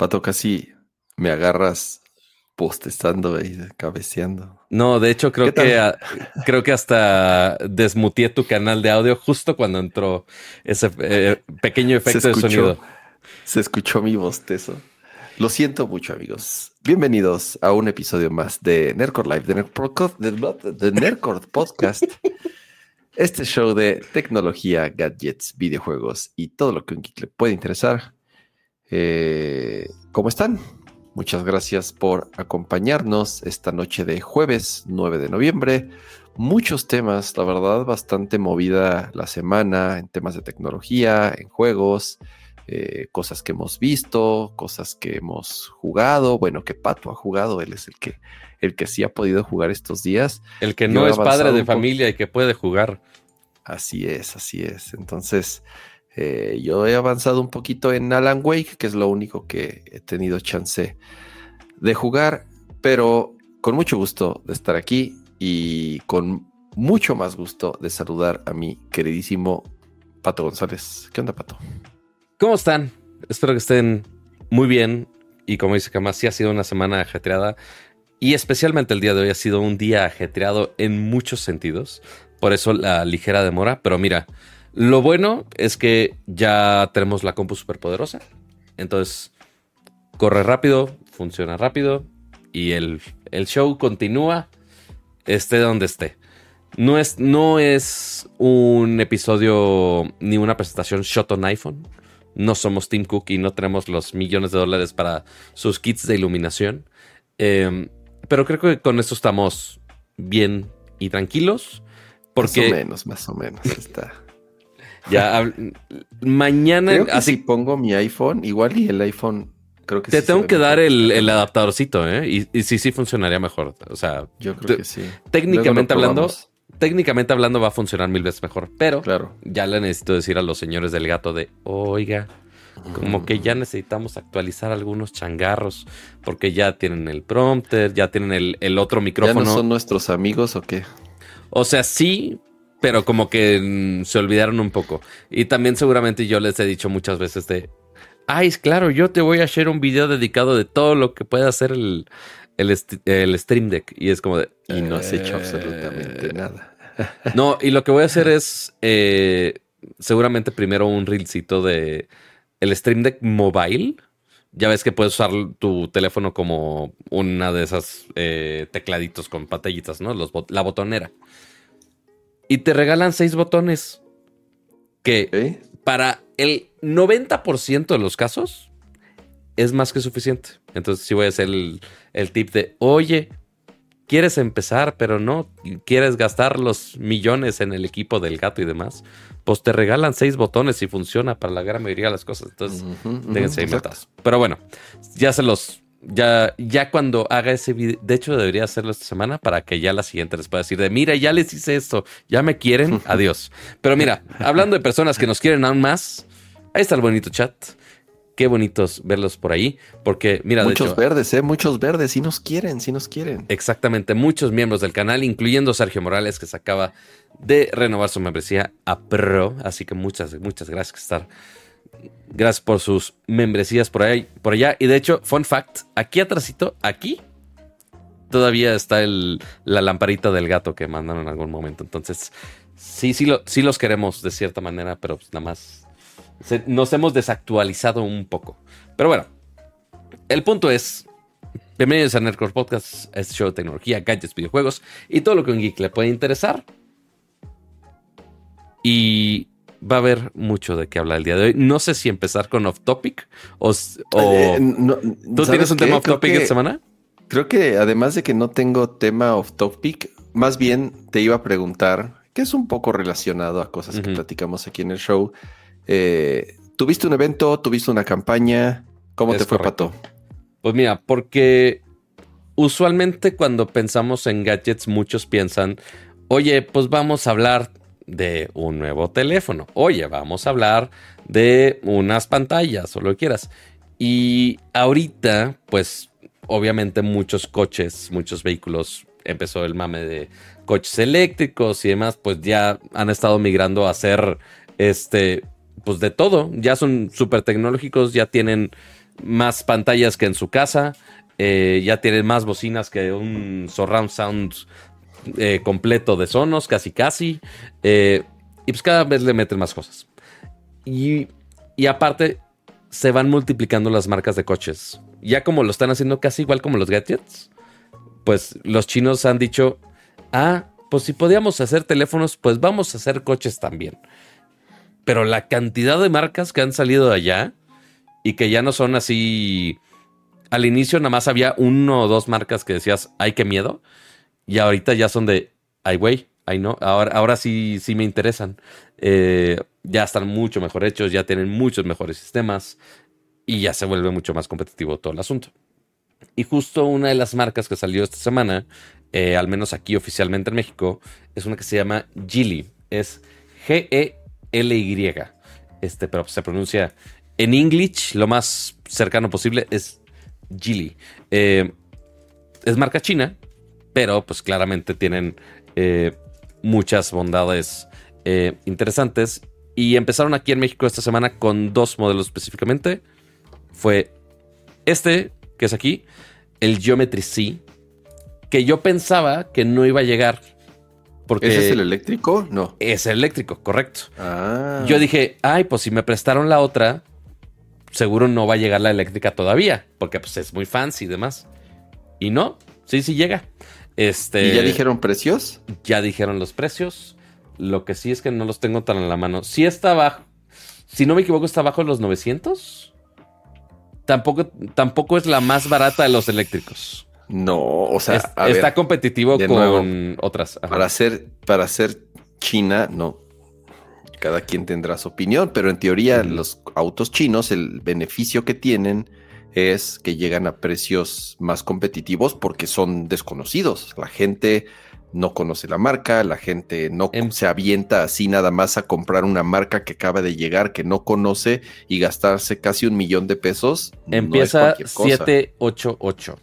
Pato, casi me agarras postestando y cabeceando. No, de hecho creo que creo que hasta desmutié tu canal de audio justo cuando entró ese eh, pequeño efecto de sonido. Se escuchó mi bostezo. Lo siento mucho, amigos. Bienvenidos a un episodio más de Nerdcore Live, de Nerdcore, Podcast. Este show de tecnología, gadgets, videojuegos y todo lo que un geek le puede interesar. Eh, ¿Cómo están? Muchas gracias por acompañarnos esta noche de jueves 9 de noviembre. Muchos temas, la verdad, bastante movida la semana en temas de tecnología, en juegos, eh, cosas que hemos visto, cosas que hemos jugado. Bueno, que Pato ha jugado, él es el que, el que sí ha podido jugar estos días. El que no es padre de familia y que puede jugar. Así es, así es. Entonces, eh, yo he avanzado un poquito en Alan Wake, que es lo único que he tenido chance de jugar, pero con mucho gusto de estar aquí y con mucho más gusto de saludar a mi queridísimo Pato González. ¿Qué onda, Pato? ¿Cómo están? Espero que estén muy bien. Y como dice Camas, sí ha sido una semana ajetreada. Y especialmente el día de hoy ha sido un día ajetreado en muchos sentidos. Por eso la ligera demora. Pero mira, lo bueno es que ya tenemos la compu super poderosa. Entonces, corre rápido, funciona rápido y el, show continúa, esté donde esté. No es, no es un episodio ni una presentación shot on iPhone. No somos Tim Cook y no tenemos los millones de dólares para sus kits de iluminación. Em, pero creo que con esto estamos bien y tranquilos. Porque... Más o menos, más o menos está. Ya mañana. así pongo mi iPhone, igual y el iPhone. Creo que te tengo que dar el, adaptadorcito, ¿eh? Y, sí, sí funcionaría mejor. O sea, yo creo que sí. Técnicamente hablando, técnicamente hablando va a funcionar mil veces mejor. Pero claro. ya le necesito decir a los señores del gato de, oiga, como que ya necesitamos actualizar algunos changarros porque ya tienen el prompter, ya tienen el, el otro micrófono. ¿Ya no son nuestros amigos o qué? O sea, sí, pero como que mm, se olvidaron un poco. Y también seguramente yo les he dicho muchas veces de, ay, claro, yo te voy a hacer un video dedicado de todo lo que puede hacer el, el, Stream Deck. Y es como de... Y no has hecho absolutamente eh, nada. no, y lo que voy a hacer es eh, seguramente primero un reelcito de el Stream Deck Mobile. Ya ves que puedes usar tu teléfono como una de esas eh, tecladitos con patallitas, ¿no? Los, la botonera y te regalan seis botones. Que para el 90% de los casos es más que suficiente. Entonces sí voy a hacer el, el, tip de, oye, quieres empezar, pero no quieres gastar los millones en el equipo del gato y demás, pues te regalan seis botones y funciona para la gran mayoría de las cosas. Entonces, déjense ahí Pero bueno, ya se los ya, ya cuando haga ese video, de hecho debería hacerlo esta semana para que ya la siguiente les pueda decir de, mira, ya les hice esto, ya me quieren, adiós. Pero mira, hablando de personas que nos quieren aún más, ahí está el bonito chat. Qué bonitos verlos por ahí, porque mira, muchos verdes, eh, muchos verdes, si nos quieren, si nos quieren. Exactamente, muchos miembros del canal, incluyendo Sergio Morales, que se acaba de renovar su membresía a Pro, así que muchas, muchas gracias por estar Gracias por sus membresías por, ahí, por allá. Y de hecho, fun fact, aquí atrásito, aquí, todavía está la lamparita del gato que mandaron en algún momento. Entonces, sí, sí, lo, los queremos de cierta manera, pero pues nada más nos hemos desactualizado un poco. Pero bueno, el punto es, bienvenidos a Nerdcore Podcast, este show de tecnología, gadgets, videojuegos y todo lo que un geek le puede interesar. Y va a haber mucho de qué hablar el día de hoy. No sé si empezar con off topic o. Eh, ¿Tú tienes un tema off topic esta semana? Creo que además de que no tengo tema off topic, más bien te iba a preguntar, que es un poco relacionado a cosas que platicamos aquí en el show. Eh, ¿Tuviste un evento? ¿Tuviste una campaña? ¿Cómo te fue, Pato? Pues mira, porque usualmente cuando pensamos en gadgets, muchos piensan, oye, pues vamos a hablar de un nuevo teléfono. Oye, vamos a hablar de unas pantallas o lo que quieras. Y ahorita, pues, obviamente muchos coches, muchos vehículos, empezó el mame de coches eléctricos y demás, pues ya han estado migrando a ser, este, pues de todo. Ya son súper tecnológicos, ya tienen más pantallas que en su casa, eh, ya tienen más bocinas que un surround sound eh, completo de sonos, casi casi. y pues cada vez le meten más cosas. Y, y aparte, se van multiplicando las marcas de coches. Ya como lo están haciendo casi igual como los gadgets, pues los chinos han dicho, ah, pues si podíamos hacer teléfonos, pues vamos a hacer coches también. Pero la cantidad de marcas que han salido de allá y que ya no son así... Al inicio nada más había uno o dos marcas que decías, ay, qué miedo. Y ahorita ya son de, ay, güey, ay, no. Ahora, ahora sí, sí me interesan. Eh, ya están mucho mejor hechos, ya tienen muchos mejores sistemas y ya se vuelve mucho más competitivo todo el asunto. Y justo una de las marcas que salió esta semana, eh, al menos aquí oficialmente en México, es una que se llama Gili. Es G-E-L-Y. Este, pero se pronuncia en English, lo más cercano posible es Gili. Eh, es marca china, pero pues claramente tienen eh, muchas bondades interesantes. Y empezaron aquí en México esta semana con dos modelos específicamente. Fue este, que es aquí, el Geometry C, que yo pensaba que no iba a llegar. Porque ¿Ese es el eléctrico? No. Es el eléctrico, correcto. Ah. Yo dije, ay, pues si me prestaron la otra, seguro no va a llegar la eléctrica todavía, porque pues es muy fancy y demás. Y no, sí, sí llega. Este, ¿Y ya dijeron precios? Ya dijeron los precios. Lo que sí es que no los tengo tan en la mano. Si está abajo, si no me equivoco, está abajo de los 900 tampoco, tampoco es la más barata de los eléctricos. No, o sea, está competitivo con otras. Para ser, para ser China, no. Cada quien tendrá su opinión, pero en teoría los autos chinos, el beneficio que tienen es que llegan a precios más competitivos porque son desconocidos. La gente no conoce la marca, la gente no em- se avienta así nada más a comprar una marca que acaba de llegar, que no conoce y gastarse casi un millón de pesos. Empieza 788.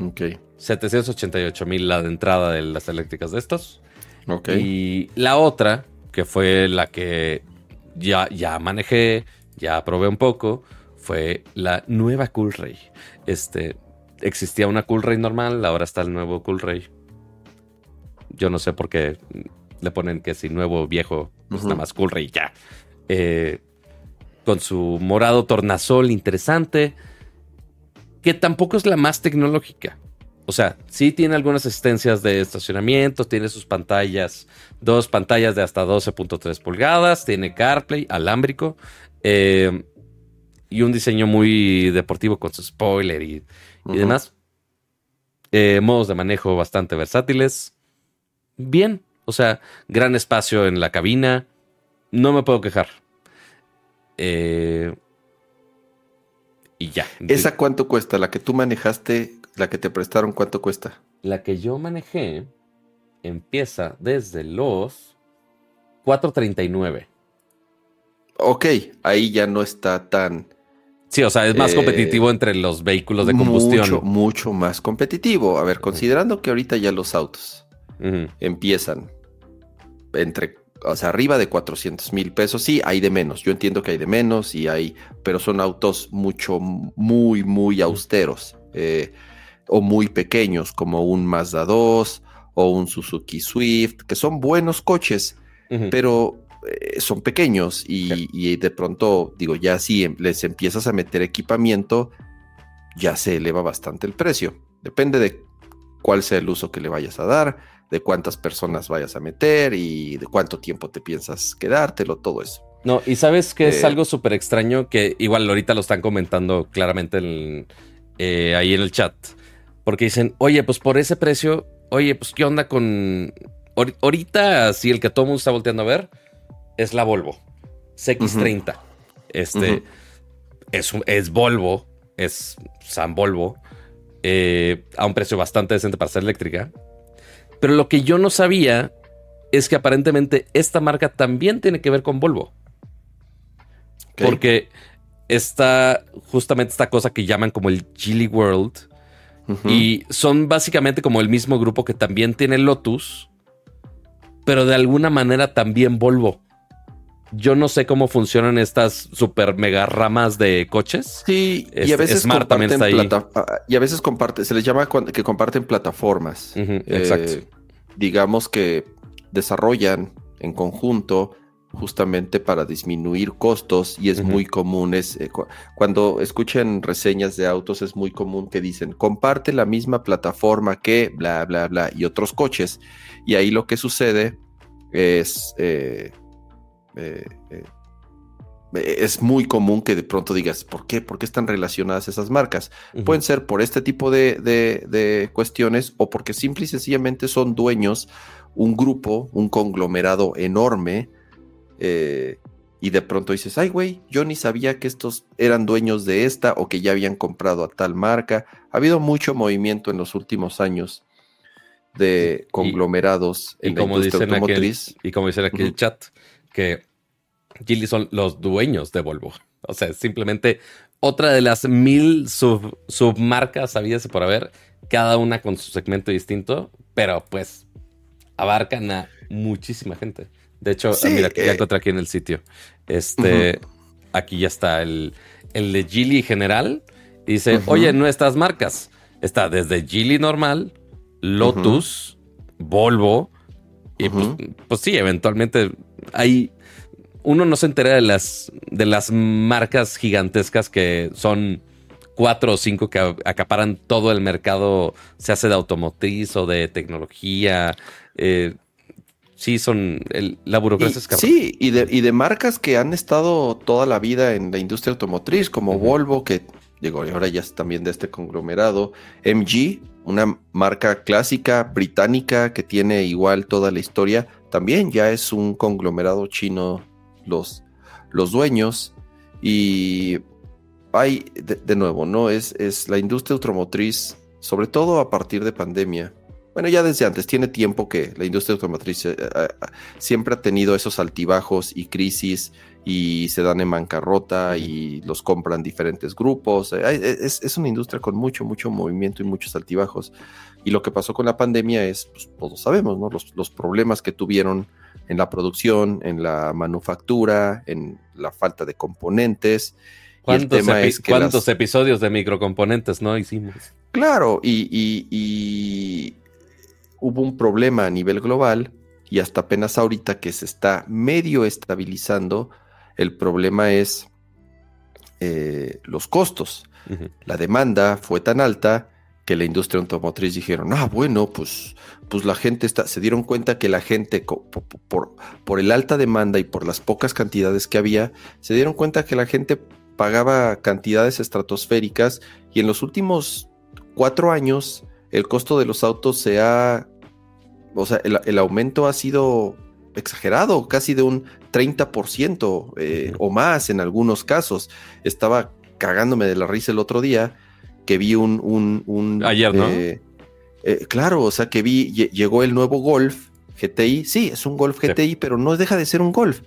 Ok. 788 mil la de entrada de las eléctricas de estos. Ok. Y la otra, que fue la que ya, ya manejé, ya probé un poco, fue la nueva Coolray. Este, existía una Cool Ray normal, ahora está el nuevo Cool Ray. Yo no sé por qué le ponen que si nuevo, viejo, nada más Cool Ray ya. Eh, con su morado tornasol interesante, que tampoco es la más tecnológica. O sea, sí tiene algunas asistencias de estacionamiento, tiene sus pantallas, dos pantallas de hasta 12.3 pulgadas, tiene CarPlay, alámbrico, eh, y un diseño muy deportivo con su spoiler y y demás. Eh, modos de manejo bastante versátiles. Bien, o sea, gran espacio en la cabina. No me puedo quejar. Eh, y ya. ¿Esa cuánto cuesta? La que tú manejaste, la que te prestaron, ¿cuánto cuesta? La que yo manejé empieza desde los 4.39. Ok, ahí ya no está tan Sí, o sea, es más competitivo eh, entre los vehículos de combustión. Mucho, mucho más competitivo. A ver, considerando que ahorita ya los autos empiezan entre, o sea, arriba de 400 mil pesos. Sí, hay de menos. Yo entiendo que hay de menos y hay, pero son autos mucho, muy, muy austeros eh, o muy pequeños, como un Mazda 2 o un Suzuki Swift, que son buenos coches, pero eh, son pequeños y, de pronto, digo, ya si em, les empiezas a meter equipamiento, ya se eleva bastante el precio. Depende de cuál sea el uso que le vayas a dar, de cuántas personas vayas a meter y de cuánto tiempo te piensas quedártelo, todo eso. No, y sabes que es eh, algo súper extraño que igual ahorita lo están comentando claramente eh, ahí en el chat. Porque dicen, oye, pues por ese precio, oye, pues qué onda con... Ahorita, sí, el que todo el mundo está volteando a ver, es la Volvo CX30. Este es, es, Volvo, es San Volvo, eh, a un precio bastante decente para ser eléctrica. Pero lo que yo no sabía es que aparentemente esta marca también tiene que ver con Volvo. Porque está justamente esta cosa que llaman como el Geely World. Y son básicamente como el mismo grupo que también tiene Lotus, pero de alguna manera también Volvo. Yo no sé cómo funcionan estas super mega ramas de coches. Sí, y a Este, veces Smart también comparten está ahí. plata- ah, y a veces comparte, se les llama que comparten plataformas. Eh, exacto. digamos que desarrollan en conjunto justamente para disminuir costos y es muy común, es, eh, cu- cuando escuchen reseñas de autos es muy común que dicen comparte la misma plataforma que bla, bla, bla y otros coches y ahí lo que sucede es... eh, eh, eh, es muy común que de pronto digas, ¿por qué? ¿Por qué están relacionadas esas marcas? Pueden ser por este tipo de, de- de cuestiones o porque simple y sencillamente son dueños, un grupo, un conglomerado enorme, eh, y de pronto dices, ay, güey, yo ni sabía que estos eran dueños de esta o que ya habían comprado a tal marca. Ha habido mucho movimiento en los últimos años de conglomerados Y en la como industria dicen automotriz. y como dicen aquí el chat, que Geely son los dueños de Volvo. O sea, simplemente otra de las mil sub- submarcas habidas por haber, cada una con su segmento distinto, pero pues abarcan a muchísima gente. De hecho, Sí, mira, ya eh. encontré aquí en el sitio. Este, aquí ya está el, el de Geely general. Y dice, Ujú. oye, nuestras marcas. Está desde Geely normal, Lotus, Volvo. Y pues, pues sí, eventualmente hay. Uno no se entera de las, de las marcas gigantescas que son cuatro o cinco que acaparan todo el mercado, se hace de automotriz o de tecnología. eh, sí, son. el- la Y- burocracia es cabrón. sí, y de, y de marcas que han estado toda la vida en la industria automotriz, como. Volvo, que digo, y ahora ya es también de este conglomerado, MG, una marca clásica británica que tiene igual toda la historia, también ya es un conglomerado chino los, los dueños. Y hay, de, nuevo, ¿no? Es, es la industria automotriz, sobre todo a partir de pandemia. Bueno, ya desde antes, tiene tiempo que la industria automotriz eh, eh, siempre ha tenido esos altibajos y crisis y se dan en bancarrota y los compran diferentes grupos. Eh, Es, es una industria con mucho, mucho movimiento y muchos altibajos. Y lo que pasó con la pandemia es, pues todos sabemos, ¿no? Los, los problemas que tuvieron en la producción, en la manufactura, en la falta de componentes. ¿Cuántos, tema epi- es que cuántos las- episodios de microcomponentes no hicimos? Claro, y, y- y hubo un problema a nivel global y hasta apenas ahorita que se está medio estabilizando, el problema es eh, los costos. La demanda fue tan alta que la industria automotriz dijeron, ah, bueno, pues, pues la gente está, se dieron cuenta que la gente, por, por el alta demanda y por las pocas cantidades que había, se dieron cuenta que la gente pagaba cantidades estratosféricas y en los últimos cuatro años el costo de los autos se ha, o sea, el, el aumento ha sido exagerado, casi de un 30% eh, o más en algunos casos. Estaba cagándome de la risa el otro día que vi un... un, un, Ayer, ¿no? eh, eh, claro, o sea que vi, lle- llegó el nuevo Golf GTI, sí, es un Golf Sí. GTI, pero no deja de ser un Golf.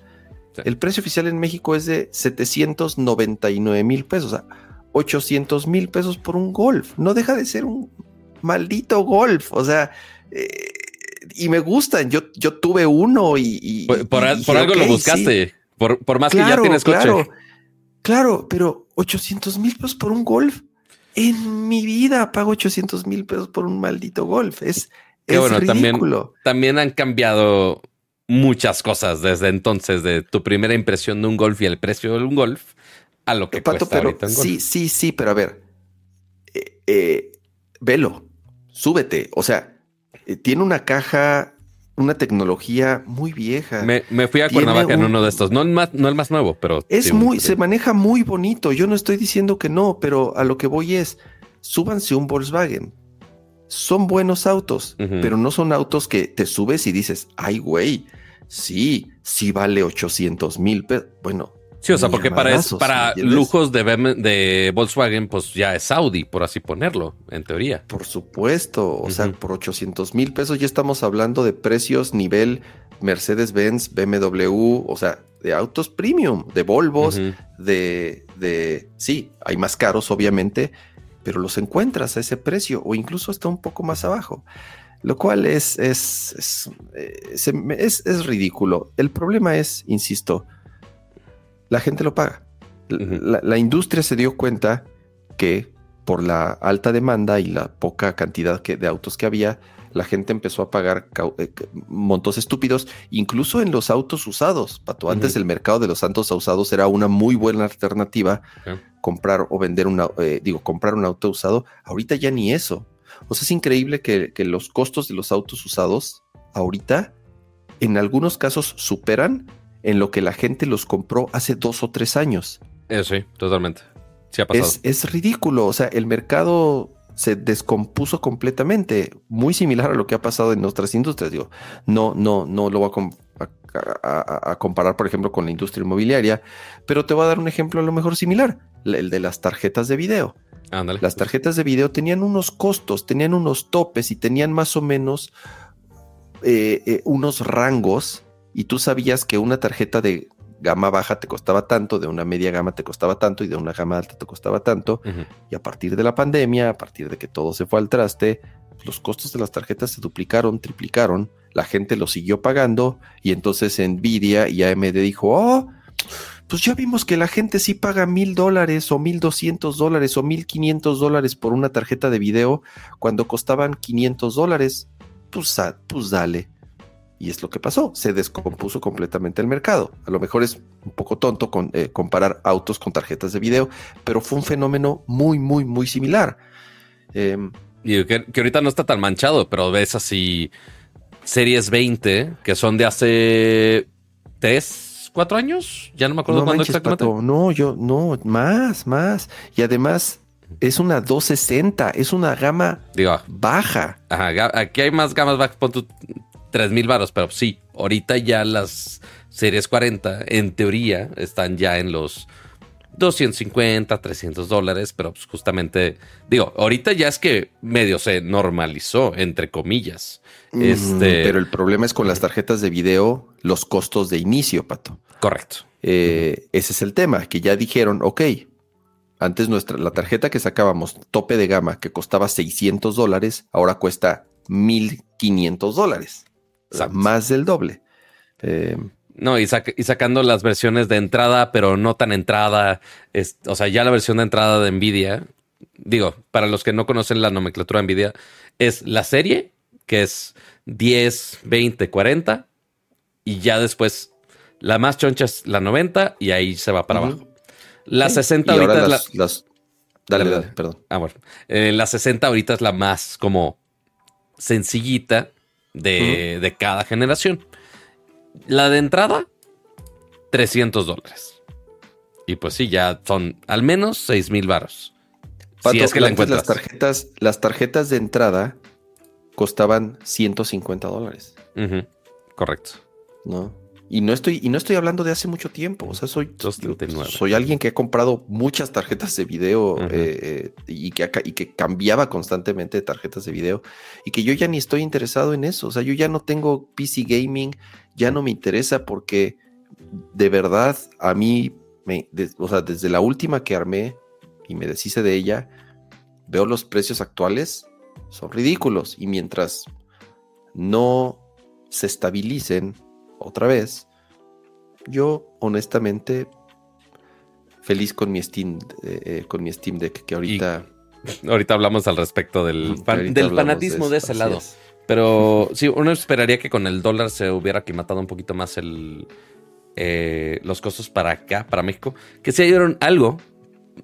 Sí. El precio oficial en México es de 799 mil pesos, o sea, 800 mil pesos por un Golf. No deja de ser un maldito Golf, o sea, eh, y me gustan. Yo, yo tuve uno y... y- Por, y algo "Ok, lo sí". buscaste. Por, por más que ya tienes coche. claro, claro, pero 800 mil pesos por un Golf. En mi vida pago 800 mil pesos por un maldito Golf. Es, es bueno, también- ridículo. También han cambiado muchas cosas desde entonces, de tu primera impresión de un golf y el precio de un golf a lo que Pato, cuesta pero ahorita un golf. sí, sí, sí, pero a ver, eh, eh, velo, súbete. O sea, eh, tiene una caja, una tecnología muy vieja. Me, me fui a Cuernavaca en un- uno de estos. No el más, no el más nuevo, pero. Es sí, muy, se maneja muy bonito. Yo no estoy diciendo que no, pero a lo que voy es, súbanse un Volkswagen. Son buenos autos, pero no son autos que te subes y dices, ay, güey, sí, sí vale 800 mil pesos. Bueno, Sí, o sea, porque para, es- para lujos de, de Volkswagen, pues ya es Audi, por así ponerlo, en teoría. Por supuesto, o sea, por 800 mil pesos ya estamos hablando de precios nivel Mercedes-Benz, BMW, o sea, de autos premium, de Volvos, de, de, sí, hay más caros obviamente, pero los encuentras a ese precio o incluso hasta un poco más abajo, lo cual es, es, es, eh, es ridículo. El problema es, insisto, la gente lo paga. la, industria se dio cuenta que por la alta demanda y la poca cantidad de autos que había, la gente empezó a pagar eh, montos estúpidos, incluso en los autos usados. Pato, antes el mercado de los autos usados era una muy buena alternativa comprar o vender una, eh, digo, comprar un auto usado. Ahorita ya ni eso. O sea, es increíble que, los costos de los autos usados ahorita, en algunos casos, superan en lo que la gente los compró hace dos o tres años. Eso sí, totalmente. Sí ha pasado. Es, es ridículo. O sea, el mercado se descompuso completamente, muy similar a lo que ha pasado en otras industrias. Digo, no, no, no lo voy a, comparar, por ejemplo, con la industria inmobiliaria, pero te voy a dar un ejemplo a lo mejor similar, el de las tarjetas de video. Las tarjetas de video tenían unos costos, tenían unos topes y tenían más o menos eh, eh, unos rangos y tú sabías que una tarjeta de gama baja te costaba tanto, de una media gama te costaba tanto y de una gama alta te costaba tanto. Y a partir de la pandemia, a partir de que todo se fue al traste, los costos de las tarjetas se duplicaron, triplicaron, la gente lo siguió pagando y entonces Nvidia y AMD dijo, oh, pues ya vimos que la gente sí paga mil dólares o mil doscientos dólares o mil quinientos dólares por una tarjeta de video cuando costaban 500 dólares. Pues, pues dale. Y es lo que pasó, se descompuso completamente el mercado. A lo mejor es un poco tonto con, eh, comparar autos con tarjetas de video, pero fue un fenómeno muy, muy, muy similar. Em, y que, ahorita no está tan manchado, pero ves así series 20 que son de hace 3, 4 años. Ya no me acuerdo no cuándo exactamente. no, yo, no, más, más. Y además es una 260, es una gama baja. Ajá, aquí hay más gamas bajas. Pon tu 3 mil varos, pero sí, ahorita ya las series 40, en teoría, están ya en los 250, 300 dólares, pero pues justamente, digo, ahorita ya es que medio se normalizó, entre comillas. este... Pero el problema es con las tarjetas de video, los costos de inicio, Pato. Correcto. Eh, ese es el tema, que ya dijeron, ok, antes nuestra, la tarjeta que sacábamos, tope de gama, que costaba 600 dólares, ahora cuesta 1500 dólares más del doble. Eh, no, y, sacando las versiones de entrada, pero no tan entrada. o sea, ya la versión de entrada de Nvidia, digo, para los que no conocen la nomenclatura de Nvidia, es la serie, que es 10, 20, 40, y ya después la más choncha es la 90, y ahí se va para abajo. La 60 ahorita es la. Dale, dale, perdón. Ah, bueno. Eh, la 60 ahorita es la más como sencillita de, cada generación. La de entrada, 300 dólares. Y pues sí, ya son al menos 6 mil baros. si es que la encuentras. Las tarjetas, las tarjetas de entrada costaban 150 dólares. Correcto. ¿No? Y no estoy, y no estoy hablando de hace mucho tiempo. O sea, soy, soy alguien que ha comprado muchas tarjetas de video eh, eh, y, que, y que cambiaba constantemente tarjetas de video y que yo ya ni estoy interesado en eso. O sea, yo ya no tengo PC gaming, ya no me interesa porque de verdad a mí, me, o sea, desde la última que armé y me deshice de ella, veo los precios actuales, son ridículos. Y mientras no se estabilicen, otra vez, yo honestamente feliz con mi Steam, eh, eh, con mi Steam Deck que ahorita... ahorita hablamos al respecto del, del fanatismo de, ese lado. Pero sí, uno esperaría que con el dólar se hubiera aclimatado un poquito más el, eh, los costos para acá, para México, que se dieron algo,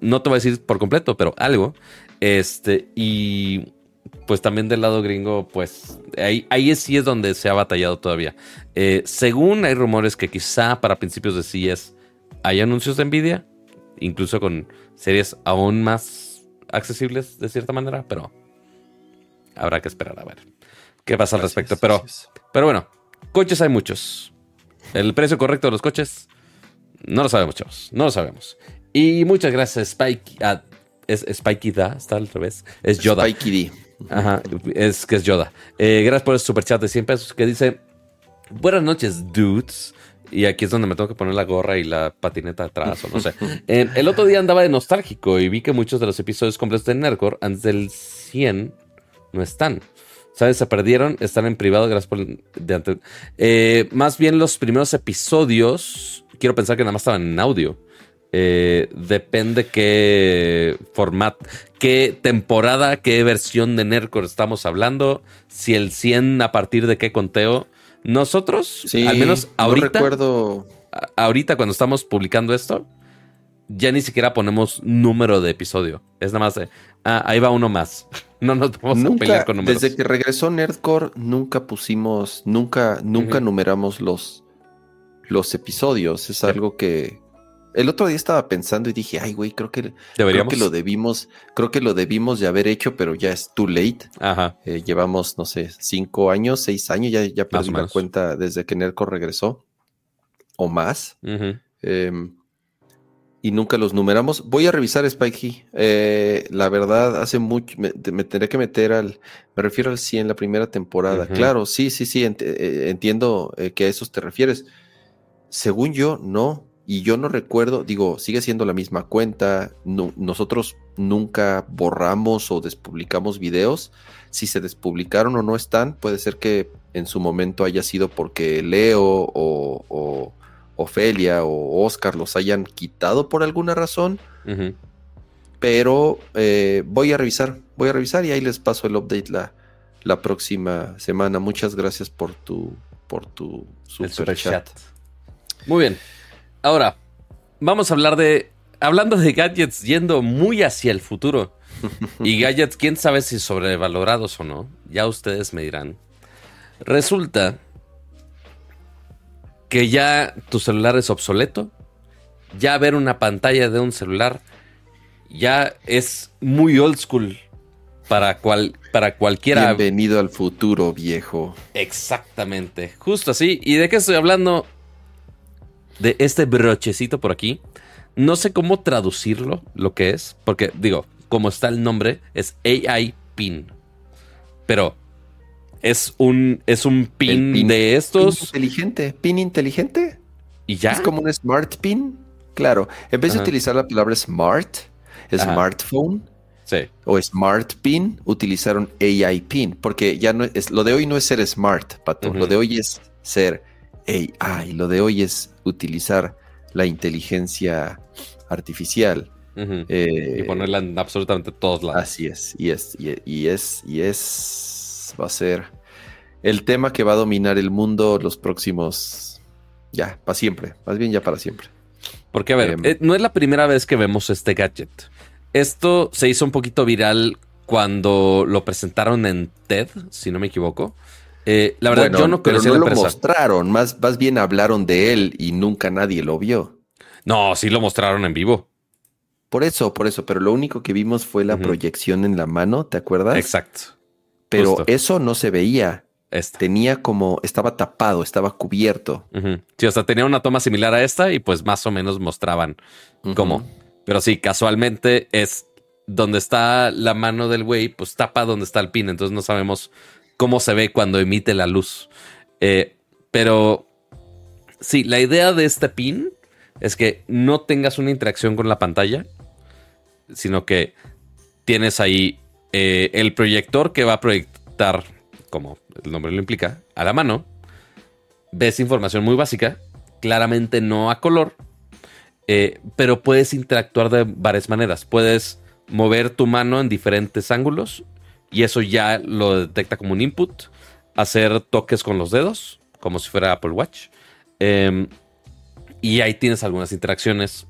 no te voy a decir por completo, pero algo. Este, y pues también del lado gringo, pues ahí, ahí sí es donde se ha batallado todavía. Eh, según hay rumores que quizá para principios de CES hay anuncios de Nvidia, incluso con series aún más accesibles de cierta manera, pero habrá que esperar a ver qué pasa al respecto. Pero, pero bueno, coches hay muchos. El precio correcto de los coches no lo sabemos, chavos, no lo sabemos. Y muchas gracias, Spike. Ah, es Spikey Da, está al revés. Es Yoda. Spikey D. Ajá, es que es Yoda. Eh, gracias por el super chat de 100 pesos que dice: Buenas noches, dudes. Y aquí es donde me tengo que poner la gorra y la patineta atrás, o no sé. el otro día andaba de nostálgico y vi que muchos de los episodios completos de Nerdcore antes del 100 no están. ¿Sabes? Se perdieron, están en privado, gracias por... De eh, más bien los primeros episodios quiero pensar que nada más estaban en audio. Eh, depende qué formato, qué temporada, qué versión de Nerdcore estamos hablando. Si el 100 a partir de qué conteo. Nosotros, al menos ahorita, recuerdo... ahorita cuando estamos publicando esto, ya ni siquiera ponemos número de episodio. Es nada más de, ah, ahí va uno más. No nos vamos a pelear con números. Desde que regresó Nerdcore, nunca pusimos, nunca, nunca numeramos los, los episodios. Es algo que, el otro día estaba pensando y dije, ay, güey, creo que, creo que lo debimos, creo que lo debimos de haber hecho, pero ya es too late. Ajá. Eh, llevamos, no sé, cinco años, seis años, ya, ya perdí la cuenta desde que Nerco regresó. O más. Em, y nunca los numeramos. Voy a revisar Spikey. Eh, la verdad, hace mucho, me, tendré que meter al, me refiero al 100, la primera temporada. Claro, sí, sí, sí, eh, entiendo que a esos te refieres. Según yo, no. Y yo no recuerdo, digo, sigue siendo la misma cuenta. nosotros nunca borramos o despublicamos videos. Si se despublicaron o no están, puede ser que en su momento haya sido porque Leo o, Ofelia o Oscar los hayan quitado por alguna razón. Pero eh, voy a revisar, voy a revisar y ahí les paso el update la, la próxima semana. Muchas gracias por tu, por tu super, chat. Muy bien. Ahora, vamos a hablar de. Hablando de gadgets yendo muy hacia el futuro. Y gadgets, quién sabe si sobrevalorados o no. Ya ustedes me dirán. Resulta que ya tu celular es obsoleto. Ya ver una pantalla de un celular ya es muy old school para, cual, para cualquiera. Bienvenido al futuro, viejo. Exactamente, justo así. ¿Y de qué estoy hablando? De este brochecito por aquí. No sé cómo traducirlo, lo que es, porque digo, como está el nombre, es AI Pin. Pero es un, es un pin, de estos. Pin inteligente, pin inteligente. Y ya. Es como un smart pin. Claro, en vez de utilizar la palabra smart, smartphone o smart pin, utilizaron AI pin, porque ya no es, lo de hoy no es ser smart, pato, lo de hoy es ser AI. Lo de hoy es utilizar la inteligencia artificial. Eh, y ponerla en absolutamente todos lados. Así es, y es, y, es, y es, va a ser el tema que va a dominar el mundo los próximos, ya, para siempre, más bien ya para siempre. Porque, a ver, em, eh, no es la primera vez que vemos este gadget. Esto se hizo un poquito viral cuando lo presentaron en TED, si no me equivoco. Eh, la verdad, yo no pero no lo mostraron, más, más bien hablaron de él y nunca nadie lo vio. No, sí lo mostraron en vivo. Por eso, por eso, pero lo único que vimos fue la proyección en la mano, ¿te acuerdas? Exacto. Pero eso no se veía. Tenía como, estaba tapado, estaba cubierto. Sí, o sea, tenía una toma similar a esta y pues más o menos mostraban cómo. Pero sí, casualmente es donde está la mano del güey, pues tapa donde está el pin, entonces no sabemos cómo se ve cuando emite la luz. Eh, pero sí, la idea de este pin es que no tengas una interacción con la pantalla, sino que tienes ahí eh, el proyector que va a proyectar, como el nombre lo implica, a la mano. Ves información muy básica, claramente no a color, eh, pero puedes interactuar de varias maneras. Puedes mover tu mano en diferentes ángulos y eso ya lo detecta como un input. Hacer toques con los dedos, como si fuera Apple Watch. Em, y ahí tienes algunas interacciones.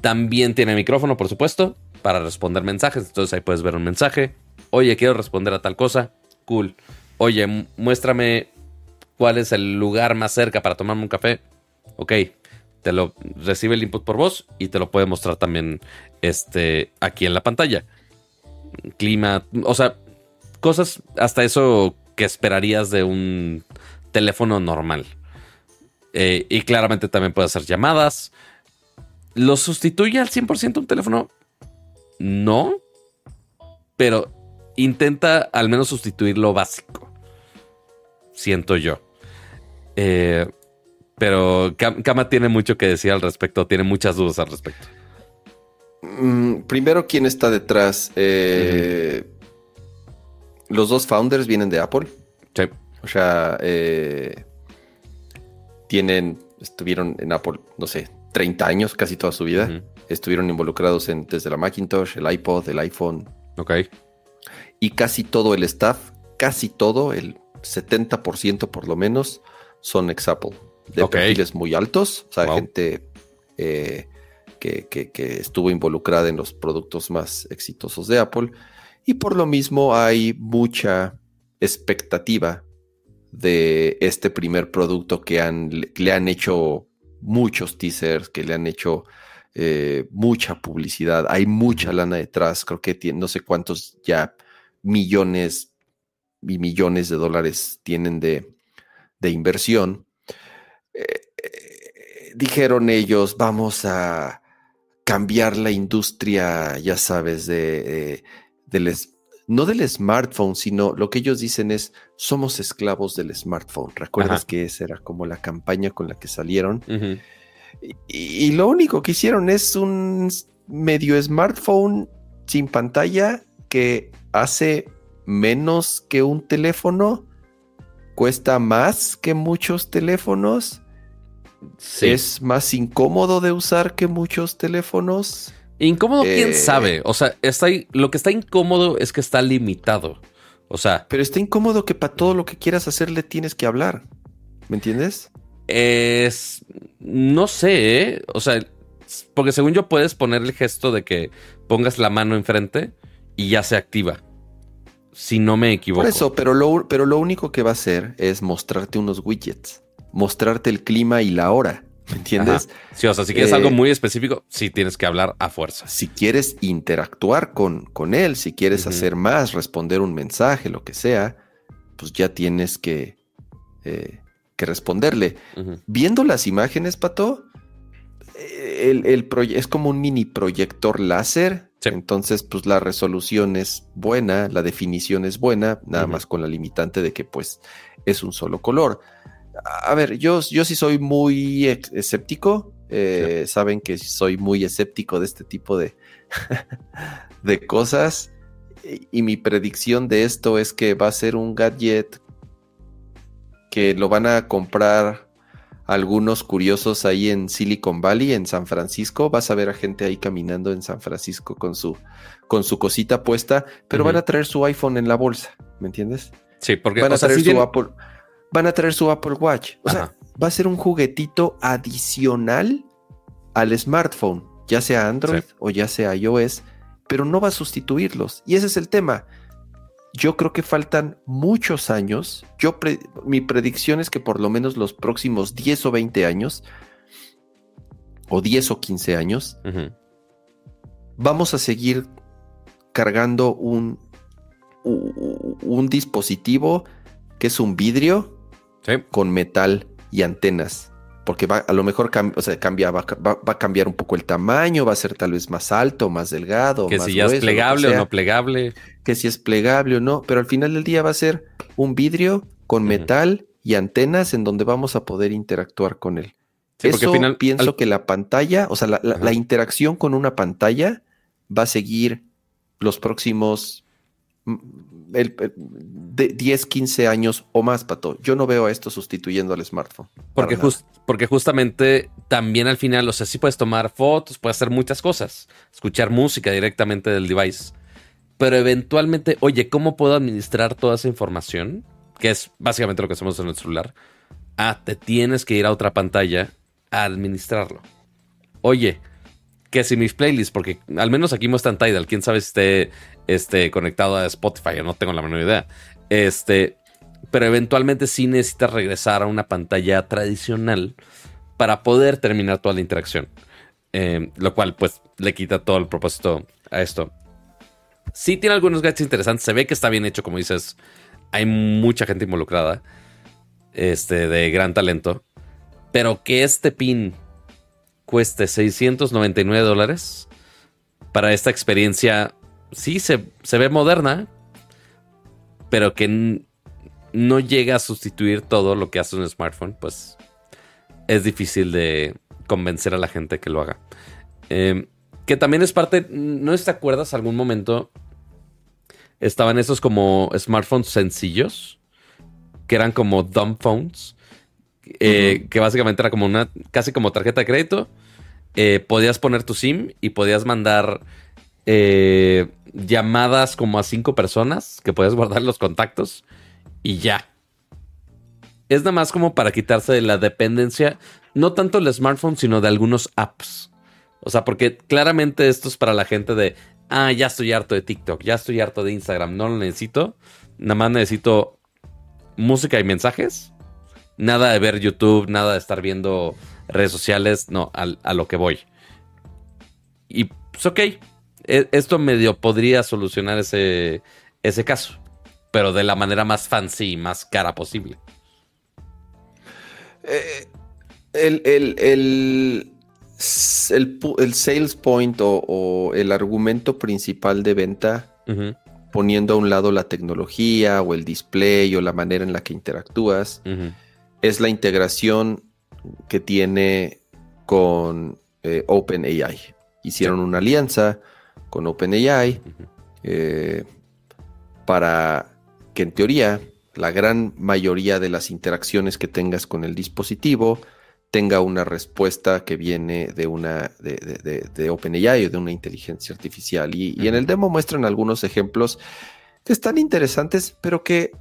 También tiene micrófono, por supuesto, para responder mensajes. Entonces ahí puedes ver un mensaje. Oye, quiero responder a tal cosa. Cool. Oye, muéstrame cuál es el lugar más cerca para tomarme un café. Ok, te lo recibe el input por voz y te lo puede mostrar también este, aquí en la pantalla clima, o sea, cosas hasta eso que esperarías de un teléfono normal. Eh, y claramente también puede hacer llamadas. ¿Lo sustituye al 100% un teléfono? No. Pero intenta al menos sustituir lo básico. Siento yo. Eh, pero Kama tiene mucho que decir al respecto, tiene muchas dudas al respecto. Mm, primero, ¿quién está detrás? Eh, los dos founders vienen de Apple. Sí. O sea, eh, tienen estuvieron en Apple, no sé, 30 años, casi toda su vida. Estuvieron involucrados en, desde la Macintosh, el iPod, el iPhone. Ok. Y casi todo el staff, casi todo, el 70% por lo menos, son ex Apple. De perfiles muy altos, o sea, gente eh, que, que estuvo involucrada en los productos más exitosos de Apple. Y por lo mismo hay mucha expectativa de este primer producto que han, le han hecho muchos teasers, que le han hecho eh, mucha publicidad, hay mucha lana detrás, creo que tiene, no sé cuántos ya millones y millones de dólares tienen de, inversión. Eh, eh, dijeron ellos, vamos a cambiar la industria, ya sabes, de, no del smartphone, sino lo que ellos dicen es, somos esclavos del smartphone. ¿Recuerdas que esa era como la campaña con la que salieron? y, lo único que hicieron es un medio smartphone sin pantalla que hace menos que un teléfono, cuesta más que muchos teléfonos, es más incómodo de usar que muchos teléfonos. Incómodo, quién eh, sabe. O sea, está lo que está incómodo es que está limitado. O sea. Pero está incómodo que para todo lo que quieras hacer le tienes que hablar. ¿Me entiendes? Es. No sé, ¿eh? O sea, porque según yo puedes poner el gesto de que pongas la mano enfrente y ya se activa. Si no me equivoco. Por eso, pero lo, pero lo único que va a hacer es mostrarte unos widgets, mostrarte el clima y la hora. ¿Me entiendes? Sí, o sea, si quieres algo eh, muy específico, sí tienes que hablar a fuerza. Si quieres interactuar con, con él, si quieres hacer más, responder un mensaje, lo que sea, pues ya tienes que, eh, que responderle. Viendo las imágenes, Pato, eh, el, el es como un mini proyector láser. Entonces, pues la resolución es buena, la definición es buena, nada más con la limitante de que pues es un solo color a ver, yo, yo sí soy muy escéptico. Eh, saben que soy muy escéptico de este tipo de, de cosas. Y, mi predicción de esto es que va a ser un gadget que lo van a comprar algunos curiosos ahí en Silicon Valley, en San Francisco. Vas a ver a gente ahí caminando en San Francisco con su, con su cosita puesta, pero van a traer su iPhone en la bolsa, ¿me entiendes? Sí, porque van a traer su Apple van a traer su Apple Watch. O sea, va a ser un juguetito adicional al smartphone, ya sea Android o ya sea iOS, pero no va a sustituirlos. Y ese es el tema. Yo creo que faltan muchos años. Yo mi predicción es que por lo menos los próximos 10 o 20 años, o 10 o 15 años, vamos a seguir cargando un, un dispositivo que es un vidrio con metal y antenas. Porque va, a lo mejor o sea, cambia, va, a cambiar un poco el tamaño, va a ser tal vez más alto, más delgado. Que si ya es plegable o no plegable. Que si es plegable o no, pero al final del día va a ser un vidrio con metal y antenas en donde vamos a poder interactuar con él. Eso final, pienso que la pantalla, o sea, la interacción con una pantalla va a seguir los próximos el, de 10, 15 años o más, Pato. Yo no veo a esto sustituyendo al smartphone. Porque, porque justamente también al final, o sea, sí puedes tomar fotos, puedes hacer muchas cosas, escuchar música directamente del device. Pero eventualmente, oye, ¿cómo puedo administrar toda esa información? Que es básicamente lo que hacemos en el celular. Ah, te tienes que ir a otra pantalla a administrarlo. Oye, que si mis playlists, porque al menos aquí muestran Tidal, quién sabe si esté este, conectado a Spotify, no tengo la menor idea. Este, pero eventualmente sí necesitas regresar a una pantalla tradicional para poder terminar toda la interacción. Eh, lo cual, pues, le quita todo el propósito a esto. Sí tiene algunos gadgets interesantes. Se ve que está bien hecho, como dices. Hay mucha gente involucrada. Este, de gran talento. Pero que este pin cueste 699 dólares para esta experiencia, sí se, ve moderna, pero que no llega a sustituir todo lo que hace un smartphone, pues es difícil de convencer a la gente que lo haga. Em, que también es parte, ¿no te acuerdas algún momento? Estaban esos como smartphones sencillos, que eran como dumb phones, eh, que básicamente era como una, casi como tarjeta de crédito. Eh, podías poner tu SIM y podías mandar eh, llamadas como a cinco personas, que podías guardar los contactos y ya. Es nada más como para quitarse de la dependencia, no tanto del smartphone, sino de algunos apps. O sea, porque claramente esto es para la gente de, ah, ya estoy harto de TikTok, ya estoy harto de Instagram, no lo necesito. Nada más necesito música y mensajes. Nada de ver YouTube, nada de estar viendo redes sociales, no, a, lo que voy. Y pues ok, esto medio podría solucionar ese, ese caso, pero de la manera más fancy y más cara posible. Eh, el, el, sales point o, el argumento principal de venta, poniendo a un lado la tecnología o el display o la manera en la que interactúas, es la integración que tiene con eh, OpenAI. Hicieron una alianza con OpenAI eh, para que en teoría la gran mayoría de las interacciones que tengas con el dispositivo tenga una respuesta que viene de una de, OpenAI o de una inteligencia artificial. Y, y, en el demo muestran algunos ejemplos que están interesantes, pero que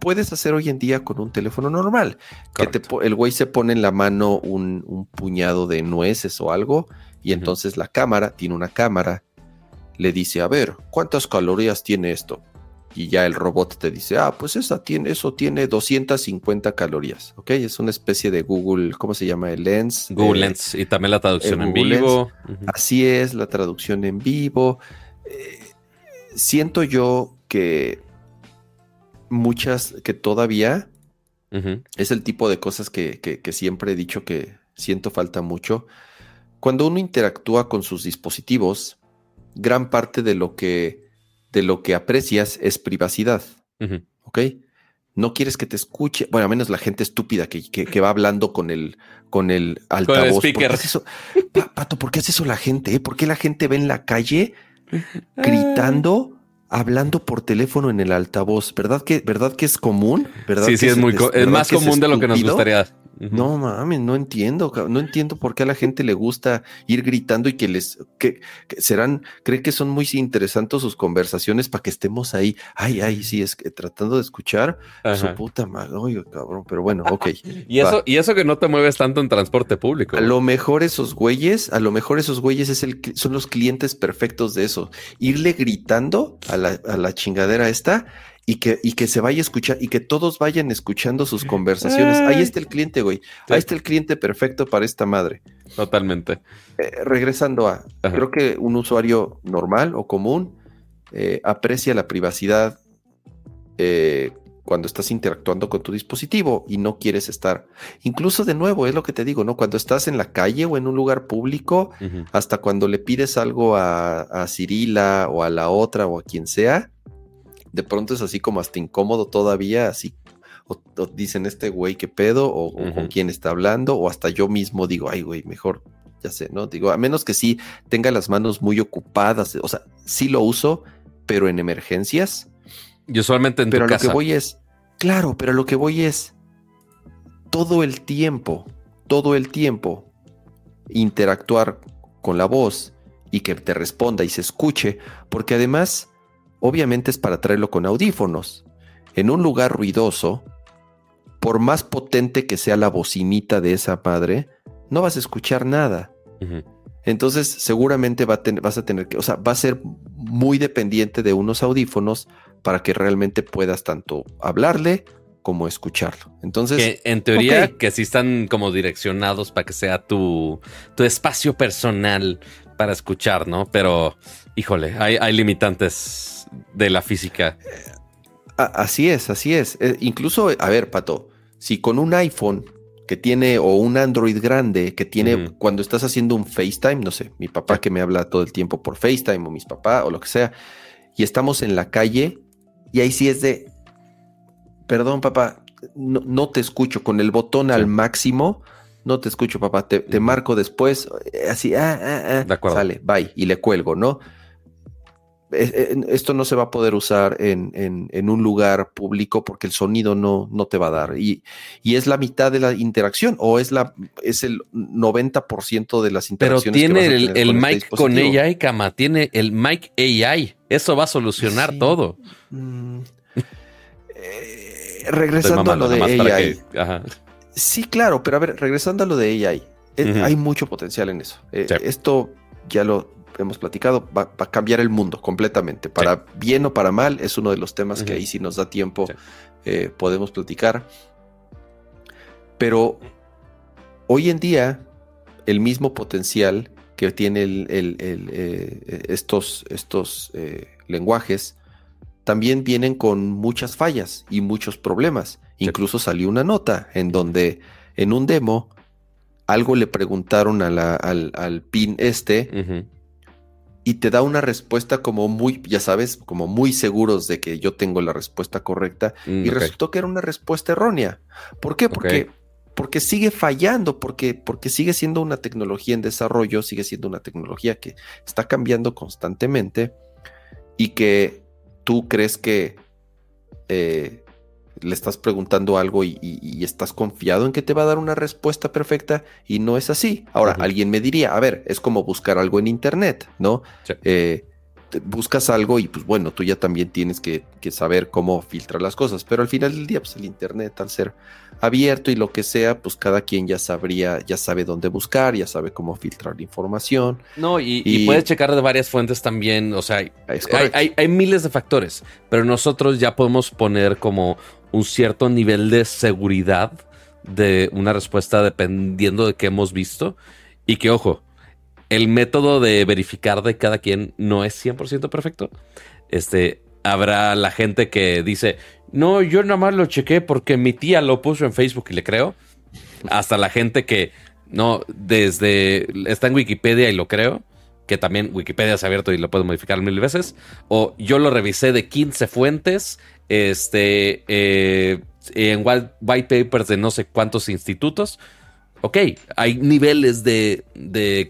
puedes hacer hoy en día con un teléfono normal. Que el güey se pone en la mano un, puñado de nueces o algo y entonces la cámara, tiene una cámara, le dice, a ver, ¿cuántas calorías tiene esto? Y ya el robot te dice, ah, pues esa tiene, eso tiene 250 calorías, ¿ok? Es una especie de Google, ¿cómo se llama? El Lens. Google Lens y también la traducción en vivo. Así es, la traducción en vivo. Eh, siento yo que muchas que todavía es el tipo de cosas que, siempre he dicho que siento falta mucho. Cuando uno interactúa con sus dispositivos, gran parte de lo que, de lo que aprecias es privacidad. ¿Ok? No quieres que te escuche, bueno, a menos la gente estúpida que, va hablando con el, con el altavoz. Con el speaker. Pato, ¿por qué hace eso la gente? Eh? ¿Por qué la gente ve en la calle gritando? hablando por teléfono en el altavoz, ¿verdad que, verdad que es común? ¿verdad sí, sí, es, muy es, más común de lo que nos gustaría. No mames, no entiendo, no entiendo por qué a la gente le gusta ir gritando y que les, que, serán, cree que son muy interesantes sus conversaciones para que estemos ahí. Ay, ay, sí, es que tratando de escuchar su puta madre, oye, cabrón, pero bueno, ok. y eso, y eso que no te mueves tanto en transporte público. A lo mejor esos güeyes, a lo mejor esos güeyes es el, son los clientes perfectos de eso. Irle gritando a la, a la chingadera esta y que, y que se vaya a escuchar y que todos vayan escuchando sus conversaciones. Ahí está el cliente, güey. Ahí está el cliente perfecto para esta madre. Totalmente. Eh, regresando a, creo que un usuario normal o común eh, aprecia la privacidad eh, cuando estás interactuando con tu dispositivo y no quieres estar. Incluso de nuevo, es lo que te digo, ¿no? Cuando estás en la calle o en un lugar público, hasta cuando le pides algo a, a Cirila o a la otra o a quien sea, de pronto es así como hasta incómodo todavía, así, o, dicen este güey qué pedo, o, con quién está hablando, o hasta yo mismo digo, ay güey, mejor, ya sé, ¿no? Digo, a menos que sí tenga las manos muy ocupadas, o sea, sí lo uso, pero en emergencias. Yo solamente en pero tu lo que voy es, claro, pero lo que voy es todo el tiempo, todo el tiempo interactuar con la voz y que te responda y se escuche, porque además obviamente es para traerlo con audífonos. En un lugar ruidoso, por más potente que sea la bocinita de esa madre, no vas a escuchar nada. Entonces, seguramente va a vas a tener que, o sea, va a ser muy dependiente de unos audífonos para que realmente puedas tanto hablarle como escucharlo. Entonces, que en teoría que sí están como direccionados para que sea tu, tu espacio personal para escuchar, ¿no? Pero, híjole, hay, hay limitantes de la física. Así es, así es. Eh, incluso, a ver, Pato, si con un iPhone que tiene o un Android grande que tiene cuando estás haciendo un FaceTime, no sé, mi papá que me habla todo el tiempo por FaceTime o mis papás o lo que sea, y estamos en la calle y ahí sí es de, perdón papá, no, te escucho con el botón al máximo, no te escucho papá, te, marco después, así, ah, ah, ah, sale, bye, y le cuelgo, ¿no? Esto no se va a poder usar en, un lugar público porque el sonido no, no te va a dar. Y, y, es la mitad de la interacción o es, la, es el 90% de las interacciones. Pero tiene el, el mic con AI, Cama, tiene el mic AI. Eso va a solucionar todo. Mm. Eh, regresando a lo de AI. Sí, claro, pero a ver, regresando a lo de AI. Eh, hay mucho potencial en eso. Eh, esto ya lo hemos platicado, va, a cambiar el mundo completamente. Para bien o para mal, es uno de los temas que ahí si nos da tiempo eh, podemos platicar. Pero hoy en día, el mismo potencial que tiene eh, estos, estos eh, lenguajes, también vienen con muchas fallas y muchos problemas. Incluso salió una nota en donde en un demo algo le preguntaron al, al, pin este y te da una respuesta como muy, ya sabes, como muy seguros de que yo tengo la respuesta correcta mm, y resultó que era una respuesta errónea. ¿Por qué? Porque, porque sigue fallando, porque, porque sigue siendo una tecnología en desarrollo, sigue siendo una tecnología que está cambiando constantemente y que tú crees que eh, le estás preguntando algo y, estás confiado en que te va a dar una respuesta perfecta y no es así. Ahora, alguien me diría, a ver, es como buscar algo en Internet, ¿no? Eh, buscas algo y pues bueno, tú ya también tienes que, saber cómo filtrar las cosas, pero al final del día, pues el Internet al ser abierto y lo que sea, pues cada quien ya sabría, ya sabe dónde buscar, ya sabe cómo filtrar la información. No, y, puedes checar de varias fuentes también, o sea, hay, hay miles de factores, pero nosotros ya podemos poner como un cierto nivel de seguridad de una respuesta dependiendo de qué hemos visto. Y que, ojo, el método de verificar de cada quien no es 100% perfecto. Este, habrá la gente que dice, no, yo nada más lo chequé porque mi tía lo puso en Facebook y le creo. Hasta la gente que, no, desde, está en Wikipedia y lo creo que también Wikipedia se ha abierto y lo puedo modificar mil veces. O yo lo revisé de 15 fuentes, este, eh, en white papers de no sé cuántos institutos. Ok, hay niveles de,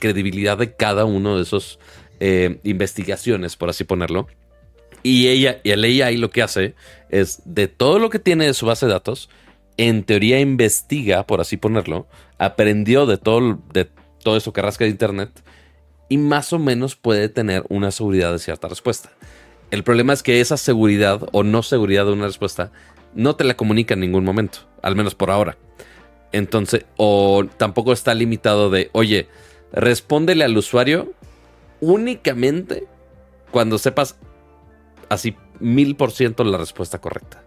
credibilidad de cada uno de esos eh, investigaciones, por así ponerlo. Y ella, y el AI lo que hace es de todo lo que tiene de su base de datos, en teoría investiga, por así ponerlo, aprendió de todo, de todo eso que rasca de internet y más o menos puede tener una seguridad de cierta respuesta. El problema es que esa seguridad o no seguridad de una respuesta no te la comunica en ningún momento, al menos por ahora. Entonces, o tampoco está limitado de, oye, respóndele al usuario únicamente cuando sepas así mil por ciento la respuesta correcta.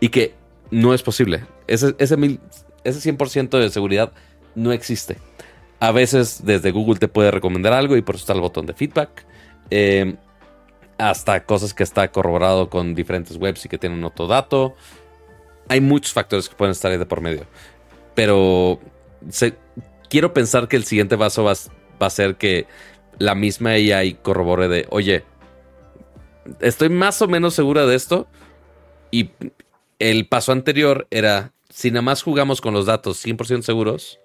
Y que no es posible. Ese, ese, mil, ese 100% de seguridad no existe. A veces desde Google te puede recomendar algo y por eso está el botón de feedback. Em, hasta cosas que está corroborado con diferentes webs y que tienen otro dato. Hay muchos factores que pueden estar ahí de por medio. Pero quiero pensar que el siguiente paso va, a ser que la misma AI corrobore de, oye, estoy más o menos segura de esto. Y el paso anterior era, si nada más jugamos con los datos 100% seguros,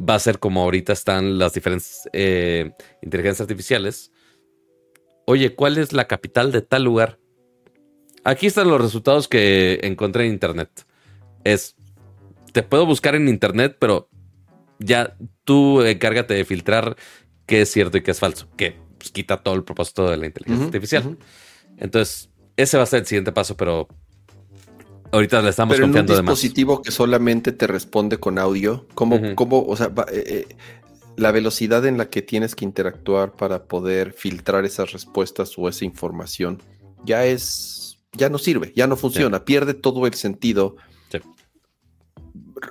va a ser como ahorita están las diferentes eh, inteligencias artificiales. Oye, ¿cuál es la capital de tal lugar? Aquí están los resultados que encontré en internet. Es, te puedo buscar en internet, pero ya tú encárgate de filtrar qué es cierto y qué es falso, que pues, quita todo el propósito de la inteligencia artificial. Entonces, ese va a ser el siguiente paso, pero Ahorita le estamos Pero en un dispositivo que solamente te responde con audio, ¿cómo, o sea, eh, eh, la velocidad en la que tienes que interactuar para poder filtrar esas respuestas o esa información ya es, ya no sirve, ya no funciona, pierde todo el sentido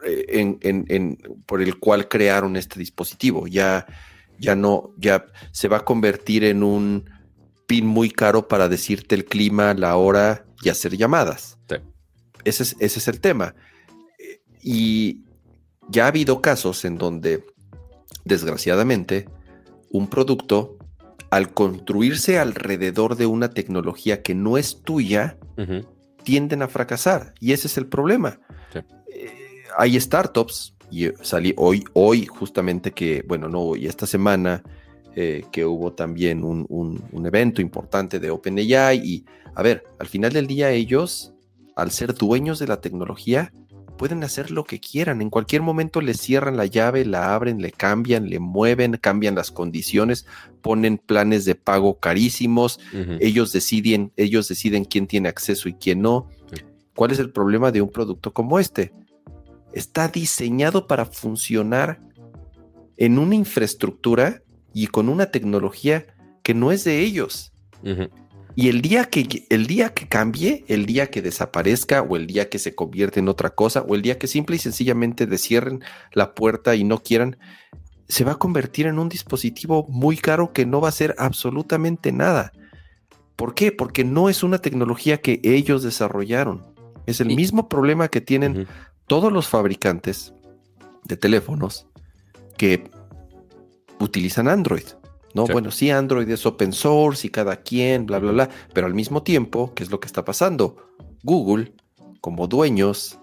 en, por el cual crearon este dispositivo. Ya, ya no, ya se va a convertir en un pin muy caro para decirte el clima, la hora y hacer llamadas. Ese es, el tema. Y ya ha habido casos en donde, desgraciadamente, un producto, al construirse alrededor de una tecnología que no es tuya, tienden a fracasar. Y ese es el problema. Eh, hay startups, y salí hoy, hoy justamente que, bueno, no hoy, esta semana, eh, que hubo también un, un, evento importante de OpenAI y, a ver, al final del día ellos, al ser dueños de la tecnología, pueden hacer lo que quieran. En cualquier momento le cierran la llave, la abren, le cambian, le mueven, cambian las condiciones, ponen planes de pago carísimos. Ellos deciden, ellos deciden quién tiene acceso y quién no. ¿Cuál es el problema de un producto como este? Está diseñado para funcionar en una infraestructura y con una tecnología que no es de ellos. Y el día que el día que cambie, el día que desaparezca o el día que se convierte en otra cosa o el día que simple y sencillamente le cierren la puerta y no quieran, se va a convertir en un dispositivo muy caro que no va a hacer absolutamente nada. ¿Por qué? Porque no es una tecnología que ellos desarrollaron. Es el mismo problema que tienen todos los fabricantes de teléfonos que utilizan Android. No, bueno, sí, Android es open source y cada quien, bla, bla, bla, pero al mismo tiempo, ¿qué es lo que está pasando? Google, como dueños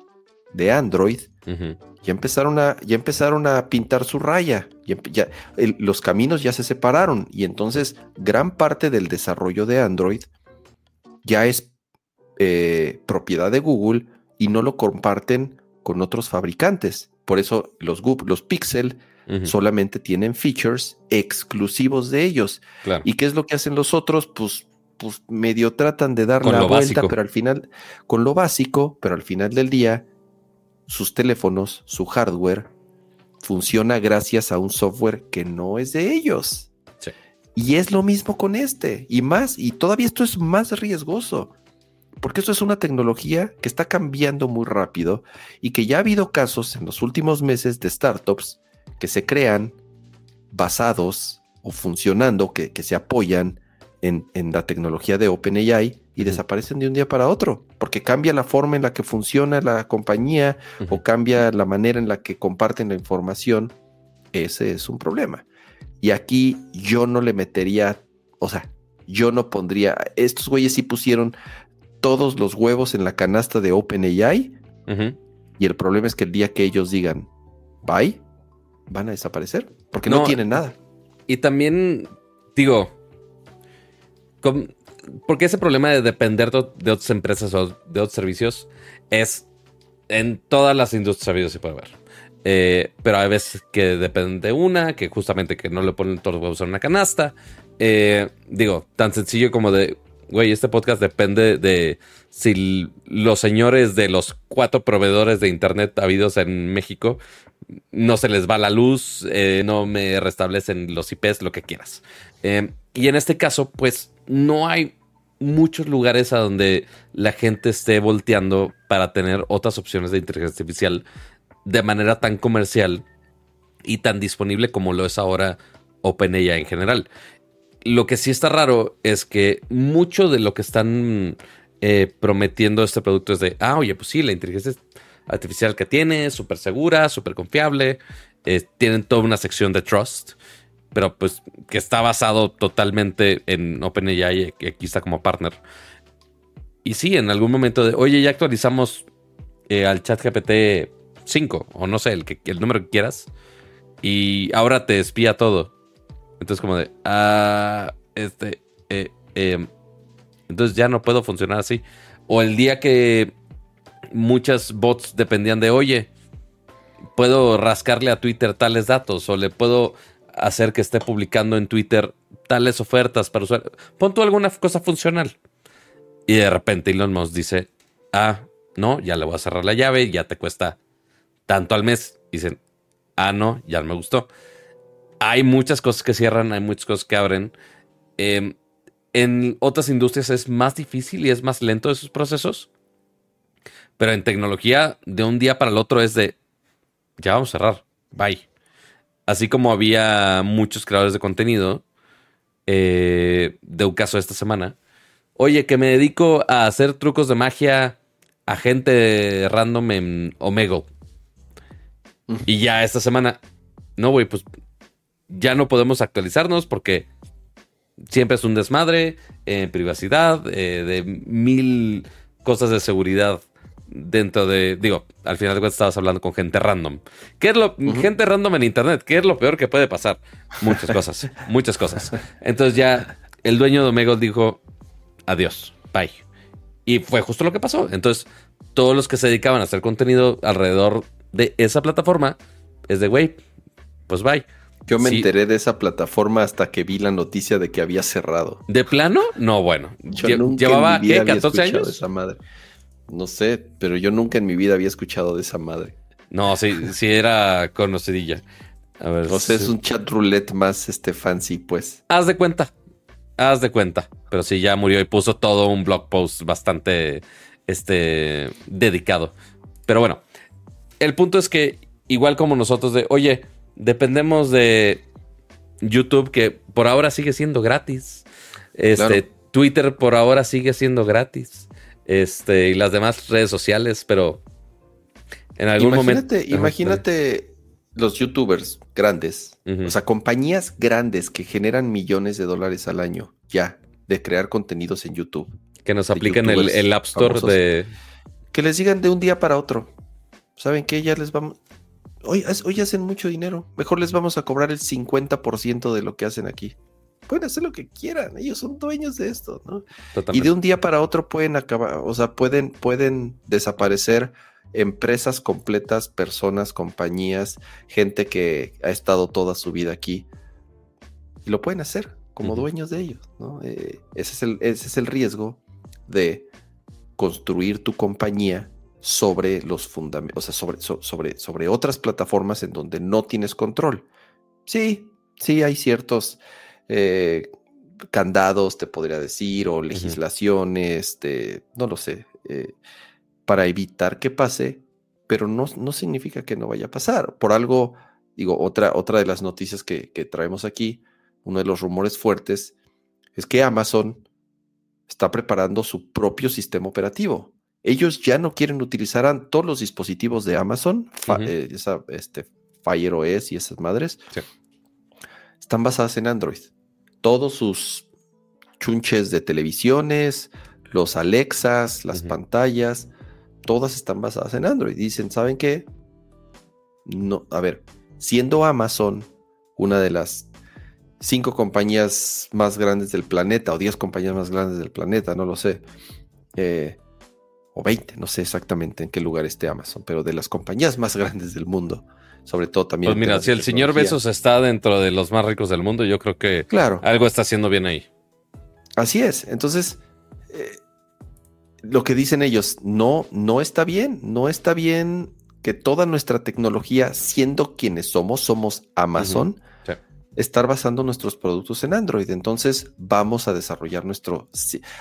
de Android, ya, empezaron a, ya empezaron a pintar su raya, ya, los caminos ya se separaron y entonces gran parte del desarrollo de Android ya es eh, propiedad de Google y no lo comparten con otros fabricantes. Por eso los, los Pixel solamente tienen features exclusivos de ellos. ¿Y qué es lo que hacen los otros? Pues, pues medio tratan de dar la vuelta, pero al final, con lo básico, pero al final del día, sus teléfonos, su hardware, funciona gracias a un software que no es de ellos. Y es lo mismo con este, y más, y todavía esto es más riesgoso, porque esto es una tecnología que está cambiando muy rápido y que ya ha habido casos en los últimos meses de startups que se crean basados o funcionando, que, se apoyan en, la tecnología de OpenAI y desaparecen de un día para otro, porque cambia la forma en la que funciona la compañía o cambia la manera en la que comparten la información. Ese es un problema. Y aquí yo no le metería, o sea, yo no pondría, estos güeyes sí pusieron todos los huevos en la canasta de OpenAI y el problema es que el día que ellos digan, bye, van a desaparecer porque no, tienen nada. Y también, digo, porque ese problema de depender de, otras empresas o de otros servicios es en todas las industrias se puede ver. Eh, pero hay veces que depende de una, que justamente que no le ponen todos los huevos en una canasta. Eh, digo, tan sencillo como de, güey, este podcast depende de si los señores de los cuatro proveedores de Internet habidos en México no se les va la luz, eh, no me restablecen los IPs, lo que quieras. Eh, y en este caso, pues no hay muchos lugares a donde la gente esté volteando para tener otras opciones de inteligencia artificial de manera tan comercial y tan disponible como lo es ahora OpenAI en general. Lo que sí está raro es que mucho de lo que están eh, prometiendo este producto es de, ah, oye, pues sí, la inteligencia artificial que tiene, súper segura, súper confiable. Eh, tienen toda una sección de trust, pero pues que está basado totalmente en OpenAI, que aquí está como partner. Y sí, en algún momento de, oye, ya actualizamos eh, al chat GPT 5, o no sé, el, que, el número que quieras, y ahora te espía todo. Entonces como de, ah, este, eh, em, entonces ya no puedo funcionar así. O el día que muchas bots dependían de, oye, puedo rascarle a Twitter tales datos o le puedo hacer que esté publicando en Twitter tales ofertas para usar. Pon tú alguna cosa funcional. Y de repente Elon Musk dice, ah, no, ya le voy a cerrar la llave, ya te cuesta tanto al mes. Dicen, ah, no, ya me gustó. Hay muchas cosas que cierran, hay muchas cosas que abren. Em, en otras industrias es más difícil y es más lento esos procesos. Pero en tecnología, de un día para el otro es de, ya vamos a cerrar, bye. Así como había muchos creadores de contenido, eh, de un caso esta semana, oye, que me dedico a hacer trucos de magia a gente random en Omegle. Y ya esta semana, no, güey, pues ya no podemos actualizarnos porque siempre es un desmadre en privacidad, eh, de mil cosas de seguridad dentro de, digo, al final de cuentas estabas hablando con gente random. ¿Qué es lo, gente random en internet? ¿Qué es lo peor que puede pasar? Muchas cosas, muchas cosas. Entonces ya el dueño de Omegle dijo, adiós, bye. Y fue justo lo que pasó. Entonces, todos los que se dedicaban a hacer contenido alrededor de esa plataforma, es de, güey, pues bye. Yo me enteré de esa plataforma hasta que vi la noticia de que había cerrado. ¿De plano? No, bueno. Yo nunca ¿Llevaba en mi vida ¿qué, 14 años? De esa madre. No sé, pero yo nunca en mi vida había escuchado de esa madre. No, sí, sí era conocidilla. A ver. O sea, es un chat roulette más este fancy, pues. Haz de cuenta. Haz de cuenta. Pero sí, ya murió y puso todo un blog post bastante este, dedicado. Pero bueno, el punto es que, igual como nosotros, de oye, dependemos de YouTube, que por ahora sigue siendo gratis. Este, Twitter por ahora sigue siendo gratis. Este, y las demás redes sociales, pero en algún momento. Imagínate, imagínate los youtubers grandes, o sea, compañías grandes que generan millones de dólares al año ya de crear contenidos en YouTube. Que nos apliquen el, el, App Store de. Que les digan de un día para otro. ¿Saben qué? Ya les vamos. Hoy, hoy hacen mucho dinero. Mejor les vamos a cobrar el 50% de lo que hacen aquí. Pueden hacer lo que quieran. Ellos son dueños de esto, ¿no? Y de un día para otro pueden acabar, o sea, pueden, pueden desaparecer empresas completas, personas, compañías, gente que ha estado toda su vida aquí. Y lo pueden hacer como dueños de ellos, ¿no? Eh, ese, es el, ese es el riesgo de construir tu compañía sobre los fundamentos, o sea, sobre, sobre, sobre otras plataformas en donde no tienes control. Sí, sí, hay ciertos eh, candados, te podría decir, o legislaciones, no lo sé, eh, para evitar que pase, pero no, no, significa que no vaya a pasar. Por algo, digo, otra, otra de las noticias que, que traemos aquí, uno de los rumores fuertes, es que Amazon está preparando su propio sistema operativo ellos ya no quieren utilizar todos los dispositivos de Amazon, eh, este, Fire OS y esas madres. Están basadas en Android. Todos sus chunches de televisiones, los Alexas, las pantallas, todas están basadas en Android. Dicen, ¿saben qué? No, a ver, siendo Amazon una de las cinco compañías más grandes del planeta o diez compañías más grandes del planeta, no lo sé. Eh, o 20, no sé exactamente en qué lugar esté Amazon, pero de las compañías más grandes del mundo, sobre todo también. Pues mira, si el señor Besos está dentro de los más ricos del mundo, yo creo que claro. algo está haciendo bien ahí. Así es. Entonces, eh, lo que dicen ellos, no, no está bien, no está bien que toda nuestra tecnología, siendo quienes somos, somos Amazon, estar basando nuestros productos en Android. Entonces vamos a desarrollar nuestro...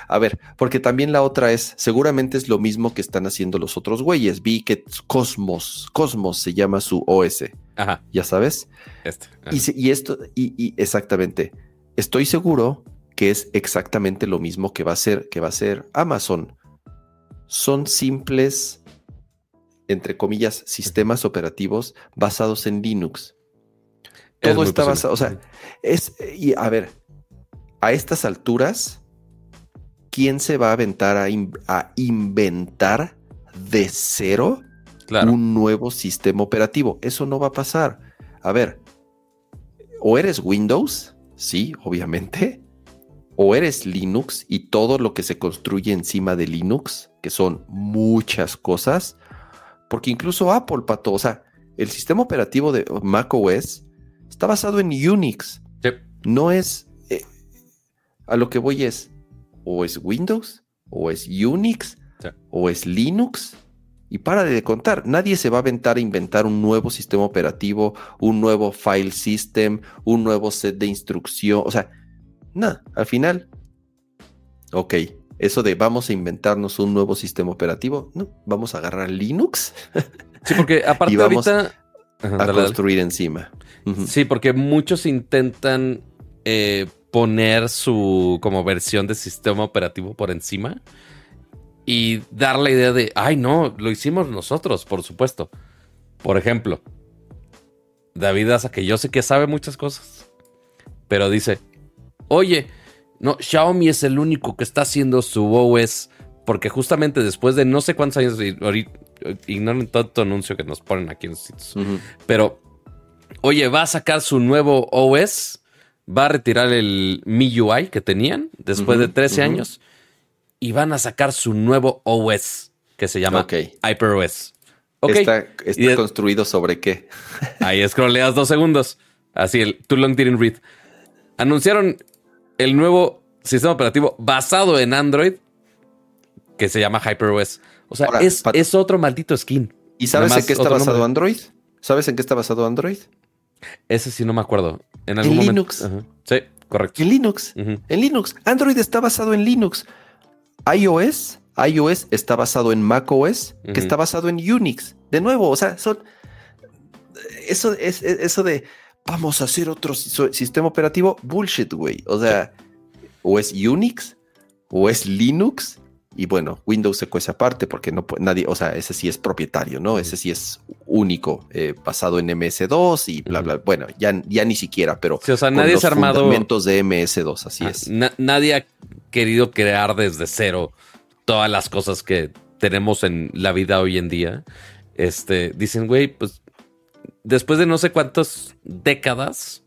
A ver, porque también la otra es, seguramente es lo mismo que están haciendo los otros güeyes. Vi que Cosmos, Cosmos se llama su OS. Ajá. Ya sabes. Este, y, esto, y, exactamente, estoy seguro que es exactamente lo mismo que va a ser, que va a ser Amazon. Son simples, entre comillas, sistemas operativos basados en Linux. Todo está basado, o sea, es, y a ver, a estas alturas, ¿quién se va a aventar a, inventar de cero un nuevo sistema operativo? Eso no va a pasar. A ver, o eres Windows, sí, obviamente, o eres Linux y todo lo que se construye encima de Linux, que son muchas cosas, porque incluso Apple, pato, o sea, el sistema operativo de macOS está basado en Unix. No es. Eh, a lo que voy es. O es Windows, o es Unix, o es Linux. Y para de contar, nadie se va a aventar a inventar un nuevo sistema operativo, un nuevo file system, un nuevo set de instrucción. O sea, nada, al final, ok, eso de vamos a inventarnos un nuevo sistema operativo, no, vamos a agarrar Linux. Sí, porque aparte ahorita a construir encima. Sí, porque muchos intentan eh, poner su como versión de sistema operativo por encima y dar la idea de, ay no, lo hicimos nosotros, por supuesto. Por ejemplo, David Asa, que yo sé que sabe muchas cosas, pero dice, oye, no, Xiaomi es el único que está haciendo su OS Porque justamente después de no sé cuántos años, ignoren todo tu anuncio que nos ponen aquí en los sitios. Pero, oye, va a sacar su nuevo OS, va a retirar el MIUI que tenían después de 13 años y van a sacar su nuevo OS que se llama HyperOS. Okay. ¿Está, está construido sobre qué? Ahí scrolleas dos segundos. Así, el too long didn't read. Anunciaron el nuevo sistema operativo basado en Android que se llama HyperOS. O sea, es, otro maldito skin. ¿Y sabes en qué está basado Android? ¿Sabes en qué está basado Android? Ese sí no me acuerdo. En, algún Linux. Sí, correcto. En Linux. En Linux. Android está basado en Linux. iOS, iOS está basado en macOS, que está basado en Unix. De nuevo, o sea, son eso es eso de vamos a hacer otro sistema operativo bullshit, güey. O sea, o es Unix o es Linux y bueno, Windows se cuece aparte porque no nadie, o sea, ese sí es propietario, ¿no? Ese sí es único, eh, basado en MS2 y bla, bla. Bueno, ya, ya ni siquiera, pero. o sea, nadie los ha armado. Fundamentos de MS2, así ah, es. nadie ha querido crear desde cero todas las cosas que tenemos en la vida hoy en día. Este, dicen, güey, pues después de no sé cuántas décadas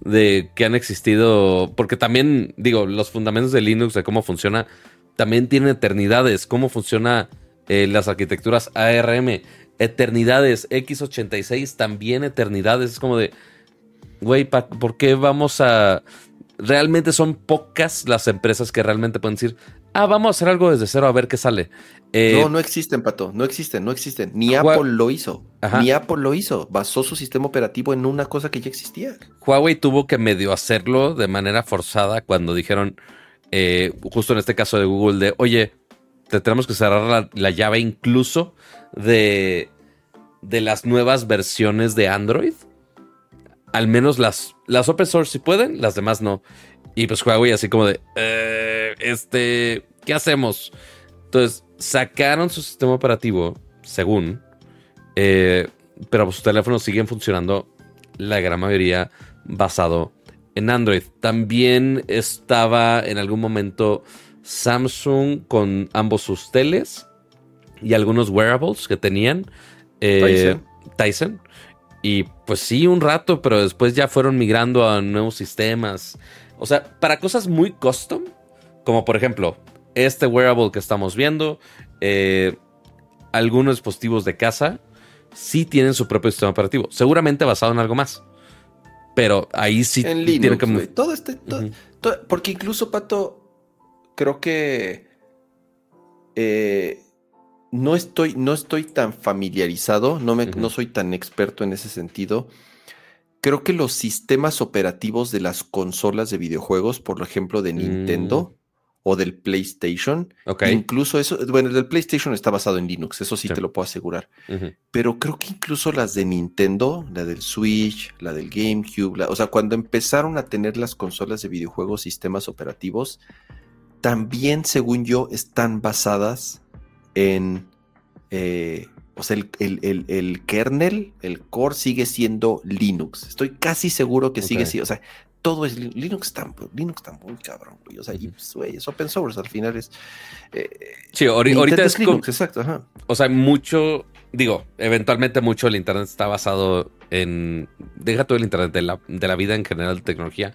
de que han existido, porque también, digo, los fundamentos de Linux, de cómo funciona, también tiene eternidades. ¿Cómo funciona eh, las arquitecturas ARM? Eternidades. X86 también eternidades. Es como de, güey, ¿por qué vamos a... Realmente son pocas las empresas que realmente pueden decir, ah, vamos a hacer algo desde cero a ver qué sale. Eh, no, no existen, Pato, no existen, no existen. Ni Apple lo hizo. Ni Apple lo hizo. Basó su sistema operativo en una cosa que ya existía. Huawei tuvo que medio hacerlo de manera forzada cuando dijeron, eh, justo en este caso de Google, de, oye, te tenemos que cerrar la, llave incluso de, de las nuevas versiones de Android. Al menos las, las open source si pueden, las demás no. Y pues Huawei así como de, eh, este, ¿qué hacemos? Entonces sacaron su sistema operativo, según, eh, pero sus teléfonos siguen funcionando la gran mayoría basado en Android. También estaba en algún momento Samsung con ambos sus teles y algunos wearables que tenían. Eh, Tyson. Y pues sí, un rato, pero después ya fueron migrando a nuevos sistemas. O sea, para cosas muy custom, como por ejemplo este wearable que estamos viendo, eh, algunos dispositivos de casa, sí tienen su propio sistema operativo, seguramente basado en algo más. Pero ahí sí en Linux, tiene que... Todo este... porque incluso, Pato, creo que... Eh, no, estoy, no estoy tan familiarizado, no, me, no soy tan experto en ese sentido. Creo que los sistemas operativos de las consolas de videojuegos, por ejemplo de Nintendo, mm o del PlayStation. Incluso eso, bueno, el del PlayStation está basado en Linux, eso sí, te lo puedo asegurar. Pero creo que incluso las de Nintendo, la del Switch, la del GameCube, o sea, cuando empezaron a tener las consolas de videojuegos, sistemas operativos, también, según yo, están basadas en... Eh, o sea, el, kernel, el core sigue siendo Linux. Estoy casi seguro que sigue siendo. O sea, todo es Linux tan, Linux tan muy cabrón, O sea, y, es open source, al final es. Eh, sí, ahorita es Linux, exacto, O sea, mucho, digo, eventualmente mucho el internet está basado en. Deja todo el internet de la, de la vida en general de tecnología.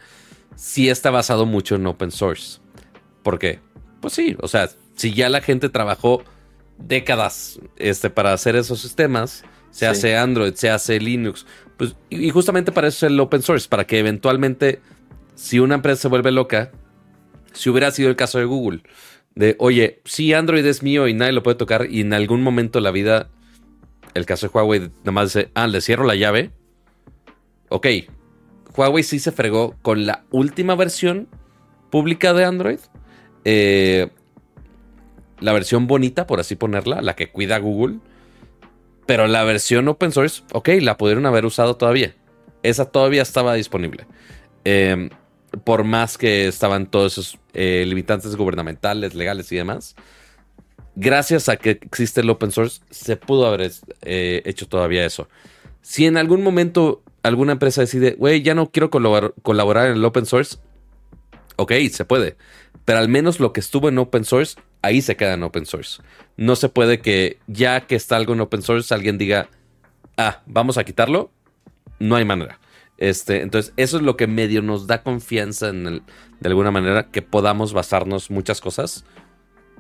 Sí está basado mucho en open source. ¿Por qué? Pues sí, o sea, si ya la gente trabajó décadas este, para hacer esos sistemas, se hace Android, se hace Linux. Pues, y justamente para eso es el open source, para que eventualmente, si una empresa se vuelve loca, si hubiera sido el caso de Google, de, oye, si Android es mío y nadie lo puede tocar, y en algún momento de la vida, el caso de Huawei, nada más dice, ah, le cierro la llave. Ok, Huawei sí se fregó con la última versión pública de Android. Eh, la versión bonita, por así ponerla, la que cuida Google pero la versión open source, ok, la pudieron haber usado todavía. Esa todavía estaba disponible. Em, por más que estaban todos esos eh, limitantes gubernamentales, legales y demás. Gracias a que existe el open source, se pudo haber eh, hecho todavía eso. Si en algún momento alguna empresa decide, güey, ya no quiero colaborar, colaborar en el open source, ok, se puede. Pero al menos lo que estuvo en open source, ahí se queda en open source. No se puede que ya que está algo en open source, alguien diga, ah, vamos a quitarlo. No hay manera. Este, entonces, eso es lo que medio nos da confianza en el, de alguna manera, que podamos basarnos muchas cosas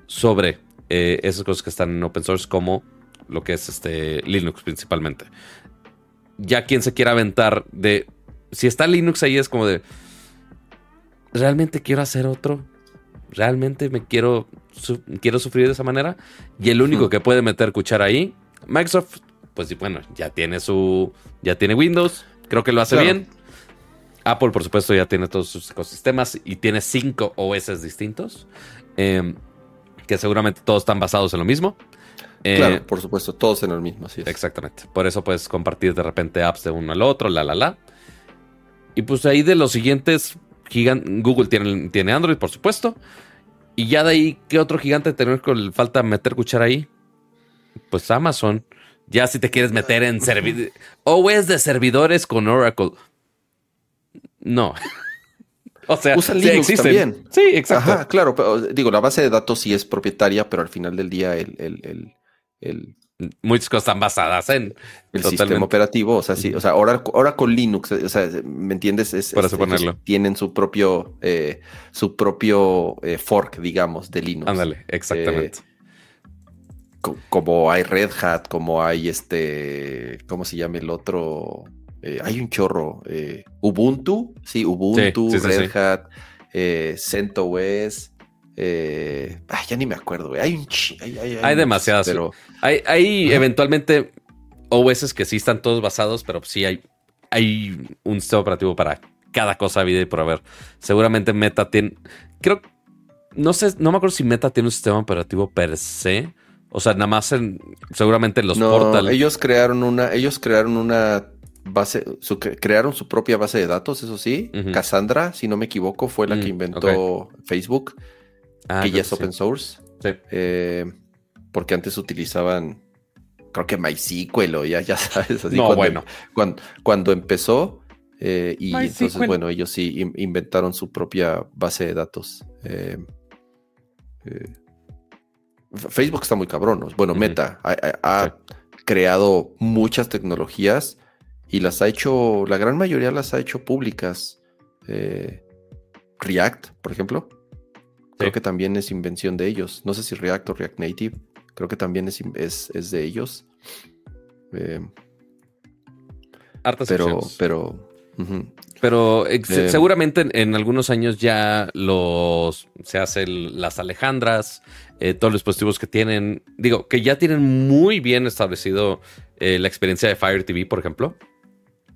sobre eh, esas cosas que están en open source, como lo que es este Linux principalmente. Ya quien se quiera aventar de. Si está Linux ahí, es como de. ¿Realmente quiero hacer otro? ¿Realmente me quiero, quiero sufrir de esa manera? Y el único que puede meter cuchara ahí, Microsoft, pues bueno, ya tiene su. Ya tiene Windows. Creo que lo hace bien. Apple, por supuesto, ya tiene todos sus ecosistemas y tiene cinco OS distintos. Eh, que seguramente todos están basados en lo mismo. Eh, claro, por supuesto, todos en el mismo, así Exactamente. Por eso puedes compartir de repente apps de uno al otro, la, la, la. Y pues ahí de los siguientes, Google tiene, tiene Android, por supuesto. Y ya de ahí, ¿qué otro gigante tener con falta meter cuchara ahí? Pues Amazon. Ya si te quieres meter en servidores. OS de servidores con Oracle. No. O sea, Usa Linux también. Sí, exacto. Ajá, claro, pero digo, la base de datos sí es propietaria, pero al final del día el, el, Muchas cosas están basadas en el sistema operativo. O sea, sí, o sea, ahora, ahora con Linux, o sea, ¿me entiendes? Es, Para suponerlo. tienen su propio, eh, su propio eh, fork, digamos, de Linux. Ándale, exactamente. Eh, como hay Red Hat, como hay este, ¿cómo se llama el otro? Hay un chorro. Ubuntu, sí, Ubuntu, Red Hat, CentOS. Eh, ya ni me acuerdo, güey. Hay, un hay, demasiadas. Pero... Hay, eventualmente OS que sí están todos basados, pero sí hay, hay un sistema operativo para cada cosa vida y por haber. Seguramente Meta tiene. Creo. No sé, no me acuerdo si Meta tiene un sistema operativo per se. O sea, nada más en. Seguramente los no, Ellos crearon una. Ellos crearon una base, crearon su propia base de datos, eso sí. Cassandra, si no me equivoco, fue la que mm, inventó Facebook, ah, que ya es open source. Eh, porque antes utilizaban, creo que MySQL o ya, ya sabes, así. No, bueno. Cuando, empezó, eh, y entonces, bueno, ellos sí inventaron su propia base de datos. Eh, Facebook está muy cabrón. Bueno, Meta ha creado muchas tecnologías y las ha hecho, la gran mayoría las ha hecho públicas. Eh, React, por ejemplo, creo que también es invención de ellos. No sé si React o React Native, creo que también es, es, de ellos. Eh, pero, pero, pero eh, seguramente en, algunos años ya los se hacen las Alejandras, todos los dispositivos que tienen, digo, que ya tienen muy bien establecido la experiencia de Fire TV, por ejemplo.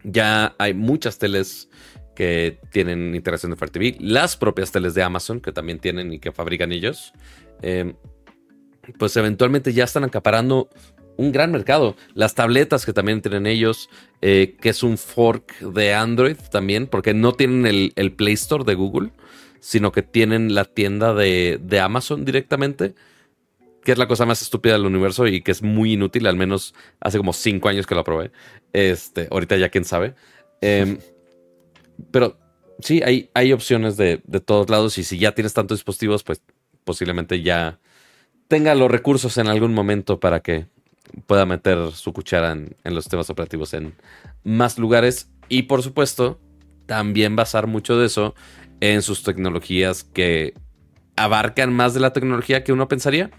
Ya hay muchas teles que tienen integración de Fire TV. Las propias teles de Amazon, que también tienen y que fabrican ellos. Em, pues eventualmente ya están acaparando un gran mercado. Las tabletas que también tienen ellos, eh, que es un fork de Android también, porque no tienen el, Play Store de Google, sino que tienen la tienda de, de, Amazon directamente, que es la cosa más estúpida del universo y que es muy inútil, al menos hace como cinco años que lo probé. Este, ahorita ya quién sabe. Em, pero sí, hay, hay opciones de, todos lados y si ya tienes tantos dispositivos, pues posiblemente ya tenga los recursos en algún momento para que pueda meter su cuchara en, los sistemas operativos en más lugares. Y por supuesto, también basar mucho de eso en sus tecnologías que abarcan más de la tecnología que uno pensaría.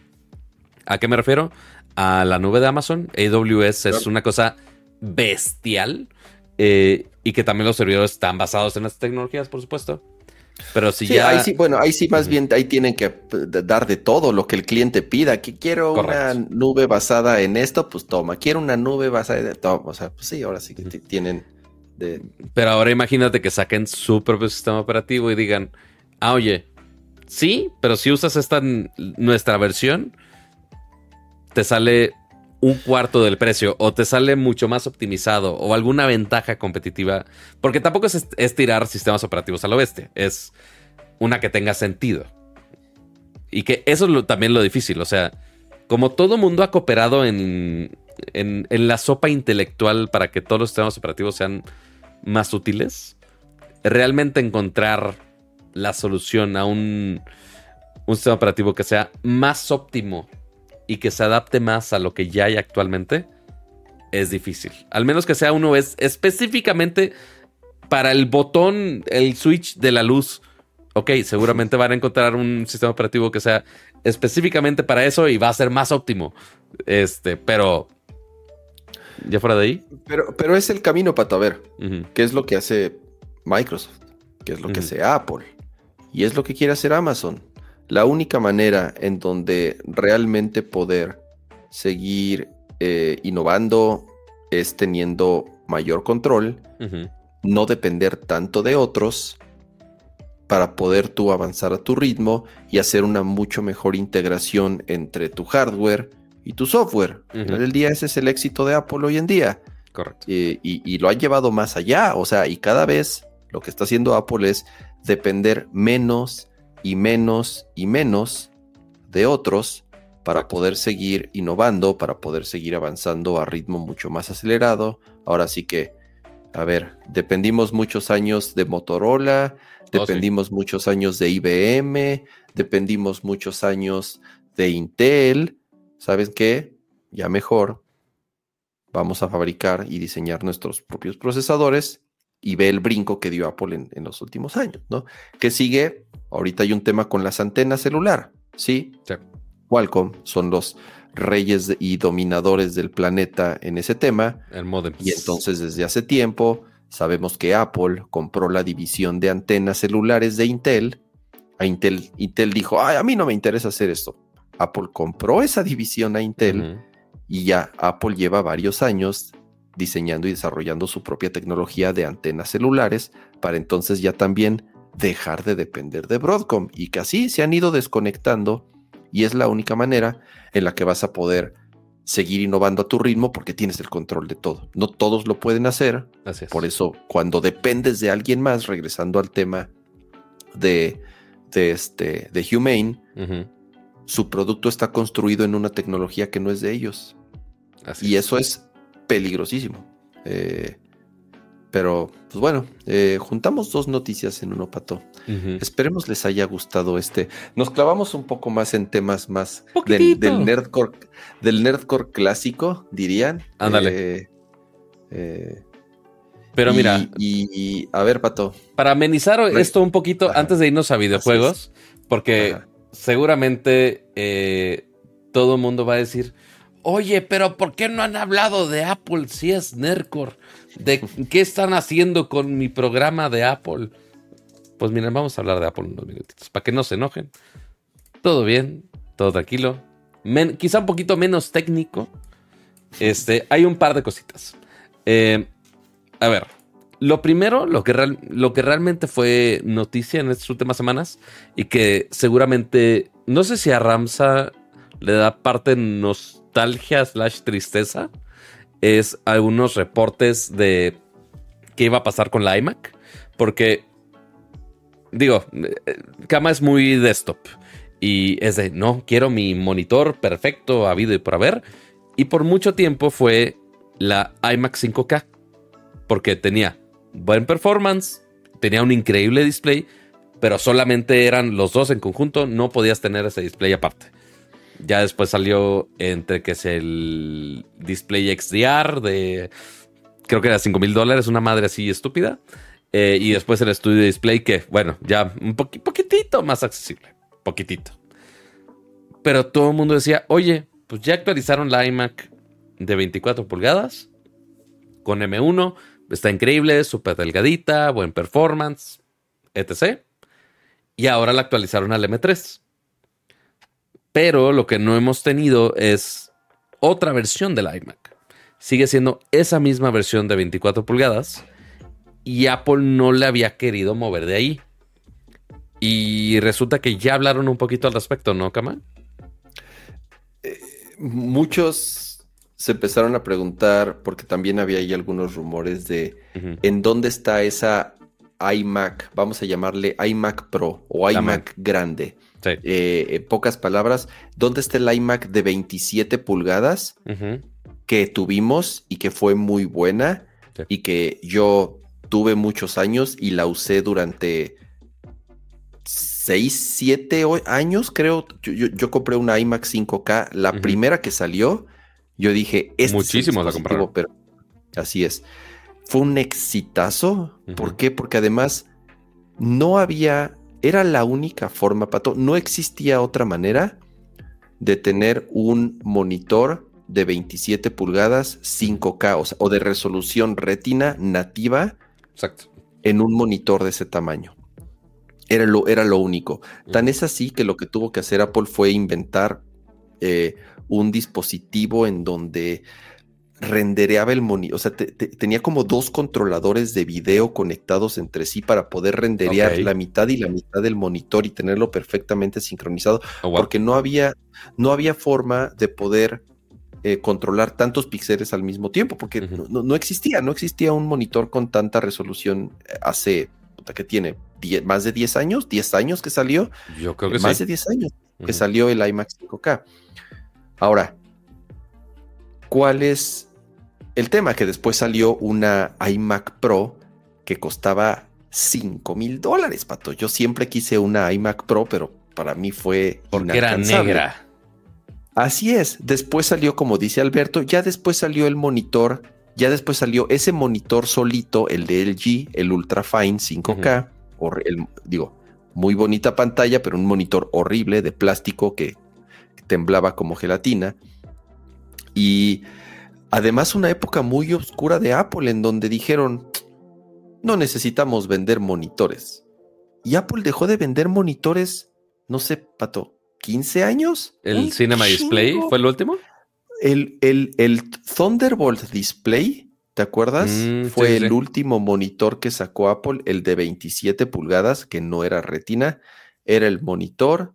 ¿A qué me refiero? A la nube de Amazon. AWS es una cosa bestial eh, y que también los servidores están basados en las tecnologías, por supuesto. Pero si ya. Ahí sí, bueno, ahí sí, más bien, ahí tienen que dar de todo lo que el cliente pida. Que quiero una nube basada en esto, pues toma. Quiero una nube basada en esto. O sea, pues sí, ahora sí que tienen. De... Pero ahora imagínate que saquen su propio sistema operativo y digan: Ah, oye, sí, pero si usas esta nuestra versión, te sale un cuarto del precio o te sale mucho más optimizado o alguna ventaja competitiva, porque tampoco es, tirar sistemas operativos al oeste, es una que tenga sentido. Y que eso es también lo difícil, o sea, como todo mundo ha cooperado en, en, la sopa intelectual para que todos los sistemas operativos sean más útiles, realmente encontrar la solución a un un sistema operativo que sea más óptimo y que se adapte más a lo que ya hay actualmente, es difícil. Al menos que sea uno es específicamente para el botón, el switch de la luz. Ok, seguramente van a encontrar un sistema operativo que sea específicamente para eso y va a ser más óptimo. Este, pero ya fuera de ahí. Pero, pero es el camino, para ver, ¿qué es lo que hace Microsoft? ¿Qué es lo que hace Apple? Y es lo que quiere hacer Amazon. La única manera en donde realmente poder seguir eh, innovando es teniendo mayor control, no depender tanto de otros para poder tú avanzar a tu ritmo y hacer una mucho mejor integración entre tu hardware y tu software. El día ese es el éxito de Apple hoy en día. Correcto. y, y, lo ha llevado más allá, o sea, y cada vez lo que está haciendo Apple es depender menos y menos y menos de otros para poder seguir innovando, para poder seguir avanzando a ritmo mucho más acelerado. Ahora sí que, a ver, dependimos muchos años de Motorola, oh, dependimos muchos años de IBM, dependimos muchos años de Intel. ¿Saben qué? Ya mejor vamos a fabricar y diseñar nuestros propios procesadores y ve el brinco que dio Apple en, los últimos años, ¿no? Que sigue, ahorita hay un tema con las antenas celular, ¿sí? Qualcomm son los reyes y dominadores del planeta en ese tema. El modem. Y entonces desde hace tiempo sabemos que Apple compró la división de antenas celulares de Intel. A Intel, Intel dijo, Ay, a mí no me interesa hacer esto. Apple compró esa división a Intel y ya Apple lleva varios años diseñando y desarrollando su propia tecnología de antenas celulares para entonces ya también dejar de depender de Broadcom y que así se han ido desconectando y es la única manera en la que vas a poder seguir innovando a tu ritmo porque tienes el control de todo. No todos lo pueden hacer. Por eso cuando dependes de alguien más, regresando al tema de, de, este, de Humane, su producto está construido en una tecnología que no es de ellos. y eso es peligrosísimo. Eh, pero, pues bueno, eh, juntamos dos noticias en uno, Pato. Esperemos les haya gustado este. Nos clavamos un poco más en temas más del, nerdcore, del nerdcore clásico, dirían. Ándale. Eh, pero mira. Y, a ver, Pato. Para amenizar esto un poquito, antes de irnos a videojuegos, porque seguramente todo el mundo va a decir Oye, pero ¿por qué no han hablado de Apple si es Nercor? ¿De qué están haciendo con mi programa de Apple? Pues miren, vamos a hablar de Apple unos minutitos, para que no se enojen. Todo bien, todo tranquilo. quizá un poquito menos técnico. Este, hay un par de cositas. Eh, a ver, lo primero, lo que, lo que realmente fue noticia en estas últimas semanas y que seguramente, no sé si a Ramsa le da parte nos nostalgia slash tristeza es algunos reportes de qué iba a pasar con la iMac. Porque, digo, Kama es muy desktop. Y es de, no, quiero mi monitor perfecto, habido y por haber. Y por mucho tiempo fue la iMac 5K. Porque tenía buen performance, tenía un increíble display, pero solamente eran los dos en conjunto, no podías tener ese display aparte. Ya después salió entre que es el display XDR de creo que era 5 mil dólares, una madre así estúpida. Eh, y después el estudio de display que, bueno, ya un poquitito más accesible. Poquitito. Pero todo el mundo decía, oye, pues ya actualizaron la iMac de 24 pulgadas con M1. Está increíble, súper delgadita, buen performance, etc. Y ahora la actualizaron al M3. Pero lo que no hemos tenido es otra versión del iMac. Sigue siendo esa misma versión de 24 pulgadas y Apple no le había querido mover de ahí. Y resulta que ya hablaron un poquito al respecto, ¿no, Kama? Eh, muchos se empezaron a preguntar, porque también había ahí algunos rumores de en dónde está esa iMac, vamos a llamarle iMac Pro o iMac grande. Eh, en pocas palabras, ¿dónde está el iMac de 27 pulgadas que tuvimos y que fue muy buena y que yo tuve muchos años y la usé durante 6, 7 años, creo. Yo, compré una iMac 5K, la primera que salió. Yo dije, este Muchísimo la compraron. Pero así es. Fue un exitazo. ¿Por qué? Porque además no había, era la única forma, Pato, no existía otra manera de tener un monitor de 27 pulgadas 5K o, de resolución retina nativa Exacto. en un monitor de ese tamaño. Era lo, era lo único. Tan es así que lo que tuvo que hacer Apple fue inventar eh, un dispositivo en donde rendereaba el monitor, o sea, tenía como dos controladores de video conectados entre sí para poder renderear la mitad y la mitad del monitor y tenerlo perfectamente sincronizado, oh, porque no había, no había forma de poder eh, controlar tantos píxeles al mismo tiempo, porque no, existía, no existía un monitor con tanta resolución eh, hace, que tiene más de 10 años, 10 años que salió. Yo creo que más de 10 años que salió el iMac 5K. Ahora, ¿cuál es el tema? Que después salió una iMac Pro que costaba 5 mil dólares, pato. Yo siempre quise una iMac Pro, pero para mí fue. Porque era negra. Así es. Después salió, como dice Alberto, ya después salió el monitor. Ya después salió ese monitor solito, el de LG, el Ultrafine 5K. digo, muy bonita pantalla, pero un monitor horrible de plástico que temblaba como gelatina. Y además una época muy oscura de Apple en donde dijeron, no necesitamos vender monitores. Y Apple dejó de vender monitores, no sé, Pato, 15 años. ¿El Cinema Display fue el último? El, el, Thunderbolt Display, ¿te acuerdas? Mm, fue el último monitor que sacó Apple, el de 27 pulgadas, que no era retina, era el monitor.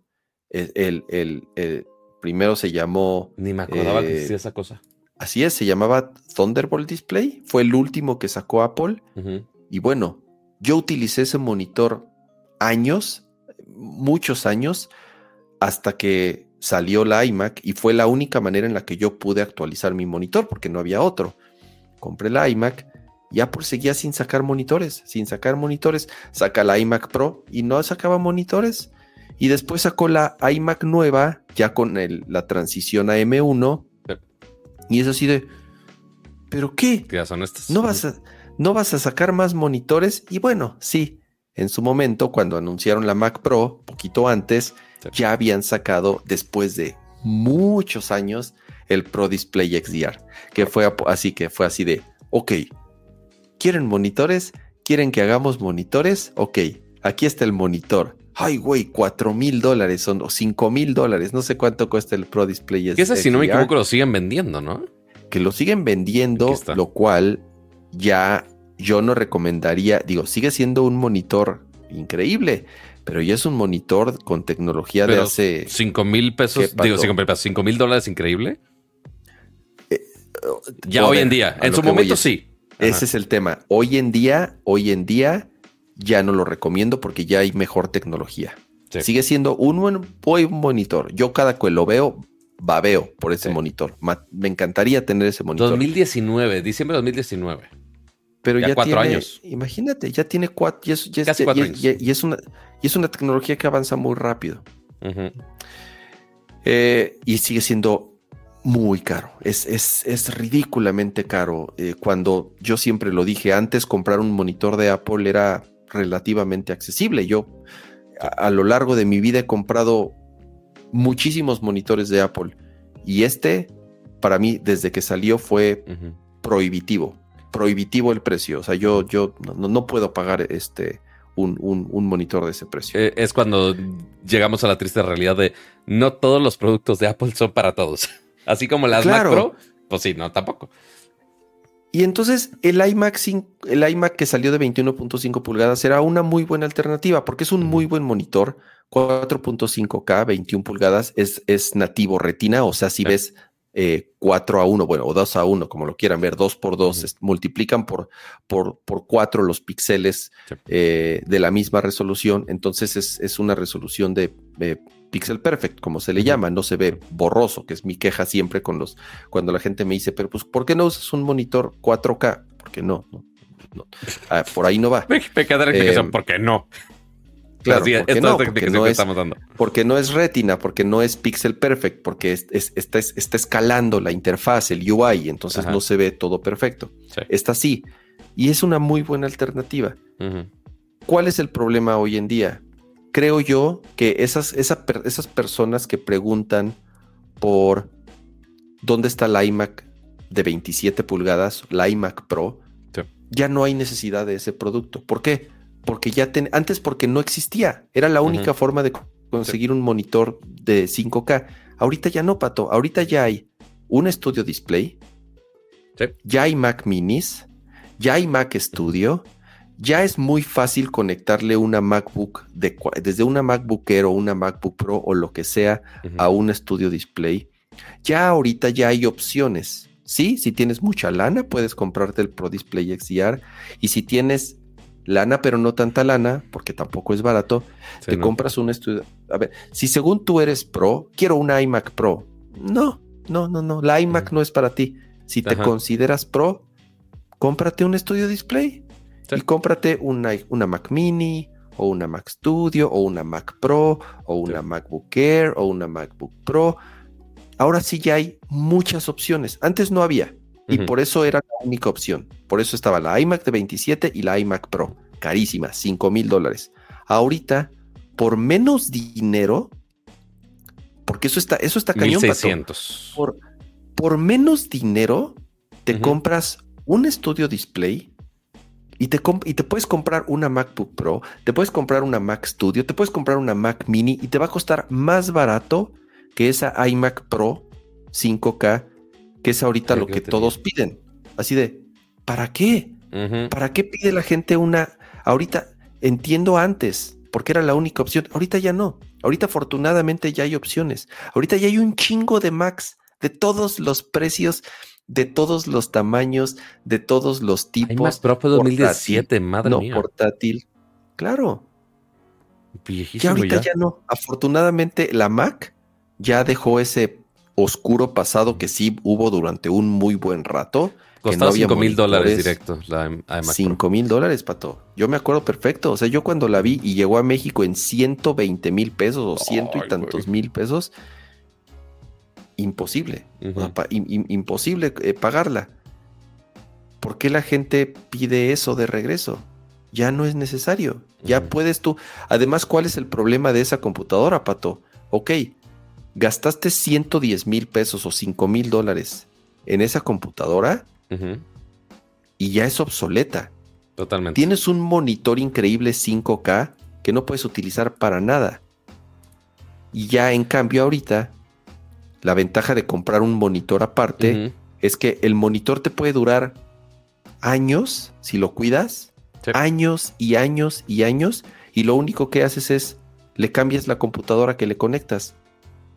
El, el, primero se llamó. Ni me acordaba que existía esa cosa. Así es, se llamaba Thunderbolt Display. Fue el último que sacó Apple. Y bueno, yo utilicé ese monitor años, muchos años hasta que salió la iMac y fue la única manera en la que yo pude actualizar mi monitor porque no había otro. Compré la iMac y Apple seguía sin sacar monitores, sin sacar monitores. Saca la iMac Pro y no sacaba monitores. Y después sacó la iMac nueva, ya con la transición a M1. Y es así de, ¿pero qué? Ya son estos. ¿No vas, a, ¿No vas a sacar más monitores? Y bueno, sí, en su momento, cuando anunciaron la Mac Pro, poquito antes, ya habían sacado después de muchos años el Pro Display XDR, que fue así que fue así de, ok, ¿quieren monitores? ¿Quieren que hagamos monitores? Ok, aquí está el monitor. Ay, güey, cuatro mil dólares son o cinco mil dólares. No sé cuánto cuesta el Pro Display. XDR. ese, si no me equivoco, lo siguen vendiendo, ¿no? Que lo siguen vendiendo, lo cual ya yo no recomendaría. Digo, sigue siendo un monitor increíble, pero ya es un monitor con tecnología de hace. 5 mil pesos, digo, 5 mil pesos, 5 mil dólares, increíble. Eh, ya hoy en día, en su momento sí. Ese es el tema. Hoy en día, hoy en día ya no lo recomiendo porque ya hay mejor tecnología. Sigue siendo un buen, monitor. Yo cada que lo veo, babeo por ese monitor. Me encantaría tener ese monitor. 2019, diciembre de 2019. Pero ya, cuatro tiene, años. Imagínate, ya tiene cuatro. Y es, y, es una, y es una tecnología que avanza muy rápido. Eh, y sigue siendo muy caro. Es, es, es ridículamente caro. Eh, cuando yo siempre lo dije, antes comprar un monitor de Apple era relativamente accesible. Yo a, lo largo de mi vida he comprado muchísimos monitores de Apple. Y este, para mí, desde que salió, fue prohibitivo prohibitivo el precio. O sea, yo, yo no, puedo pagar este un, monitor de ese precio. Eh, es cuando llegamos a la triste realidad de no todos los productos de Apple son para todos. Así como las Mac Pro, pues sí, no, tampoco. Y entonces el iMac, el iMac que salió de 21.5 pulgadas era una muy buena alternativa porque es un muy buen monitor. 4.5K, 21 pulgadas, es, es nativo retina, o sea, si ves 4 eh, a 1, bueno, o 2 a 1, como lo quieran ver, 2 por 2, multiplican por, por, por 4 los píxeles eh, de la misma resolución, entonces es, es una resolución de pixel perfect, como se le llama, no se ve borroso, que es mi queja siempre con los, cuando la gente me dice, pero pues, ¿por qué no usas un monitor 4K? Porque no, no, no. Ah, por ahí no va. Explicación, eh, ¿por qué no? Claro, porque esta no, es la porque explicación no que es- estamos dando. Porque no es retina, porque no es pixel perfect, porque es- es- está, es- está escalando la interfaz, el UI, entonces Ajá. no se ve todo perfecto. Sí. Está así. Y es una muy buena alternativa. ¿Cuál es el problema hoy en día? Creo yo que esas, esa esas personas que preguntan por dónde está la iMac de 27 pulgadas, la iMac Pro, Sí. ya no hay necesidad de ese producto. ¿Por qué? Porque ya ten- antes porque no existía. Era la única forma de co- conseguir un monitor de 5K. Ahorita ya no, Pato. Ahorita ya hay un Studio Display, Sí. ya hay Mac Minis, ya hay Mac Studio, ya es muy fácil conectarle una MacBook de, desde una MacBook Air o una MacBook Pro o lo que sea a un Studio Display. Ya ahorita ya hay opciones. Sí, si tienes mucha lana, puedes comprarte el Pro Display XDR. Y si tienes lana, pero no tanta lana, porque tampoco es barato, Sí, te no. compras un estudio. A ver, si según tú eres pro, quiero una iMac Pro. No, no, no, no. La iMac no es para ti. Si te Ajá. consideras pro, cómprate un estudio display. Y cómprate una, una Mac Mini o una Mac Studio o una Mac Pro o una Sí. MacBook Air o una MacBook Pro. Ahora sí ya hay muchas opciones. Antes no había. Y por eso era la única opción. Por eso estaba la iMac de 27 y la iMac Pro. Carísima, 5 mil dólares. Ahorita, por menos dinero, porque eso está, eso está cañón, Pato. 1600. Por, por menos dinero, te compras un estudio display y te, y te puedes comprar una MacBook Pro, te puedes comprar una Mac Studio, te puedes comprar una Mac Mini y te va a costar más barato que esa iMac Pro 5K, que es ahorita lo que todos piden. Así de, ¿para qué? ¿Para qué pide la gente una? Ahorita entiendo antes, porque era la única opción. Ahorita ya no. Ahorita afortunadamente ya hay opciones. Ahorita ya hay un chingo de Macs de todos los precios, de todos los tamaños, de todos los tipos. Pro fue portátil, 2017, madre no mía. portátil. Claro. Viejísimo Ya ahorita ya. ya no. Afortunadamente la Mac ya dejó ese oscuro pasado que sí hubo durante un muy buen rato. que Costaba había 5 mil dólares directo la iMac Pro. 5 mil dólares, pato. Yo me acuerdo perfecto. O sea, yo cuando la vi y llegó a México en 120 mil pesos o ciento Ay, y tantos mil pesos, imposible. O sea, imposible eh, pagarla. ¿Por qué la gente pide eso de regreso? Ya no es necesario. Ya puedes tú. Además, ¿cuál es el problema de esa computadora, pato? Ok, gastaste 110 mil pesos o 5 mil dólares en esa computadora y ya es obsoleta. Totalmente. Tienes un monitor increíble 5K que no puedes utilizar para nada. Y ya en cambio ahorita, la ventaja de comprar un monitor aparte es que el monitor te puede durar años si lo cuidas. Sí. Años y años y años. Y lo único que haces es le cambias la computadora que le conectas.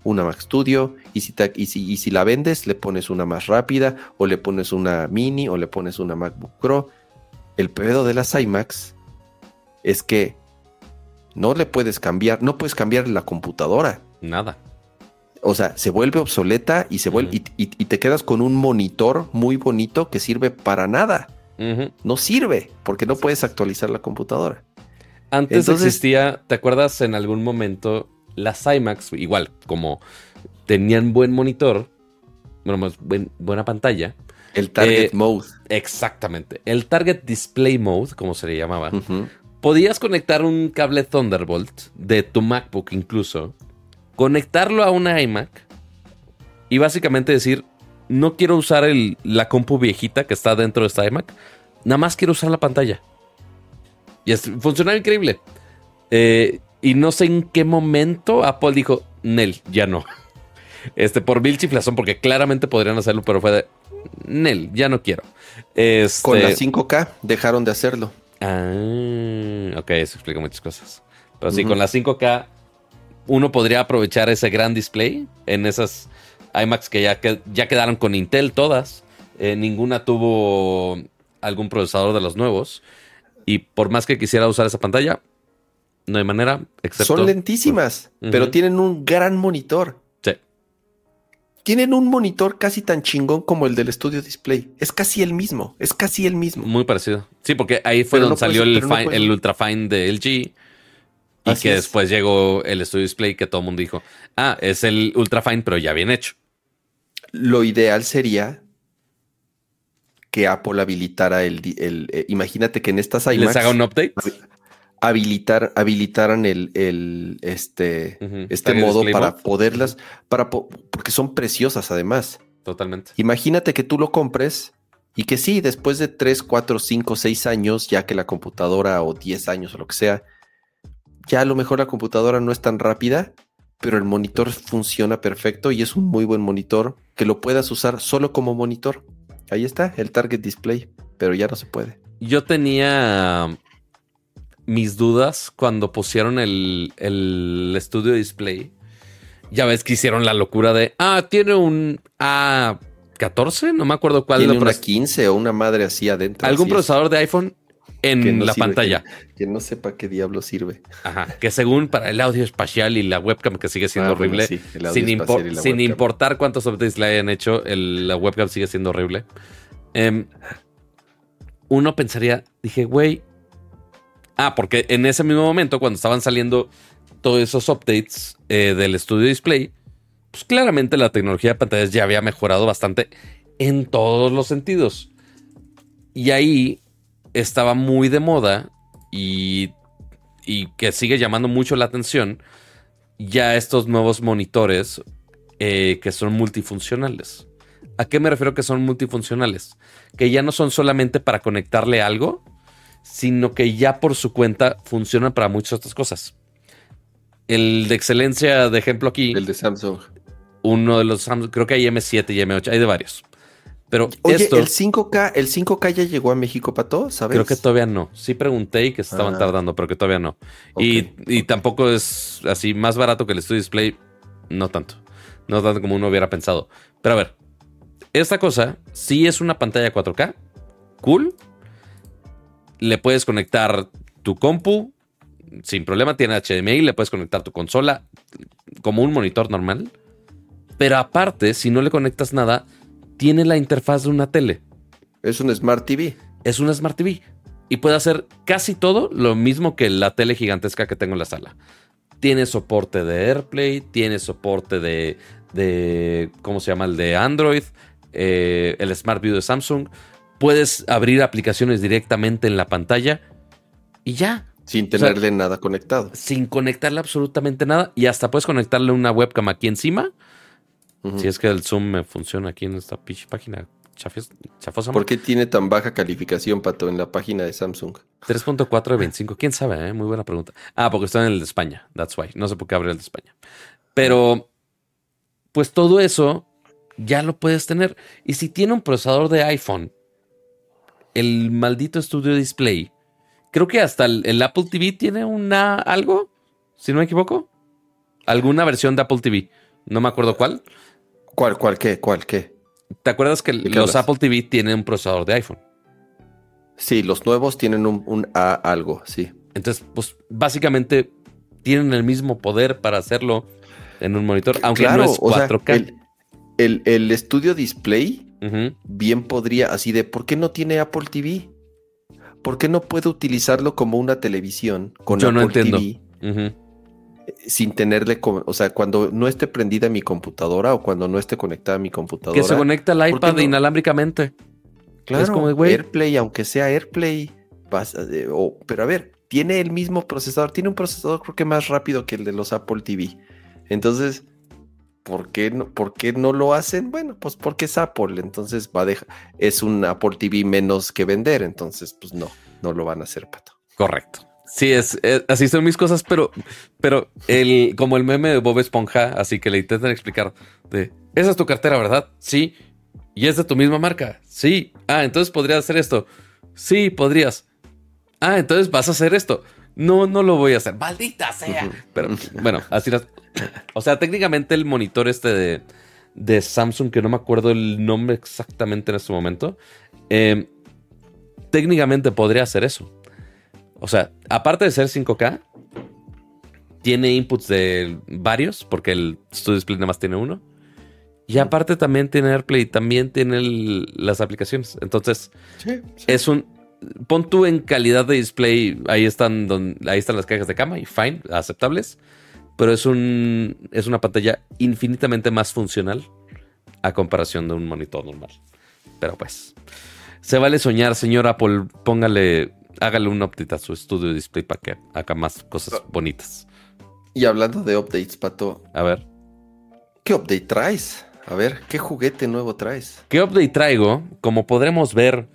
Una Mac Studio. Y si, te- y si, y si la vendes, le pones una más rápida. O le pones una mini. O le pones una MacBook Pro. El pedo de las iMacs es que no le puedes cambiar. No puedes cambiar la computadora. Nada. O sea, se vuelve obsoleta y se vuelve y, y- y te quedas con un monitor muy bonito que sirve para nada. No sirve porque no puedes actualizar la computadora. Antes Entonces- existía, ¿te acuerdas en algún momento las iMacs, igual, como tenían buen monitor, bueno, más buen- buena pantalla? El target Eh, mode. Exactamente. El Target Display Mode, como se le llamaba, podías conectar un cable Thunderbolt de tu MacBook incluso, conectarlo a una iMac y básicamente decir, no quiero usar el- la compu viejita que está dentro de esta iMac, nada más quiero usar la pantalla. Y es, funcionaba increíble. Eh, y no sé en qué momento Apple dijo, Nel, ya no. Este, por mil chiflazón, porque claramente podrían hacerlo, pero fue de, Nel, ya no quiero. Este, Con la 5K dejaron de hacerlo. Ah, ok, eso explica muchas cosas. Pero sí, con la 5K, uno podría aprovechar ese gran display en esas iMacs que ya, que- ya quedaron con Intel todas. Eh, ninguna tuvo algún procesador de los nuevos. Y por más que quisiera usar esa pantalla, no hay manera, excepto. Son lentísimas, pero tienen un gran monitor. Sí. Tienen un monitor casi tan chingón como el del estudio display. Es casi el mismo. Es casi el mismo. Muy parecido. Sí, porque ahí fue Pero donde no salió el, no fine- el Ultrafine de LG. Y Así que es. después llegó el Studio Display que todo el mundo dijo, ah, es el Ultra Fine, pero ya bien hecho. Lo ideal sería que Apple habilitara el, el- eh, imagínate que en estas Y les iMacs haga un update. habilitar, habilitaran el, el este, este modo para Mode. poderlas, para po- porque son preciosas además. Totalmente. Imagínate que tú lo compres y que sí, después de 3, 4, 5, 6 años, ya que la computadora o 10 años o lo que sea, ya a lo mejor la computadora no es tan rápida, pero el monitor funciona perfecto y es un muy buen monitor que lo puedas usar solo como monitor. Ahí está, el Target Display, pero ya no se puede. Yo tenía mis dudas cuando pusieron el, el Studio Display. Ya ves que hicieron la locura de, ah, tiene un A14, no me acuerdo cuál. Tiene una pres- 15 o una madre así adentro. algún es, procesador de iPhone en no la sirve, pantalla. Que, que no sepa qué diablo sirve. Ajá, que según para el audio espacial y la webcam que sigue siendo Ah, bueno, horrible, sí, sin, importar cuántos updates le hayan hecho, el- la webcam sigue siendo horrible. Em, uno pensaría, dije, güey. Ah, porque en ese mismo momento, cuando estaban saliendo todos esos updates eh, del Studio Display, pues claramente la tecnología de pantallas ya había mejorado bastante en todos los sentidos. Y ahí estaba muy de moda y, y que sigue llamando mucho la atención ya estos nuevos monitores eh, que son multifuncionales. ¿A qué me refiero que son multifuncionales? Que ya no son solamente para conectarle algo, sino que ya por su cuenta funcionan para muchas otras cosas. El de excelencia de ejemplo aquí, El de Samsung. uno de los Samsung, creo que hay M7 y M8, hay de varios. Pero Oye, esto el 5K, el 5K ya llegó a México, Pato, ¿sabes? creo que todavía no. Sí pregunté y que se estaban Ah. tardando, pero que todavía no. Y, y tampoco es así más barato que el Studio Display. No tanto. No tanto como uno hubiera pensado. Pero a ver, esta cosa sí es una pantalla 4K. Cool. Le puedes conectar tu compu sin problema. Tiene HDMI. Le puedes conectar tu consola como un monitor normal. Pero aparte, si no le conectas nada, tiene la interfaz de una tele Es un Smart TV. es una Smart TV y puede hacer casi todo lo mismo que la tele gigantesca que tengo en la sala. Tiene soporte de AirPlay, tiene soporte de, de ¿cómo se llama? El de Android, eh, el Smart View de Samsung. Puedes abrir aplicaciones directamente en la pantalla y ya, Sin sea- tenerle nada conectado. sin conectarle absolutamente nada. Y hasta puedes conectarle una webcam aquí encima. Si es que el Zoom me funciona aquí en esta página chafosa. ¿Por qué tiene tan baja calificación, Pato, en la página de Samsung? 3.4 de 25. ¿Quién sabe? eh? Muy buena pregunta. Ah, porque está en el de España. That's why. No sé por qué abre el de España. Pero, pues todo eso ya lo puedes tener. Y si tiene un procesador de iPhone, el maldito Studio Display, creo que hasta el, el Apple TV tiene una algo, si no me equivoco. Alguna versión de Apple TV. No me acuerdo cuál. ¿Cuál, cuál, qué, cuál, qué? ¿Te acuerdas que ¿De qué los hablas? Apple TV tienen un procesador de iPhone? Sí, los nuevos tienen un, un A algo, sí. Entonces, pues básicamente tienen el mismo poder para hacerlo en un monitor, aunque no es o sea, 4K. el, el, el estudio display bien podría, así de, ¿por qué no tiene Apple TV? ¿Por qué no puede utilizarlo como una televisión con Yo no Apple entiendo. TV sin tenerle, o sea, cuando no esté prendida mi computadora o cuando no esté conectada mi computadora? Que se conecta al ¿por qué iPad no? inalámbricamente. Claro, Es como de, güey. AirPlay, aunque sea AirPlay, vas a- eh, o- pero a ver, tiene el mismo procesador, tiene un procesador creo que más rápido que el de los Apple TV. Entonces, ¿por qué no, por qué no lo hacen? Bueno, pues porque es Apple, entonces va a dejar, es un Apple TV menos que vender, entonces pues no, no lo van a hacer, pato. Correcto. Sí, es, es- así son mis cosas, pero, pero el, como el meme de Bob Esponja, así que le intentan explicar de esa es tu cartera, ¿verdad? Sí. Y es de tu misma marca. Sí. Ah, entonces podrías hacer esto. Sí, podrías. Ah, entonces vas a hacer esto. No, no lo voy a hacer. Maldita sea. Pero bueno, así las. O sea, técnicamente el monitor este de, de Samsung, que no me acuerdo el nombre exactamente en este momento, eh, técnicamente podría hacer eso. O sea, aparte de ser 5K, tiene inputs de varios, porque el Studio Display nada más tiene uno. Y aparte también tiene AirPlay, también tiene el- las aplicaciones. Entonces, Sí, sí. es un pon tú en calidad de display, ahí están, ahí están las cajas de cama y fine, aceptables. Pero es, un, es una pantalla infinitamente más funcional a comparación de un monitor normal. Pero pues, se vale soñar, señor Apple. Póngale, hágale un update a su estudio de display para que haga más cosas ah. bonitas. Y hablando de updates, Pato. A ver. ¿Qué update traes? A ver, ¿qué juguete nuevo traes? ¿Qué update traigo? Como podremos ver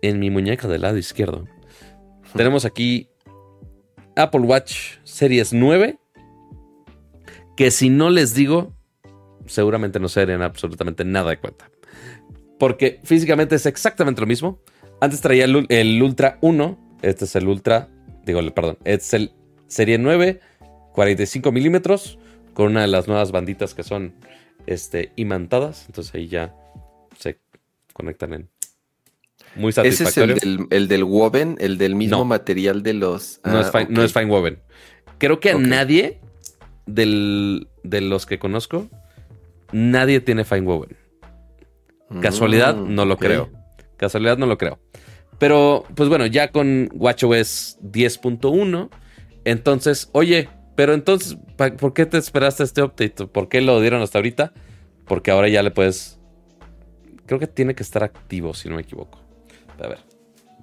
en mi muñeca del lado izquierdo, tenemos aquí Apple Watch Series 9. Que si no les digo, seguramente no se darían absolutamente nada de cuenta. Porque físicamente es exactamente lo mismo. Antes traía el, Ultra 1. Este es el Ultra. Digo, perdón. Este es el Serie 9, 45 milímetros. Con una de las nuevas banditas que son este, imantadas. Entonces ahí ya se conectan en. Muy satisfactorio. ¿Ese es el del, Woven? ¿El del mismo material de los.? no, es ah, no, es fine, Woven. Creo que a nadie de los que conozco, nadie tiene fine woven. Casualidad, mm, no lo creo. Casualidad, no lo creo. Pero, pues bueno, ya con WatchOS 10.1, entonces, oye, pero entonces, ¿por qué te esperaste este update? ¿Por qué lo dieron hasta ahorita? Porque ahora ya le puedes. Creo que tiene que estar activo, si no me equivoco. A ver,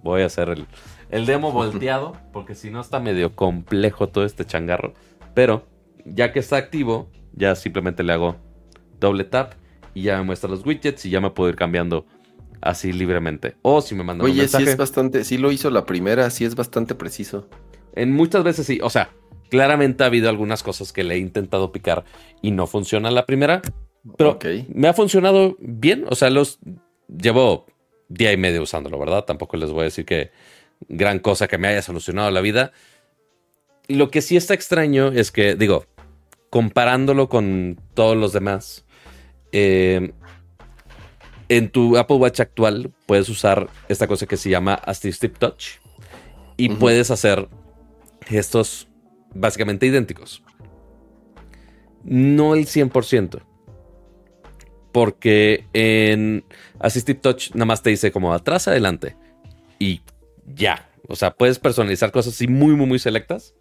voy a hacer el, el demo volteado, porque si no está medio complejo todo este changarro. Pero, ya que está activo, ya simplemente le hago doble tap y ya me muestra los widgets y ya me puedo ir cambiando así libremente. O si me mandan un mensaje. sí es bastante, sí lo hizo la primera, sí es bastante preciso. En muchas veces sí, o sea, claramente ha habido algunas cosas que le he intentado picar y no funciona la primera, pero me ha funcionado bien, o sea, los llevo día y medio usándolo, ¿verdad? Tampoco les voy a decir que gran cosa que me haya solucionado la vida. Lo que sí está extraño es que, digo, comparándolo con todos los demás, eh, en tu Apple Watch actual puedes usar esta cosa que se llama Assistive Touch y puedes hacer gestos básicamente idénticos. No el 100%. Porque en Assistive Touch nada más te dice como atrás, adelante. Y ya. O sea, puedes personalizar cosas así muy, muy, muy selectas.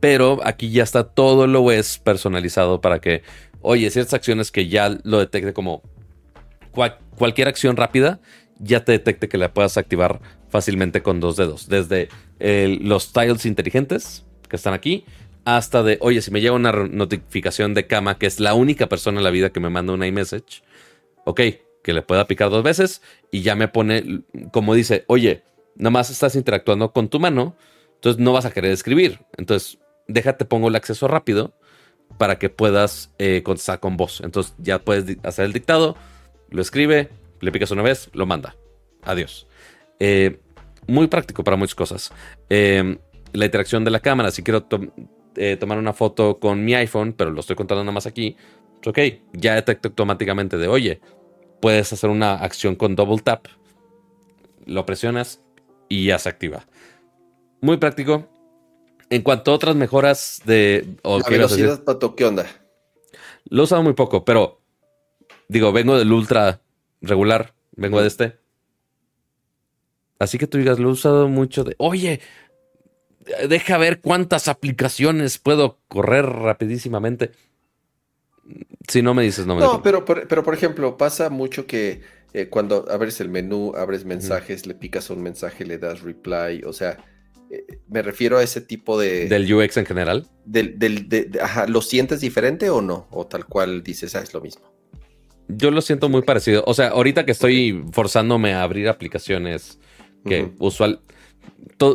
Pero aquí ya está todo lo es personalizado para que oye, ciertas acciones que ya lo detecte como cualquier acción rápida, ya te detecte que la puedas activar fácilmente con dos dedos. Desde los tiles inteligentes que están aquí, hasta de, oye, si me llega una notificación de cama, que es la única persona en la vida que me manda una iMessage, ok, que le pueda picar dos veces y ya me pone, como dice, oye, nada más estás interactuando con tu mano, entonces no vas a querer escribir. Entonces, déjate, pongo el acceso rápido para que puedas eh, contestar con voz. Entonces ya puedes hacer el dictado, lo escribe, le picas una vez, lo manda. Adiós. Eh, muy práctico para muchas cosas. Eh, la interacción de la cámara, si quiero tomar una foto con mi iPhone, pero lo estoy contando nada más aquí, pues ok, ya detecta automáticamente de, oye, puedes hacer una acción con double tap, lo presionas y ya se activa. Muy práctico, en cuanto a otras mejoras de. la velocidad, Pato, ¿qué onda? Lo he usado muy poco, pero digo, vengo del ultra regular, vengo de este. Así que tú digas, lo he usado mucho de. Oye, deja ver cuántas aplicaciones puedo correr rapidísimamente. Si no me dices, no me No, pero, pero por ejemplo, pasa mucho que eh, cuando abres el menú, abres mensajes, le picas un mensaje, le das reply, o sea me refiero a ese tipo de... ¿Del UX en general? Del, ¿Lo sientes diferente o no? O tal cual dices, ah, es lo mismo. Yo lo siento muy parecido. O sea, ahorita que estoy forzándome a abrir aplicaciones que usual...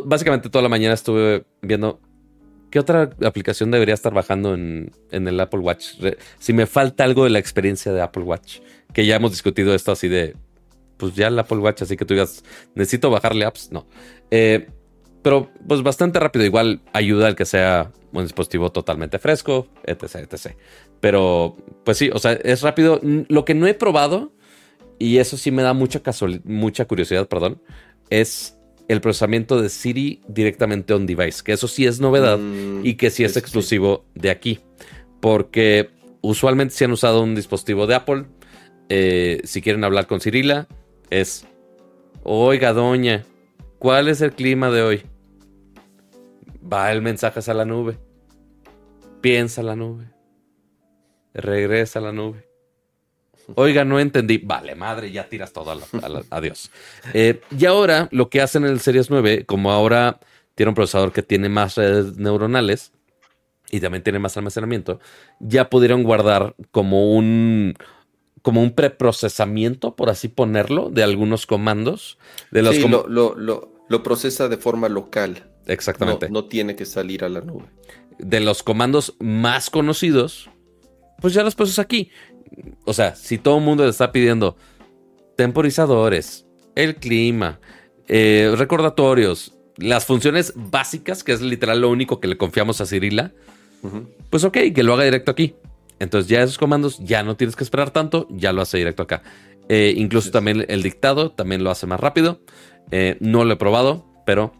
básicamente toda la mañana estuve viendo qué otra aplicación debería estar bajando en, en el Apple Watch. Si me falta algo de la experiencia de Apple Watch, que ya hemos discutido esto así de, pues ya el Apple Watch, así que tú digas, necesito bajarle apps. No. Eh, pero pues bastante rápido. Igual ayuda al que sea un dispositivo totalmente fresco, etc, etc. Pero pues sí, o sea, es rápido. Lo que no he probado, y eso sí me da mucha, mucha curiosidad, perdón, es el procesamiento de Siri directamente on device, que eso sí es novedad mm, y que sí es exclusivo de aquí. Porque usualmente si han usado un dispositivo de Apple, eh, si quieren hablar con Cirila, es Oiga, doña, ¿cuál es el clima de hoy? Va el mensaje a la nube. Piensa la nube. Regresa a la nube. Oiga, no entendí. Vale, madre, ya tiras todo a adiós. Eh, y ahora lo que hacen en el Series 9, como ahora tiene un procesador que tiene más redes neuronales y también tiene más almacenamiento, ya pudieron guardar como un como un preprocesamiento, por así ponerlo, de algunos comandos. De los sí, lo, lo, procesa de forma local. Exactamente. No, no tiene que salir a la nube. De los comandos más conocidos, pues ya los puedes aquí o sea, si todo el mundo le está pidiendo temporizadores, el clima, eh, recordatorios, las funciones básicas, que es literal lo único que le confiamos a Cirila, pues ok, que lo haga directo aquí. Entonces ya esos comandos ya no tienes que esperar tanto, ya lo hace directo acá. Eh, incluso también el dictado también lo hace más rápido. Eh, no lo he probado, pero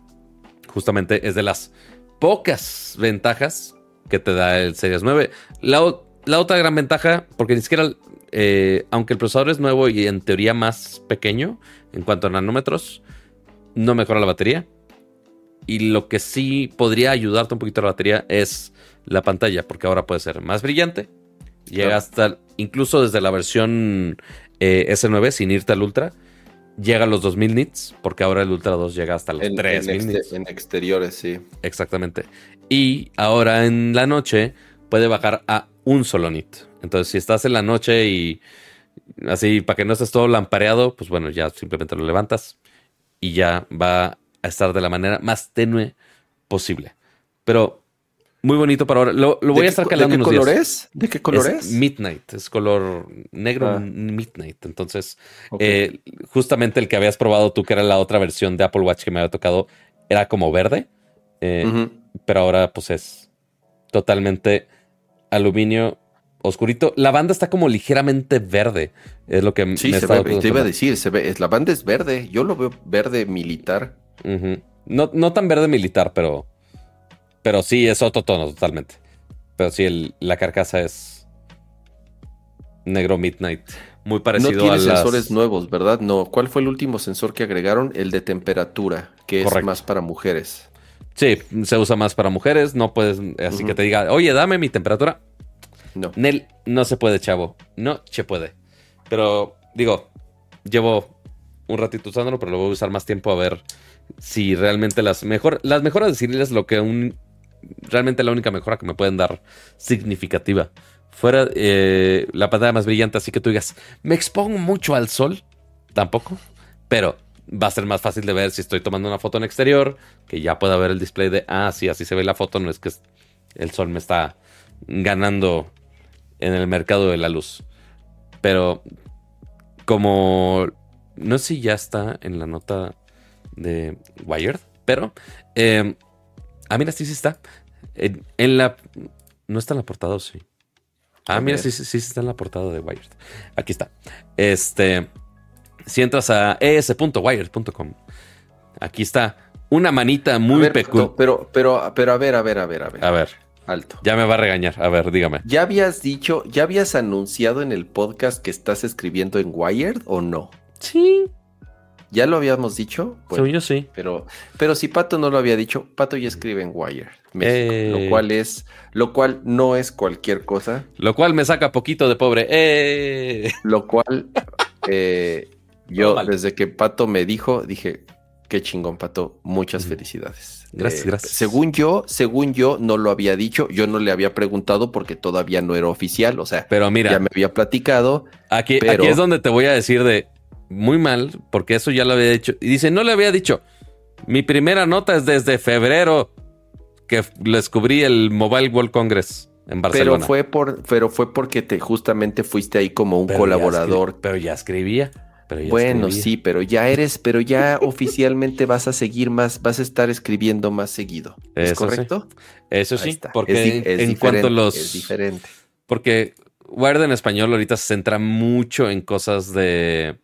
justamente es de las pocas ventajas que te da el Series 9. La, la otra gran ventaja, porque ni siquiera, eh, aunque el procesador es nuevo y en teoría más pequeño en cuanto a nanómetros, no mejora la batería. Y lo que sí podría ayudarte un poquito a la batería es la pantalla, porque ahora puede ser más brillante. Llega hasta, incluso desde la versión eh, S9, sin irte al Ultra, llega a los 2000 nits, porque ahora el Ultra 2 llega hasta los 3000 nits. En exteriores, sí. Exactamente. Y ahora en la noche puede bajar a un solo nit. Entonces, si estás en la noche y así, para que no estés todo lampareado, pues bueno, ya simplemente lo levantas y ya va a estar de la manera más tenue posible. Pero muy bonito para ahora. Lo, voy a estar calando ¿De qué color es? ¿De qué color es? Midnight, es color negro ah. Midnight. Entonces, eh, justamente el que habías probado tú, que era la otra versión de Apple Watch que me había tocado, era como verde. Eh, pero ahora, pues es totalmente aluminio oscurito. La banda está como ligeramente verde. Es lo que sí, me se ve, te iba a decir, se ve, la banda es verde. Yo lo veo verde militar. no, no tan verde militar, pero. Pero sí, es otro tono totalmente. Pero sí, la carcasa es negro midnight. Muy parecido no tiene sensores nuevos, ¿verdad? No. ¿Cuál fue el último sensor que agregaron? El de temperatura, que es más para mujeres. Sí, se usa más para mujeres, no puedes, así que te diga, oye, dame mi temperatura. No. Nel, no se puede, chavo. No se puede. Pero, digo, llevo un ratito usándolo, pero lo voy a usar más tiempo a ver si realmente las mejor, las mejoras de Cyril es lo que un, realmente la única mejora que me pueden dar significativa. Fuera eh, la pantalla más brillante, así que tú digas, me expongo mucho al sol, tampoco, pero va a ser más fácil de ver si estoy tomando una foto en exterior, que ya pueda ver el display de, ah, sí, así se ve la foto, no es que el sol me está ganando en el mercado de la luz. Pero como, no sé si ya está en la nota de Wired, pero, eh, ah, mira, sí, sí está. En, la, no está en la portada, sí. Ah, mira, sí, sí, sí está en la portada de Wired. Aquí está. Este si entras a es.wired.com, aquí está una manita muy peculiar. Pero, pero, pero, a ver, a ver, a ver, a ver. A ver. Alto. Ya me va a regañar. A ver, dígame. ¿Ya habías dicho, ya habías anunciado en el podcast que estás escribiendo en Wired o no? Sí. ¿Ya lo habíamos dicho? Bueno, yo sí. Pero, pero si Pato no lo había dicho, Pato ya escribe en Wired, México, lo eh. cual es, lo cual no es cualquier cosa. Lo cual me saca poquito de pobre. Eh. Lo cual eh, yo, desde que Pato me dijo, dije, qué chingón, Pato, muchas felicidades. Gracias, eh, gracias. Según yo, según yo, no lo había dicho, yo no le había preguntado porque todavía no era oficial, o sea, pero mira, ya me había platicado. Aquí, aquí es donde te voy a decir de muy mal, porque eso ya lo había dicho. Y dice, no le había dicho, mi primera nota es desde febrero que descubrí el Mobile World Congress. En Barcelona. Pero fue por, pero fue porque te justamente fuiste ahí como un colaborador. pero ya escribía bueno, sí, pero ya eres, pero ya oficialmente vas a seguir más, vas a estar escribiendo más seguido. ¿Es correcto? Eso sí, porque en, cuanto los. Es diferente. Porque Wired en español ahorita se centra mucho en cosas de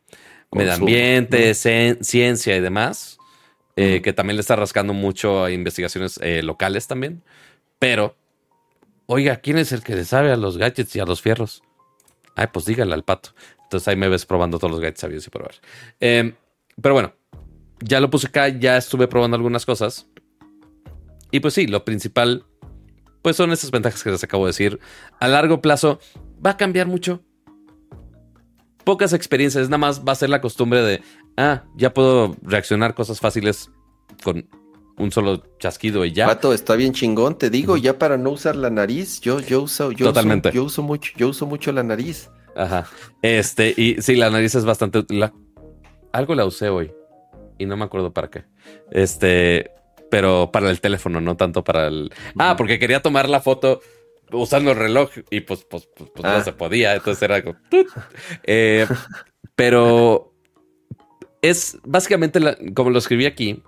medio ambiente, ciencia y demás. Eh, que también le está rascando mucho a investigaciones eh, locales también. Pero, oiga, ¿quién es el que le sabe a los gadgets y a los fierros? Ay, pues dígale al pato. Entonces ahí me ves probando todos los gadgets sabios y probar. Eh, pero bueno, ya lo puse acá, ya estuve probando algunas cosas. Y pues sí, lo principal, pues son esas ventajas que les acabo de decir. A largo plazo, va a cambiar mucho. Pocas experiencias, nada más va a ser la costumbre de, ah, ya puedo reaccionar cosas fáciles con un solo chasquido y ya. Pato, está bien chingón, te digo, ya para no usar la nariz, yo, yo uso, yo Totalmente. Uso, yo uso mucho, yo uso mucho la nariz. Ajá. Este, y sí, la nariz es bastante. la- algo la usé hoy. Y no me acuerdo para qué. Este, pero para el teléfono, no tanto para el. Ah, porque quería tomar la foto usando el reloj y pues, pues, pues, pues Ah. no se podía. Entonces era como. Eh, pero es básicamente, la- como lo escribí aquí,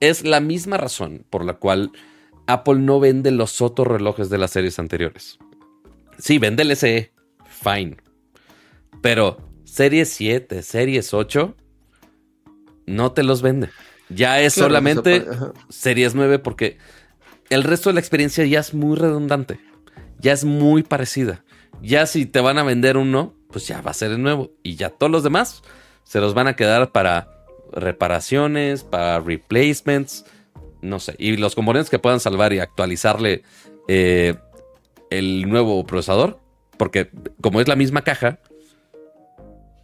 es la misma razón por la cual Apple no vende los otros relojes de las series anteriores. Sí, vende el SE, fine. Pero Series 7, Series 8, no te los vende. Ya es Claro, solamente. Series 9 porque el resto de la experiencia ya es muy redundante. Ya es muy parecida. Ya si te van a vender uno, pues ya va a ser el nuevo. Y ya todos los demás se los van a quedar para reparaciones, para replacements, no sé. Y los componentes que puedan salvar y actualizarle eh, el nuevo procesador, porque como es la misma caja,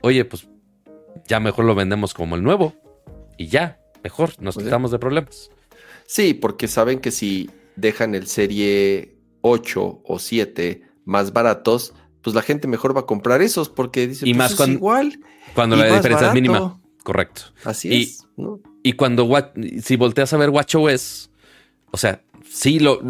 oye, pues ya mejor lo vendemos como el nuevo. Y ya, mejor, nos Pues quitamos de problemas. Sí, porque saben que si dejan el serie 8 o 7 más baratos, pues la gente mejor va a comprar esos porque dice, Y pues más es cuando- igual. Cuando y la diferencia es mínima. Correcto. Así Y- es. ¿no? Y cuando si volteas a ver WatchOS, o sea, sí lo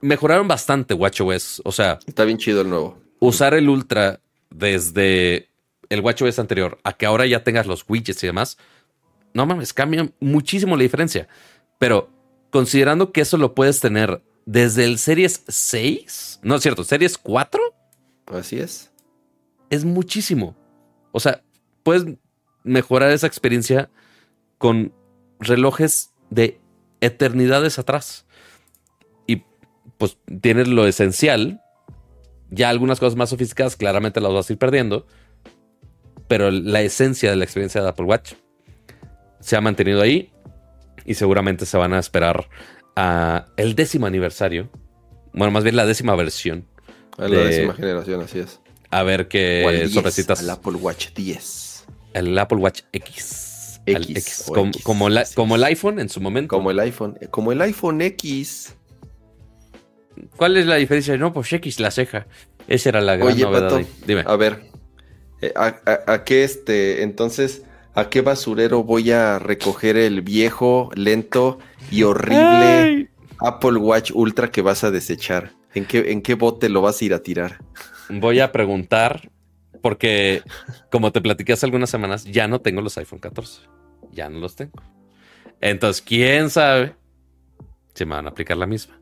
mejoraron bastante WatchOS. O sea, Está bien chido el nuevo. usar el Ultra desde el WatchOS anterior a que ahora ya tengas los widgets y demás, no mames, cambia muchísimo la diferencia. Pero considerando que eso lo puedes tener desde el Series 6, no es cierto, Series 4, Así es. es muchísimo. O sea, puedes mejorar esa experiencia con relojes de eternidades atrás. Y pues tienes lo esencial. Ya algunas cosas más sofisticadas claramente las vas a ir perdiendo. Pero la esencia de la experiencia de Apple Watch se ha mantenido ahí. Y seguramente se van a esperar a el décimo aniversario. Bueno, más bien la décima versión. A la De- décima generación, así es. A ver qué 10, sorpresitas. Al Apple Watch 10. El Apple Watch X. Al X Como, X, como la- así como el iPhone en su momento. Como el iPhone. eh, Como el iPhone X. ¿Cuál es la diferencia? No, pues X la ceja. Esa era la gran Oye, novedad. Pato. Dime. A ver. eh, ¿A, a- a qué este? Entonces, ¿a qué basurero voy a recoger el viejo, lento y horrible Ay. Apple Watch Ultra que vas a desechar? ¿En qué, ¿En qué bote lo vas a ir a tirar? Voy a preguntar, porque como te platiqué hace algunas semanas, ya no tengo los iPhone 14. Ya no los tengo. Entonces, quién sabe si me van a aplicar la misma.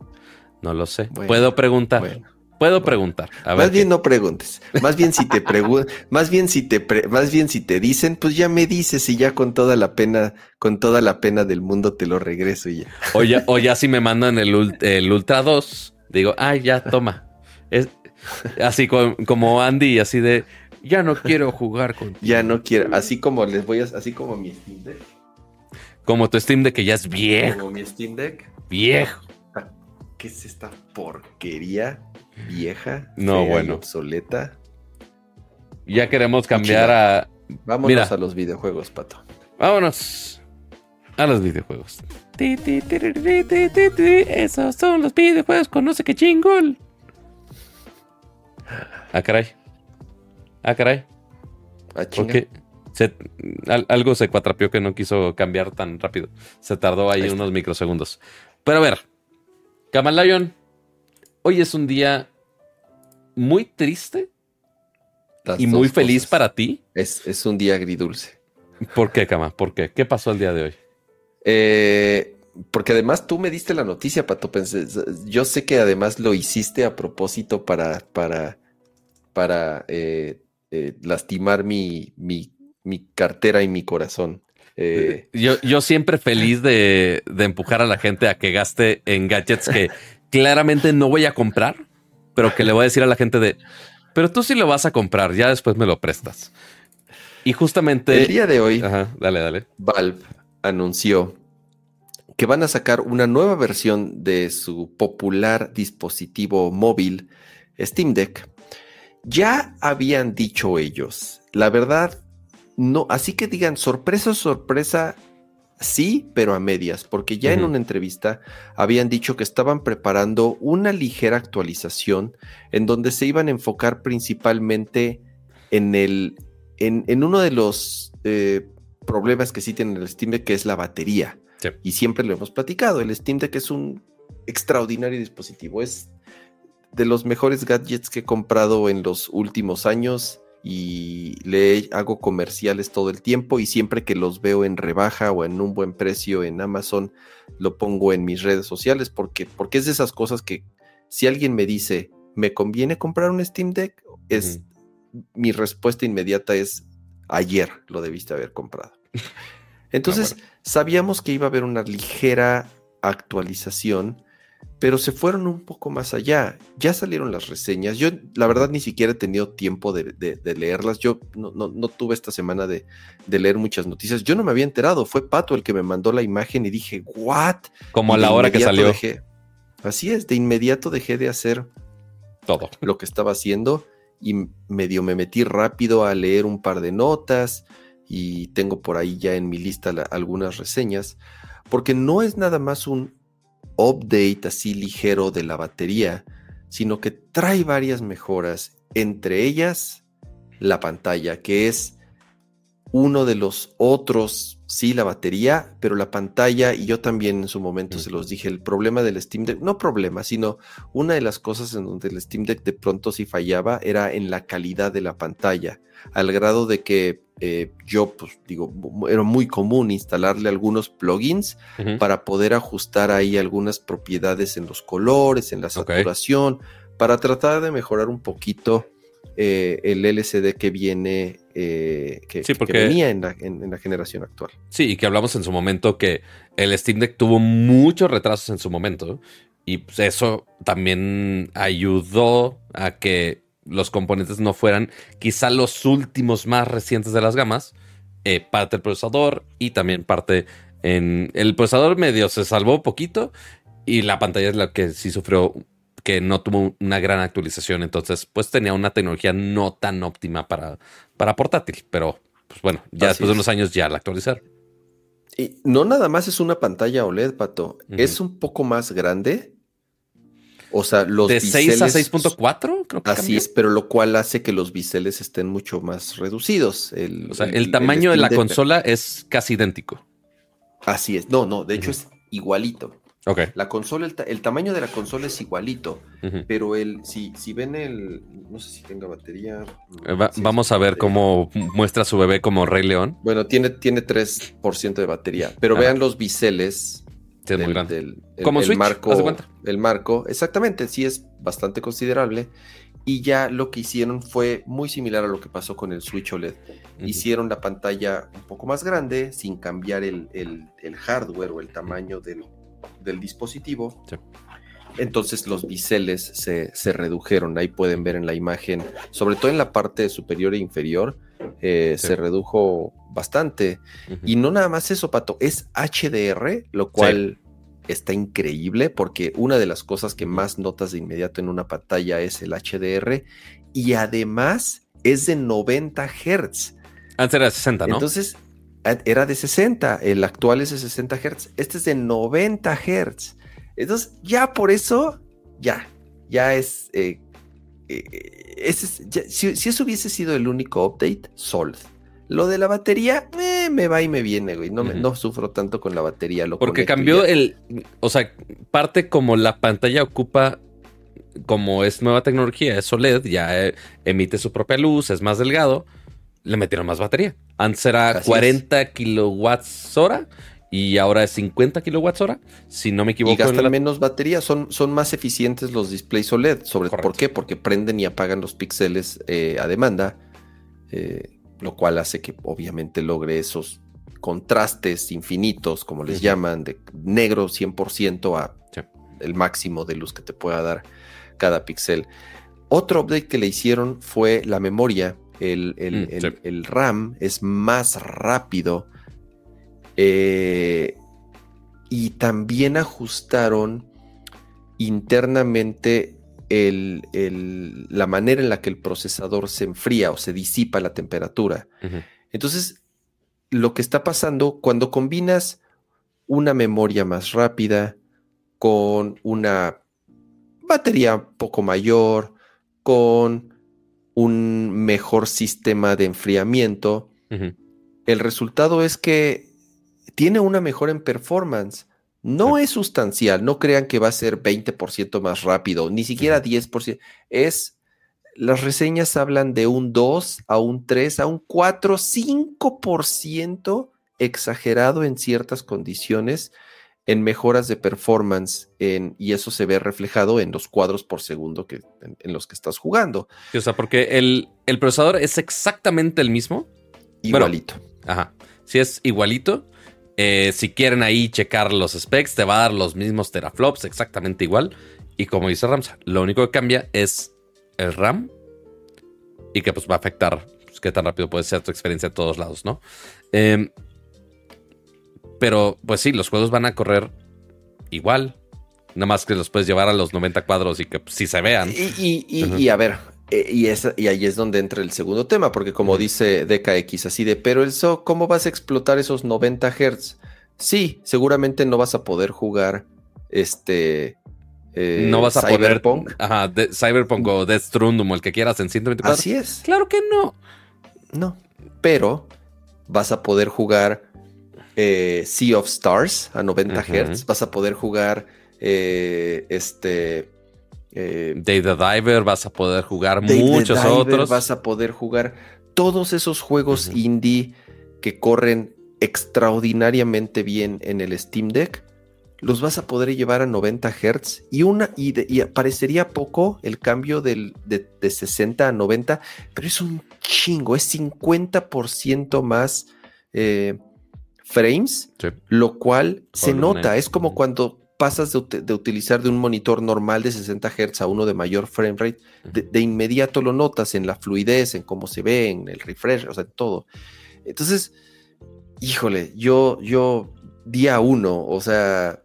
No lo sé. Bueno, Puedo preguntar. bueno. Puedo preguntar. A ver más qué- bien no preguntes. Más bien si te pregun- más bien si te pre- más bien si te dicen, pues ya me dices y ya con toda la pena, con toda la pena del mundo te lo regreso y ya. O ya, o ya si me mandan el, el Ultra 2, digo, ay, ya, toma. Es así co- como Andy, así de, ya no quiero jugar con Ya no quiero, así como les voy a, así como mi Steam Deck, Como tu Steam de que ya es viejo, como mi Steam Deck. viejo. ¿Qué es esta porquería vieja? No, fea y bueno. obsoleta. Ya queremos cambiar a... Vámonos Mira. a los videojuegos, pato. Vámonos a los videojuegos. Esos son los videojuegos con no sé qué chingol. Ah, caray. Ah, caray. Ah, chinga. Porque se- al- algo se cuatrapió que no quiso cambiar tan rápido. Se tardó ahí, Ahí unos microsegundos. Pero a ver, Camalayon, hoy es un día muy triste Las y muy feliz para ti. Es, es un día agridulce. ¿Por qué, Cama? ¿Por qué? ¿Qué pasó el día de hoy? Eh, porque además tú me diste la noticia, Pato. Pensé- yo sé que además lo hiciste a propósito para, para, para eh, eh, lastimar mi, mi, mi cartera y mi corazón. Eh, Yo, yo siempre feliz de, de empujar a la gente a que gaste en gadgets que claramente no voy a comprar, pero que le voy a decir a la gente de, pero tú sí lo vas a comprar, ya después me lo prestas. Y justamente... el día de hoy, Ajá, dale, dale. Valve anunció que van a sacar una nueva versión de su popular dispositivo móvil Steam Deck. Ya habían dicho ellos, la verdad, no, así que digan sorpresa, sorpresa, sí, pero a medias, porque ya en una entrevista habían dicho que estaban preparando una ligera actualización en donde se iban a enfocar principalmente en el, en, uno de los eh, problemas que sí tiene el Steam Deck, que es la batería. Y siempre lo hemos platicado, el Steam Deck es un extraordinario dispositivo, es de los mejores gadgets que he comprado en los últimos años y le hago comerciales todo el tiempo y siempre que los veo en rebaja o en un buen precio en Amazon, lo pongo en mis redes sociales porque, porque es de esas cosas que si alguien me dice, ¿me conviene comprar un Steam Deck? Es, Mi respuesta inmediata es, ayer lo debiste haber comprado. Entonces, sabíamos que iba a haber una ligera actualización, pero se fueron un poco más allá. Ya salieron las reseñas. Yo, la verdad, ni siquiera he tenido tiempo de, leerlas. Yo no, tuve esta semana de, leer muchas noticias. Yo no me había enterado. Fue Pato el que me mandó la imagen y dije, ¿what? Como a la hora que salió. así es, de inmediato dejé de hacer todo lo que estaba haciendo y medio me metí rápido a leer un par de notas y tengo por ahí ya en mi lista algunas reseñas, porque no es nada más un update así ligero de la batería, sino que trae varias mejoras, entre ellas la pantalla, que es uno de los otros, sí, la batería, pero la pantalla, y yo también en su momento se los dije, el problema del Steam Deck, no problema, sino una de las cosas en donde el Steam Deck de pronto sí fallaba era en la calidad de la pantalla, al grado de que eh, yo, pues digo, era muy común instalarle algunos plugins para poder ajustar ahí algunas propiedades en los colores, en la saturación, para tratar de mejorar un poquito eh, el LCD que viene, eh, que, venía en la, generación actual. Sí, y que hablamos en su momento que el Steam Deck tuvo muchos retrasos en su momento. Y pues, eso también ayudó a que los componentes no fueran quizá los últimos más recientes de las gamas, eh, parte del procesador y también parte en el procesador medio se salvó poquito y la pantalla es la que sí sufrió que no tuvo una gran actualización, entonces pues tenía una tecnología no tan óptima para, para portátil, pero pues bueno, ya después de unos años ya la actualizaron. Y no nada más es una pantalla OLED, Pato, es un poco más grande o sea, los De 6 a 6.4, creo que Así es, pero lo cual hace que los biseles estén mucho más reducidos. El, o sea, el, tamaño de la consola es casi idéntico. Así es. No, no, de hecho es igualito. Ok. La consola, el, tamaño de la consola es igualito, pero el, si, si ven el, no sé si tenga batería. Eh, vamos a ver cómo muestra su bebé como Rey León. Bueno, tiene, tiene 3% de batería, pero vean los biseles del, Como el marco, el marco, exactamente, sí es bastante considerable. Y ya lo que hicieron fue muy similar a lo que pasó con el Switch OLED. Hicieron la pantalla un poco más grande sin cambiar el, hardware o el tamaño del, dispositivo. Entonces los biseles se, se, redujeron. Ahí pueden ver en la imagen, sobre todo en la parte superior e inferior, eh, se redujo bastante. Y no nada más eso, Pato, es HDR, lo cual está increíble porque una de las cosas que más notas de inmediato en una pantalla es el HDR y además es de 90 Hz. Antes era de 60, ¿no? Entonces, era de 60, el actual es de 60 Hz, este es de 90 Hz. Entonces, ya por eso, ya, ya es... Eh, eh, si, eso hubiese sido el único update, sold. Lo de la batería, eh, me va y me viene, güey. No, me, no sufro tanto con la batería. Lo Porque cambió el. O sea, parte como la pantalla ocupa. Como es nueva tecnología, es OLED, ya emite su propia luz, es más delgado. Le metieron más batería. Antes era 40 kilowatts hora y ahora es 50 kilowatts hora, si no me equivoco. Y gastan menos batería, son, son más eficientes los displays OLED. Sobre, ¿Por qué? Porque prenden y apagan los píxeles eh, a demanda. Eh, lo cual hace que obviamente logre esos contrastes infinitos, como les llaman, de negro 100% a el máximo de luz que te pueda dar cada píxel. Otro update que le hicieron fue la memoria. El, el, mm, RAM es más rápido. Eh, y también ajustaron internamente el, el, la manera en la que el procesador se enfría o se disipa la temperatura. Entonces, lo que está pasando cuando combinas una memoria más rápida con una batería un poco mayor, con un mejor sistema de enfriamiento, el resultado es que tiene una mejora en performance. No es sustancial, no crean que va a ser 20% más rápido, ni siquiera 10%. Es, las reseñas hablan de un 2 a un 3 a un 4, 5% exagerado en ciertas condiciones en mejoras de performance en- y eso se ve reflejado en los cuadros por segundo que, en, en los que estás jugando. Sí, o sea, porque el, el procesador es exactamente el mismo. Bueno, Igualito. Ajá. Si es igualito. eh, si quieren ahí checar los specs, te va a dar los mismos teraflops, exactamente igual. Y como dice Ramsa, lo único que cambia es el RAM. Y que pues va a afectar pues, qué tan rápido puede ser tu experiencia a todos lados, ¿no? Em, pero pues sí, los juegos van a correr igual. Nada más que los puedes llevar a los 90 cuadros y que pues, sí se vean. Y, y- y- Ujú. y a ver, eh, y, esa- y ahí es donde entra el segundo tema, porque como dice DKX, así de, pero eso, ¿cómo vas a explotar esos 90 Hz? Sí, seguramente no vas a poder jugar este. eh, no vas a Cyberpunk. poder. Ajá, de- Cyberpunk o Death Stranding o el que quieras en 124. Así es. Claro que no. No. Pero vas a poder jugar eh, Sea of Stars a 90 Ujú. Hz. Vas a poder jugar eh, este. eh, Day the Diver, vas a poder jugar the muchos Diver, otros. Vas a poder jugar todos esos juegos indie que corren extraordinariamente bien en el Steam Deck. Los vas a poder llevar a 90 Hz y una y, de- y parecería poco el cambio del- de, de 60 a 90, pero es un chingo, es 50% más eh, frames, Sí. lo cual se nota. Es como cuando pasas de, ut- de utilizar de un monitor normal de 60 Hz a uno de mayor frame rate, de, de inmediato lo notas en la fluidez, en cómo se ve, en el refresh, o sea, en todo. Entonces, híjole, yo, yo, día uno, o sea,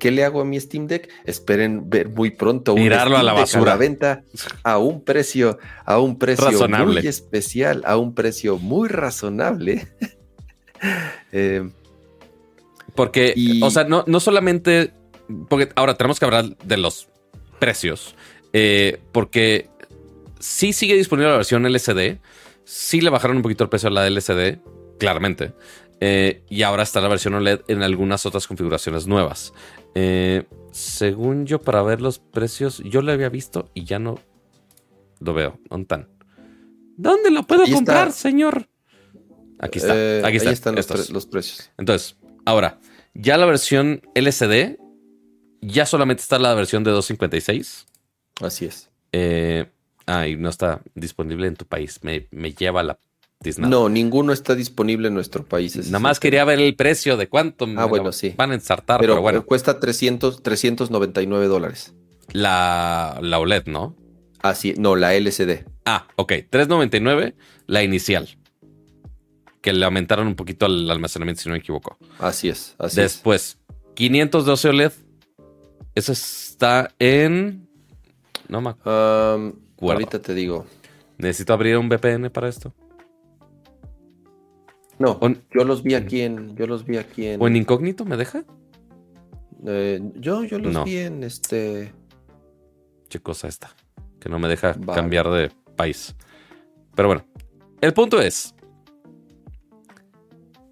¿qué le hago a mi Steam Deck? Esperen ver muy pronto un Tirarlo a la Deck basura. la venta a un precio, a un precio Razonable. muy especial, a un precio muy razonable. Eh, Porque, Y- o sea, no, no solamente. Porque ahora tenemos que hablar de los precios. eh, porque sí sigue disponible la versión LCD. Sí le bajaron un poquito el precio a la LCD, claramente. eh, y ahora está la versión OLED en algunas otras configuraciones nuevas. Eh, según yo, para ver los precios, yo lo había visto y ya no lo veo. ¿Dónde? ¿Dónde lo puedo Ahí está. comprar, señor? Aquí está. eh, Aquí está. Ahí están los, Estos. pre- los precios. Entonces, ahora, ya la versión LCD, ya solamente está la versión de 256. Así es. Eh, ah, y no está disponible en tu país. Me, me lleva la tiznada. No, ninguno está disponible en nuestro país. Nada más quería ver el precio de cuánto Ah, bueno, sí. van a ensartar, Pero, pero, bueno, cuesta 300, 399 dólares. la, la OLED, ¿no? Así, no, la LCD. Ah, ok, 399, la inicial. Que le aumentaron un poquito el almacenamiento, si no me equivoco. Así es, así es. Después, 512 OLED. Eso está en. No me acuerdo. Ahorita te digo. Necesito abrir un VPN para esto. No, yo los vi aquí en, yo los vi aquí en, o en incógnito, ¿me deja? eh, yo, yo los No. vi en este, Qué cosa esta. Que no me deja Vale. cambiar de país. Pero bueno, el punto es.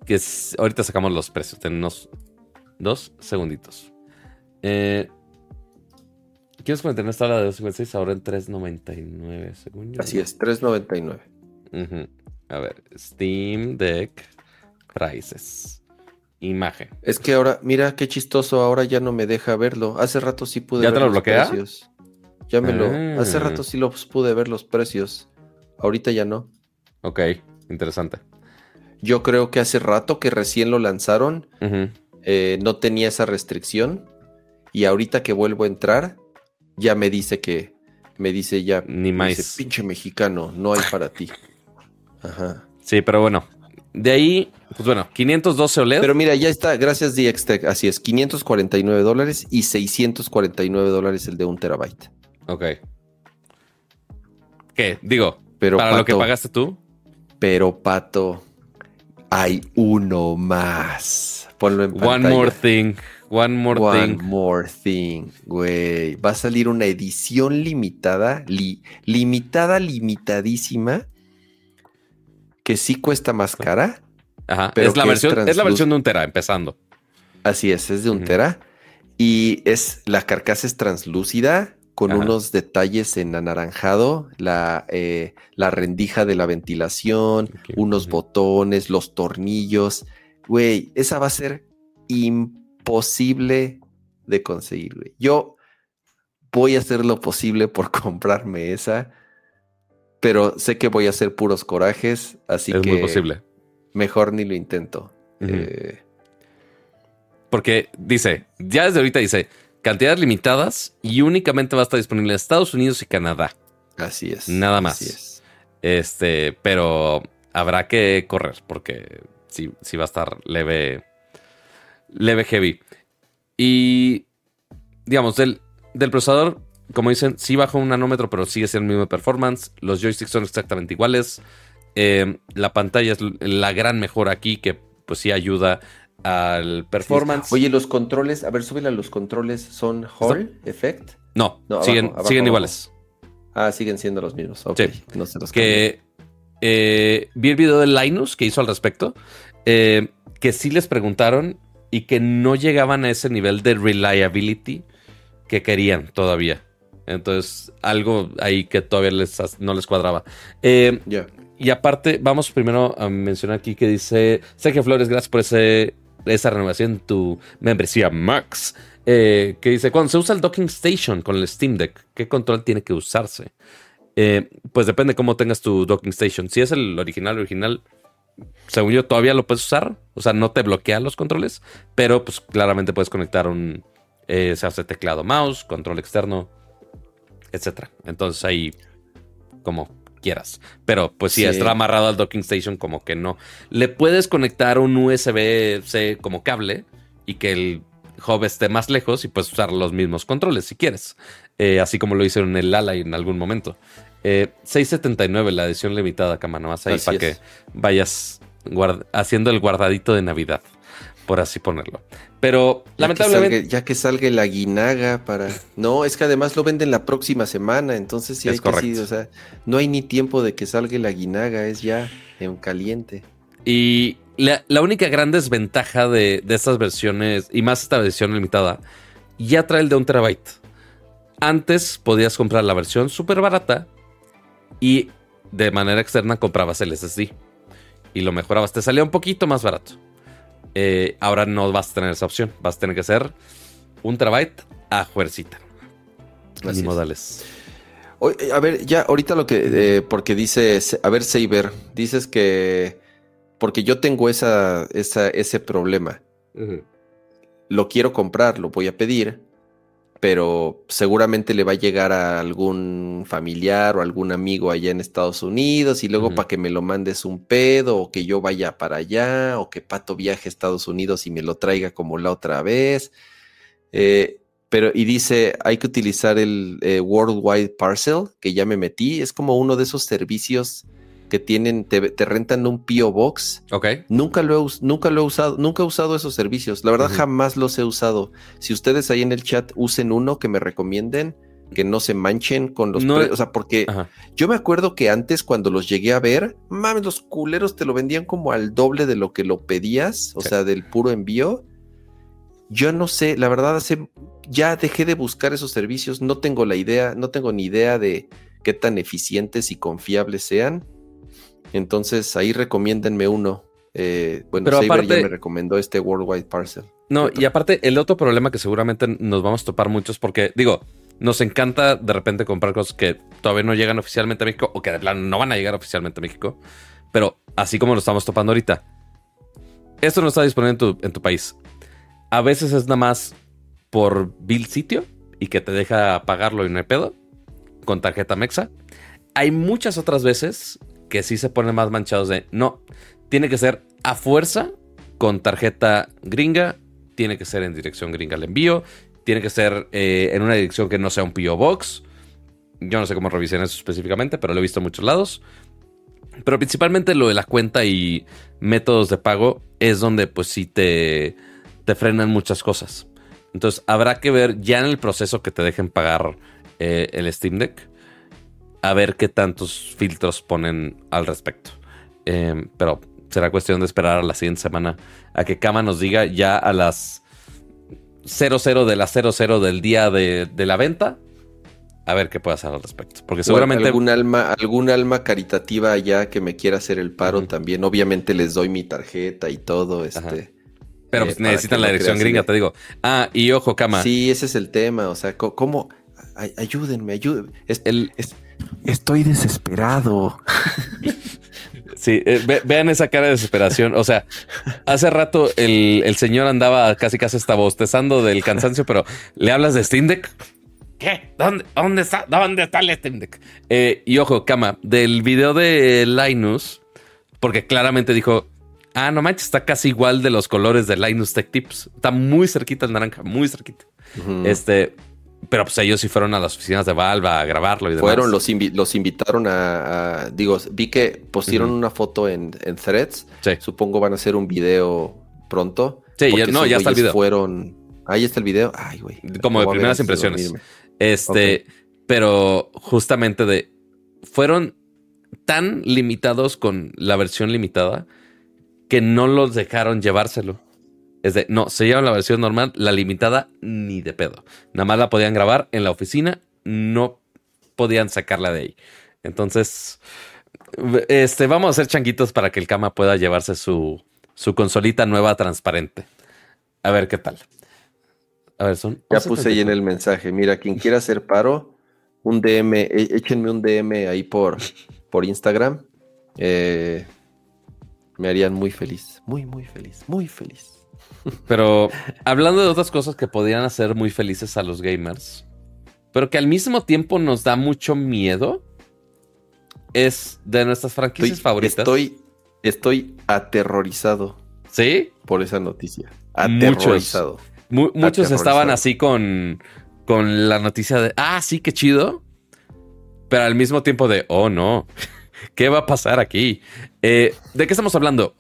Que es- ahorita sacamos los precios. Tenemos dos segunditos. Eh, ¿Quieres mantener esta la de 256 ahora en 3.99 según yo? así es, 399. Ujú. A ver, Steam Deck Prices. Imagen. Es que ahora, mira qué chistoso, ahora ya no me deja verlo. Hace rato sí pude ¿Ya ver te lo los bloquea? precios. Ya me lo, Ah. hace rato sí los pude ver los precios. Ahorita ya no. Ok, interesante. Yo creo que hace rato que recién lo lanzaron, eh, no tenía esa restricción. Y ahorita que vuelvo a entrar, ya me dice que, me dice ya, Ni más. dice, pinche mexicano, no hay para ti. Ajá. Sí, pero bueno, De ahí, pues bueno, 512 OLED. Pero mira, ya está, gracias DXTech, así es, 549 dólares y 649 dólares el de un terabyte. Ok. ¿Qué? Digo, pero para lo que pagaste tú. Pero, Pato, hay uno más. Ponlo en pantalla. One more thing. One more thing. One more thing, güey. Va a salir una edición limitada, limitada, limitadísima, que sí cuesta más cara. Ajá. Pero es la, versión, es, la versión de un tera, empezando. Así es, es de un tera. Y es la carcasa es translúcida con unos detalles en anaranjado, la, eh, la rendija de la ventilación, unos botones, los tornillos. Güey, esa va a ser imposible de conseguir, güey. Yo voy a hacer lo posible por comprarme esa, pero sé que voy a hacer puros corajes, así que... Es muy posible. Mejor ni lo intento. Eh, Porque dice, ya desde ahorita dice, cantidades limitadas y únicamente va a estar disponible en Estados Unidos y Canadá. Así es. Nada más. Así es. Este, pero habrá que correr porque sí, sí va a estar leve, leve heavy. Y digamos, del, del procesador, como dicen, sí bajó un nanómetro, pero sigue siendo el mismo performance. Los joysticks son exactamente iguales. Eh, la pantalla es la gran mejora aquí, que pues sí ayuda al performance. Oye, los controles, a ver, súbela, los controles son Hall Effect. No, siguen, siguen iguales. Ah, siguen siendo los mismos. Ok, no se los Que eh, vi el video de Linus que hizo al respecto, eh, que sí les preguntaron y que no llegaban a ese nivel de reliability que querían todavía. Entonces, algo ahí que todavía les, no les cuadraba. Eh, y aparte, vamos primero a mencionar aquí que dice Sergio Flores, gracias por ese esa renovación tu membresía Max. Eh, que dice, cuando se usa el docking station con el Steam Deck, ¿qué control tiene que usarse? Eh, pues depende cómo tengas tu docking station. Si es el original, original, según yo todavía lo puedes usar. O sea, no te bloquea los controles, pero pues claramente puedes conectar un, eh, se hace teclado mouse, control externo, etc. Entonces ahí, como quieras. Pero pues si está amarrado al docking station, como que no. Le puedes conectar un USB-C como cable y que el hub esté más lejos y puedes usar los mismos controles si quieres. Eh, así como lo hicieron en el Ala en algún momento. 679 eh, la edición limitada, cama, nomás ahí para que vayas haciendo el guardadito de Navidad por así ponerlo. Pero lamentablemente. ya que salga la guinaga para. No, es que además lo venden la próxima semana, entonces sí hay que o sea, no hay ni tiempo de que salga la guinaga, es ya en caliente. Y la, única gran desventaja de, de, estas versiones, y más esta versión limitada, ya trae el de un terabyte. Antes podías comprar la versión súper barata y de manera externa comprabas el SSD. Y lo mejorabas, te salía un poquito más barato. Eh, ahora no vas a tener esa opción. Vas a tener que hacer un terabyte a fuercita. Así modales. a ver, ya ahorita lo que, eh, porque dice, a ver, Saber, dices que, porque yo tengo esa, ese problema. Lo quiero comprar, lo voy a pedir, pero seguramente le va a llegar a algún familiar o algún amigo allá en Estados Unidos y luego para que me lo mandes un pedo o que yo vaya para allá o que Pato viaje a Estados Unidos y me lo traiga como la otra vez. Eh, pero y dice, hay que utilizar el eh, Worldwide Parcel, que ya me metí, es como uno de esos servicios que tienen, te, rentan un P.O. Box. Ok. Nunca lo, he, nunca lo he usado, nunca he usado esos servicios. La verdad, jamás los he usado. Si ustedes ahí en el chat usen uno que me recomienden, que no se manchen con los precios. O sea, porque yo me acuerdo que antes, cuando los llegué a ver, mames, los culeros te lo vendían como al doble de lo que lo pedías, o sea, del puro envío. Yo no sé, la verdad, hace, ya dejé de buscar esos servicios, no tengo la idea, no tengo ni idea de qué tan eficientes y confiables sean. Entonces ahí recomiéndenme uno. Eh, bueno, Saber ya me recomendó este Worldwide Parcel. No, y aparte, el otro problema que seguramente nos vamos a topar muchos, porque digo, nos encanta de repente comprar cosas que todavía no llegan oficialmente a México o que de plano no van a llegar oficialmente a México. Pero así como lo estamos topando ahorita, esto no está disponible en tu, en tu país. A veces es nada más por bill sitio y que te deja pagarlo y no hay pedo con tarjeta Mexa. Hay muchas otras veces que sí se ponen más manchados de no, tiene que ser a fuerza con tarjeta gringa, tiene que ser en dirección gringa el envío, tiene que ser eh, en una dirección que no sea un PO Box. Yo no sé cómo revisen eso específicamente, pero lo he visto en muchos lados. Pero principalmente lo de la cuenta y métodos de pago es donde pues sí te, te frenan muchas cosas. Entonces habrá que ver ya en el proceso que te dejen pagar eh, el Steam Deck, a ver qué tantos filtros ponen al respecto. Em, pero será cuestión de esperar a la siguiente semana a que Kama nos diga ya a las 00 de las 00 del día de, de la venta a ver qué puede hacer al respecto. Porque seguramente. algún alma, algún alma caritativa allá que me quiera hacer el paro también. Obviamente les doy mi tarjeta y todo. Este. Pero pues, eh, necesitan la dirección gringa, te digo. Ah, y ojo, cama. Sí, ese es el tema. O sea, ¿cómo? Ayúdenme, ayúdenme. estoy desesperado. Sí, eh, vean esa cara de desesperación. O sea, hace rato el, el, señor andaba casi casi hasta bostezando del cansancio, pero le hablas de Steam Deck. ¿Qué? ¿Dónde, dónde está? ¿Dónde está el Steam Deck? Eh, y ojo, cama, del video de Linus, porque claramente dijo, ah, no manches, está casi igual de los colores de Linus Tech Tips. Está muy cerquita el naranja, muy cerquita. Este, pero pues ellos sí fueron a las oficinas de Valve a grabarlo y demás. Fueron, los, los invitaron a, Digo, vi que pusieron una foto en, Threads. Supongo van a hacer un video pronto. Sí, ya, no, ya está el video. Fueron. Ahí está el video. Ay, güey. Como de primeras impresiones. Este, pero justamente de. Fueron tan limitados con la versión limitada que no los dejaron llevárselo. Es de, no, se llevan la versión normal, la limitada ni de pedo. Nada más la podían grabar en la oficina, no podían sacarla de ahí. Entonces, este, vamos a hacer changuitos para que el cama pueda llevarse su, su consolita nueva transparente. A ver qué tal. A ver, son. Ya puse ahí en el mensaje. Mira, quien quiera hacer paro, un DM, e, échenme un DM ahí por, por Instagram. Eh, me harían muy feliz, muy, muy feliz, muy feliz. Pero hablando de otras cosas que podrían hacer muy felices a los gamers, pero que al mismo tiempo nos da mucho miedo, es de nuestras franquicias favoritas. Estoy, estoy aterrorizado. ¿Sí? Por esa noticia. Aterrorizado. muchos estaban así con, con la noticia de, ah, sí, qué chido. Pero al mismo tiempo de, oh no, ¿qué va a pasar aquí? Eh, ¿De qué estamos hablando?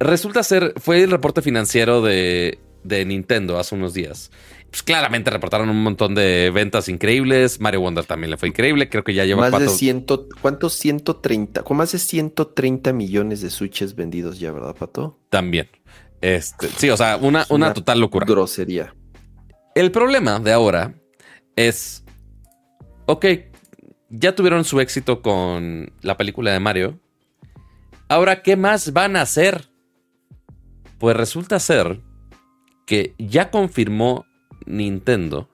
Resulta ser, fue el reporte financiero de, Nintendo hace unos días. Pues claramente reportaron un montón de ventas increíbles. Mario Wonder también le fue increíble. Creo que ya lleva más de ciento, ¿cuántos? 130, con más de 130 millones de switches vendidos ya, ¿verdad, Pato? También. Este, sí, o sea, una, una total locura. Grosería. El problema de ahora es, ok, ya tuvieron su éxito con la película de Mario. Ahora, ¿qué más van a hacer? Pues resulta ser que ya confirmó Nintendo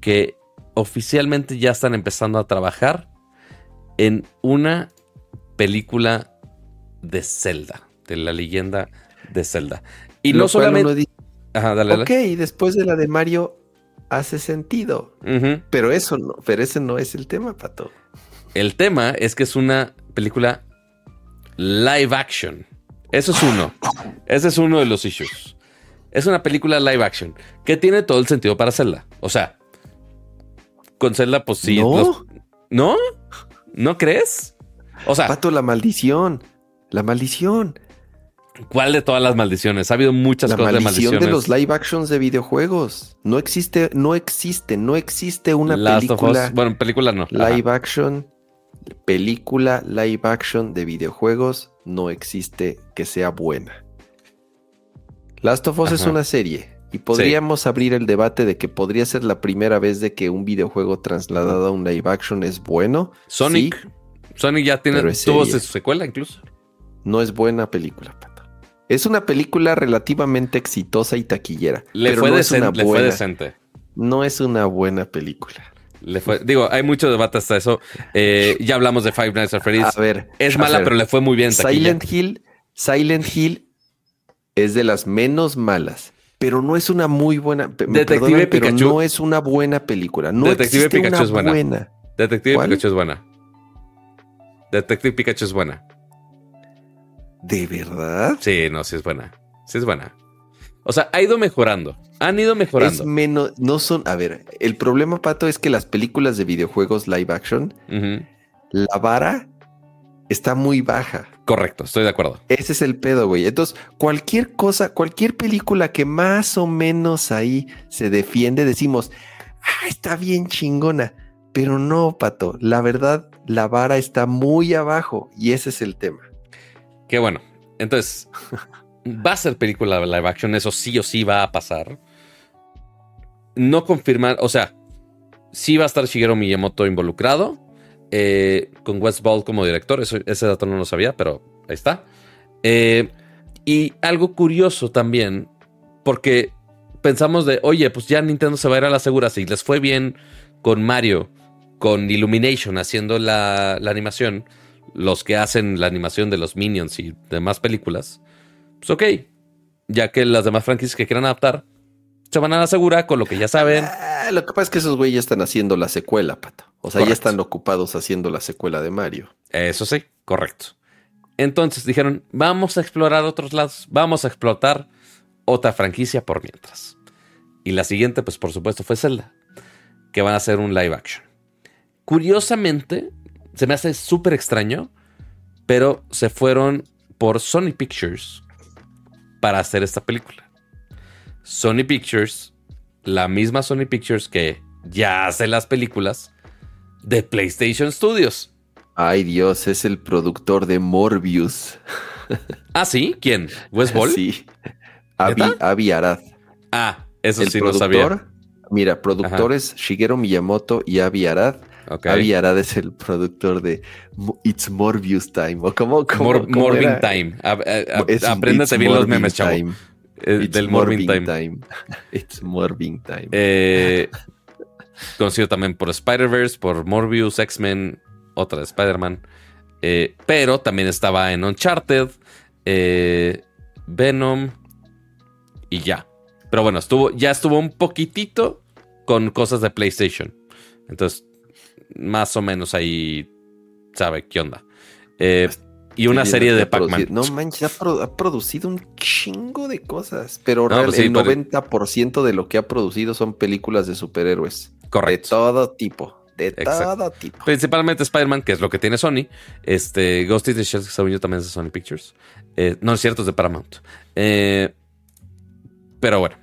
que oficialmente ya están empezando a trabajar en una película de Zelda, de la leyenda de Zelda. Y no solamente... Ajá, dale, ok, después de la de Mario hace sentido. Pero eso no, pero ese no es el tema, Pato. El tema es que es una película live action. Eso es uno. Ese es uno de los issues. Es una película live action que tiene todo el sentido para Zelda. O sea, con Zelda, pues sí. ¿No? ¿No? ¿No crees? O sea. Pato, la maldición. La maldición. ¿Cuál de todas las maldiciones? Ha habido muchas cosas de maldiciones. de los live actions de videojuegos. No existe, no existe, no existe una película. Bueno, película no. Live action, película live action de videojuegos no existe que sea buena. Last of Us es una serie y podríamos abrir el debate de que podría ser la primera vez de que un videojuego trasladado a un live action es bueno. Sonic. Sonic ya tiene tuvo su secuela incluso. No es buena película, Pato. Es una película relativamente exitosa y taquillera. Le, fue, no es una buena, decente. No es una buena película. Le fue, digo, hay mucho debate hasta eso. Eh, ya hablamos de Five Nights at Freddy's. A ver. Es mala, pero le fue muy bien. Silent Hill, Silent Hill es de las menos malas, pero no es una muy buena. Detective Pikachu. Pero no es una buena película. No Detective Pikachu es buena. Detective Pikachu es buena. Detective Pikachu es buena. ¿De verdad? Sí, no, sí es buena. Sí es buena. O sea, ha ido mejorando. Han ido mejorando. Es menos, no son, a ver, el problema, Pato, es que las películas de videojuegos live action, la vara está muy baja. Correcto, estoy de acuerdo. Ese es el pedo, güey. Entonces, cualquier cosa, cualquier película que más o menos ahí se defiende, decimos, ah, está bien chingona. Pero no, Pato, la verdad, la vara está muy abajo y ese es el tema. Qué bueno. Entonces, va a ser película live action, eso sí o sí va a pasar. No confirmar, o sea, sí va a estar Shigeru Miyamoto involucrado, eh, con Wes Ball como director, ese dato no lo sabía, pero ahí está. Eh, y algo curioso también, porque pensamos de, oye, pues ya Nintendo se va a ir a la segura, si les fue bien con Mario, con Illumination haciendo la animación, los que hacen la animación de los Minions y demás películas, pues ok, ya que las demás franquicias que quieran adaptar se van a la segura con lo que ya saben. Ah, lo que pasa es que esos güeyes ya están haciendo la secuela, Pato. O sea, ya están ocupados haciendo la secuela de Mario. Eso sí, correcto. Entonces dijeron, vamos a explorar otros lados, vamos a explotar otra franquicia por mientras. Y la siguiente, pues por supuesto, fue Zelda, que van a hacer un live action. Curiosamente, se me hace súper extraño, pero se fueron por Sony Pictures para hacer esta película. Sony Pictures, la misma Sony Pictures que ya hace las películas de PlayStation Studios. Ay, Dios, es el productor de Morbius. Ah, sí, ¿quién? ¿Wes Ball? Sí. Avi Arad. Ah, eso el sí productor. sabía. Mira, productores Shigeru Miyamoto y Avi Arad. Ok. Avi Arad es el productor de It's Morbius Time. ¿O cómo, cómo- Mor- cómo Morbin era? Time. A- a- Es- bien los memes, chavo. Time. Eh, It's del Morbin Time. It's Morbin Time. Eh, conocido también por Spider-Verse, por Morbius, X-Men, otra de Spider-Man. Eh, pero también estaba en Uncharted, eh, Venom y ya. Pero bueno, estuvo, ya estuvo un poquitito con cosas de PlayStation. Entonces, más o menos ahí sabe qué onda. Eh, y una Sí, serie de Pac-Man. No manches, ha, pro- ha producido un chingo de cosas. Pero No, real- pues sí, el pero- 90% de lo que ha producido son películas de superhéroes. Correcto. De todo tipo. De Exacto. todo tipo. Principalmente Spider-Man, que es lo que tiene Sony. Este, Ghost in the Shell, según yo, también es de Sony Pictures. Eh, no es cierto, es de Paramount. Eh, pero bueno.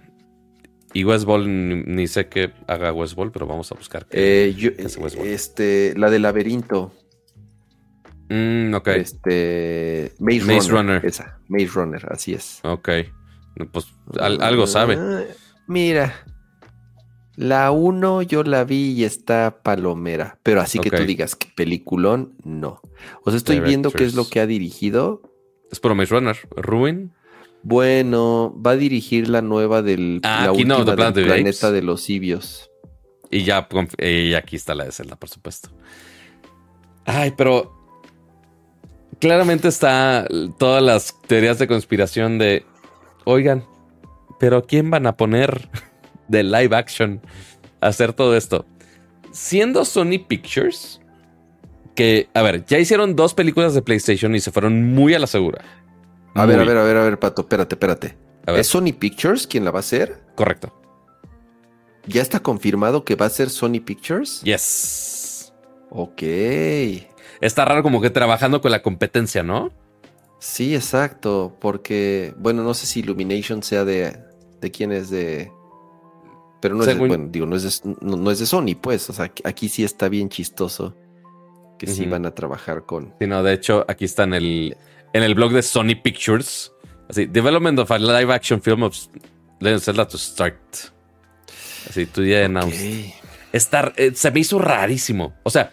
Y West Ball, ni, ni sé qué haga West Ball, pero vamos a buscar. qué- Eh, yo- qué hace West Ball. este, la del laberinto. Mm, ok, Este, Maze, Maze Runner, Runner. Esa, Maze Runner, así es. ok. Pues al- algo sabe. Ah, Mira, la 1 yo la vi y está palomera, pero así que tú digas que peliculón, no. O sea, estoy viendo qué es lo que ha dirigido. Es puro Maze Runner. Ruin. Bueno, va a dirigir la nueva del Ah, la no, última Planet planeta Apes. de los Sibios. Y ya, y aquí está la de Zelda, por supuesto. Ay, pero claramente está todas las teorías de conspiración de, oigan, pero ¿quién van a poner de live action a hacer todo esto? Siendo Sony Pictures, que, a ver, ya hicieron dos películas de PlayStation y se fueron muy a la segura. A ver, a ver, a ver, a ver, Pato, espérate, espérate. ¿Es Sony Pictures quien la va a hacer? correcto. ¿Ya está confirmado que va a ser Sony Pictures? Yes. Ok. Está raro como que trabajando con la competencia, ¿no? Sí, exacto, porque, bueno, no sé si Illumination sea de, de quién es de... Pero no es de, bueno, digo, no es de, no, no es de Sony, pues, o sea, aquí- sí está bien chistoso que sí van a trabajar con... Sí, no, de hecho, aquí está en el, en el blog de Sony Pictures. Así, development of a live action film of Legend of Zelda to start. Así, tu día announced. Ok. Está, eh, se me hizo rarísimo. O sea,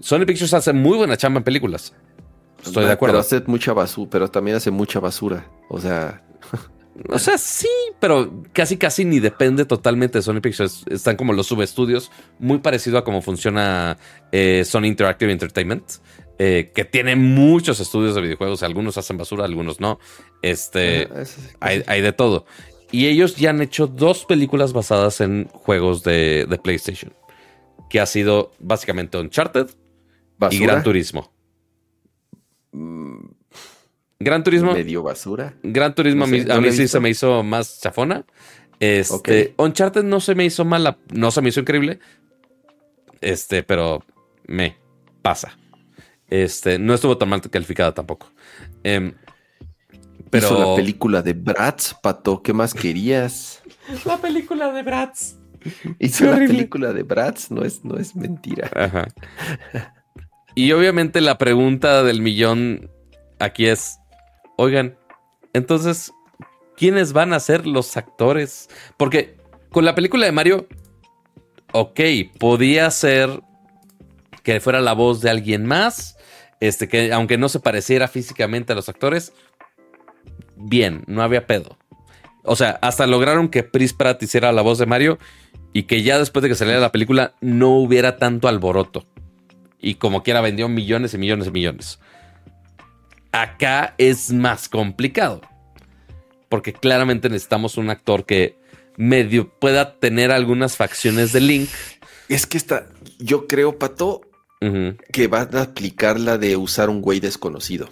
Sony Pictures hace muy buena chamba en películas. Estoy de acuerdo. Pero hace mucha basura, pero también hace mucha basura, o sea... O sea, sí, pero casi casi ni depende totalmente de Sony Pictures. Están como los subestudios, muy parecido a cómo funciona eh, Sony Interactive Entertainment, eh, que tiene muchos estudios de videojuegos. Algunos hacen basura, algunos no. Este, sí, hay, hay de todo. Y ellos ya han hecho dos películas basadas en juegos de, de PlayStation, que ha sido básicamente Uncharted y. Gran Turismo. Gran Turismo. Medio basura. Gran Turismo a mí, sí se me hizo más chafona. Este, Uncharted no se me hizo mala, no se me hizo increíble. Este, pero me pasa. Este, no estuvo tan mal calificada tampoco. Eh, pero... Hizo la película de Bratz, Pato. ¿Qué más querías? La película de Bratz. Hizo la película de Bratz, no es, no es mentira. Ajá. Y obviamente la pregunta del millón aquí es, oigan, entonces, ¿quiénes van a ser los actores? Porque con la película de Mario, ok, podía ser que fuera la voz de alguien más, este, que aunque no se pareciera físicamente a los actores, bien, no había pedo. O sea, hasta lograron que Chris Pratt hiciera la voz de Mario y que ya después de que saliera la película no hubiera tanto alboroto. Y como quiera vendió millones y millones y millones. Acá es más complicado. Porque claramente necesitamos un actor que medio pueda tener algunas facciones de Link. Es que está, yo creo, Pato, que va a aplicar la de usar un güey desconocido.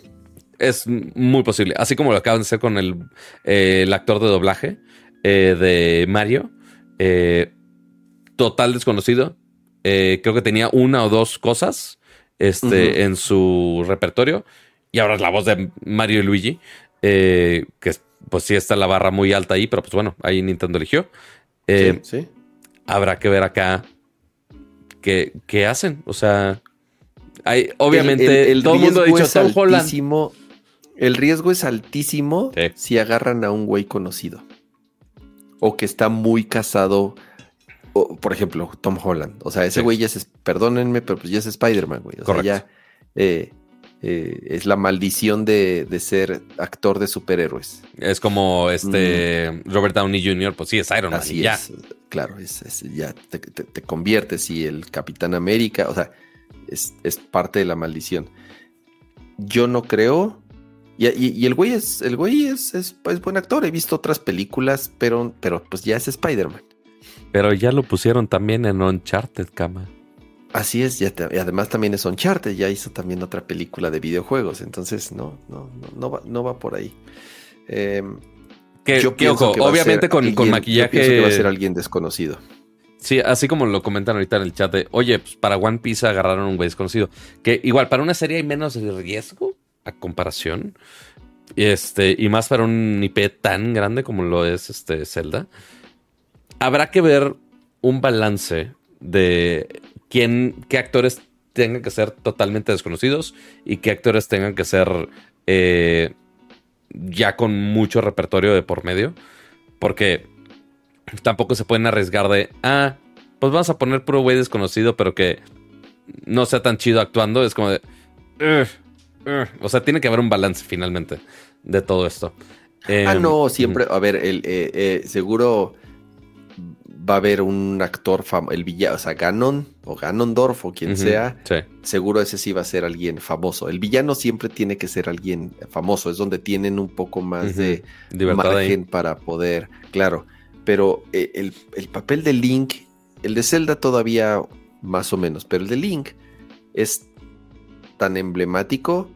Es muy posible. Así como lo acaban de hacer con el, eh, actor de doblaje eh, de Mario. Eh, total desconocido. creo que tenía una o dos cosas este, en su repertorio. Y ahora es la voz de Mario y Luigi. que pues sí está la barra muy alta ahí, pero pues bueno, ahí Nintendo eligió. sí, Habrá que ver acá qué, qué hacen. O sea, hay, obviamente, el, todo el mundo ha dicho Tom Holland el riesgo es altísimo si agarran a un güey conocido. O que está muy casado. por ejemplo, Tom Holland. O sea, ese güey ya es, perdónenme, pero pues ya es Spider-Man, güey. O sea, ya eh, eh, es la maldición de, ser actor de superhéroes. Es como este mm. Robert Downey Jr., pues sí, es Iron Man. Así ya. es, claro, ya te, conviertes y el Capitán América, o sea, es, es parte de la maldición. Yo no creo y, el güey es, el güey es, es, buen actor. He visto otras películas, pero, pero pues ya es Spider-Man. Pero ya lo pusieron también en Uncharted, cama. Así es, y además también es Uncharted, ya hizo también otra película de videojuegos, entonces no, no, no, va, no va por ahí. Em, yo ojo, obviamente con, maquillaje. Yo pienso que va a ser alguien desconocido. Sí, así como lo comentan ahorita en el chat de, oye, pues para One Piece agarraron un güey desconocido. Que igual, para una serie hay menos riesgo a comparación. Este, y más para un IP tan grande como lo es este Zelda. Habrá que ver un balance de quién, qué actores tengan que ser totalmente desconocidos y qué actores tengan que ser eh, ya con mucho repertorio de por medio. Porque tampoco se pueden arriesgar de, ah, pues vamos a poner puro güey desconocido, pero que no sea tan chido actuando. Es como de, o sea, tiene que haber un balance finalmente de todo esto. ah, em, no, siempre, a ver, el, eh, eh, seguro va a haber un actor famoso, el villano, o sea, Ganon o Ganondorf o quien sea, seguro ese sí va a ser alguien famoso. El villano siempre tiene que ser alguien famoso, es donde tienen un poco más de margen para poder, claro, pero el, el, papel de Link, el de Zelda todavía más o menos, pero el de Link es tan emblemático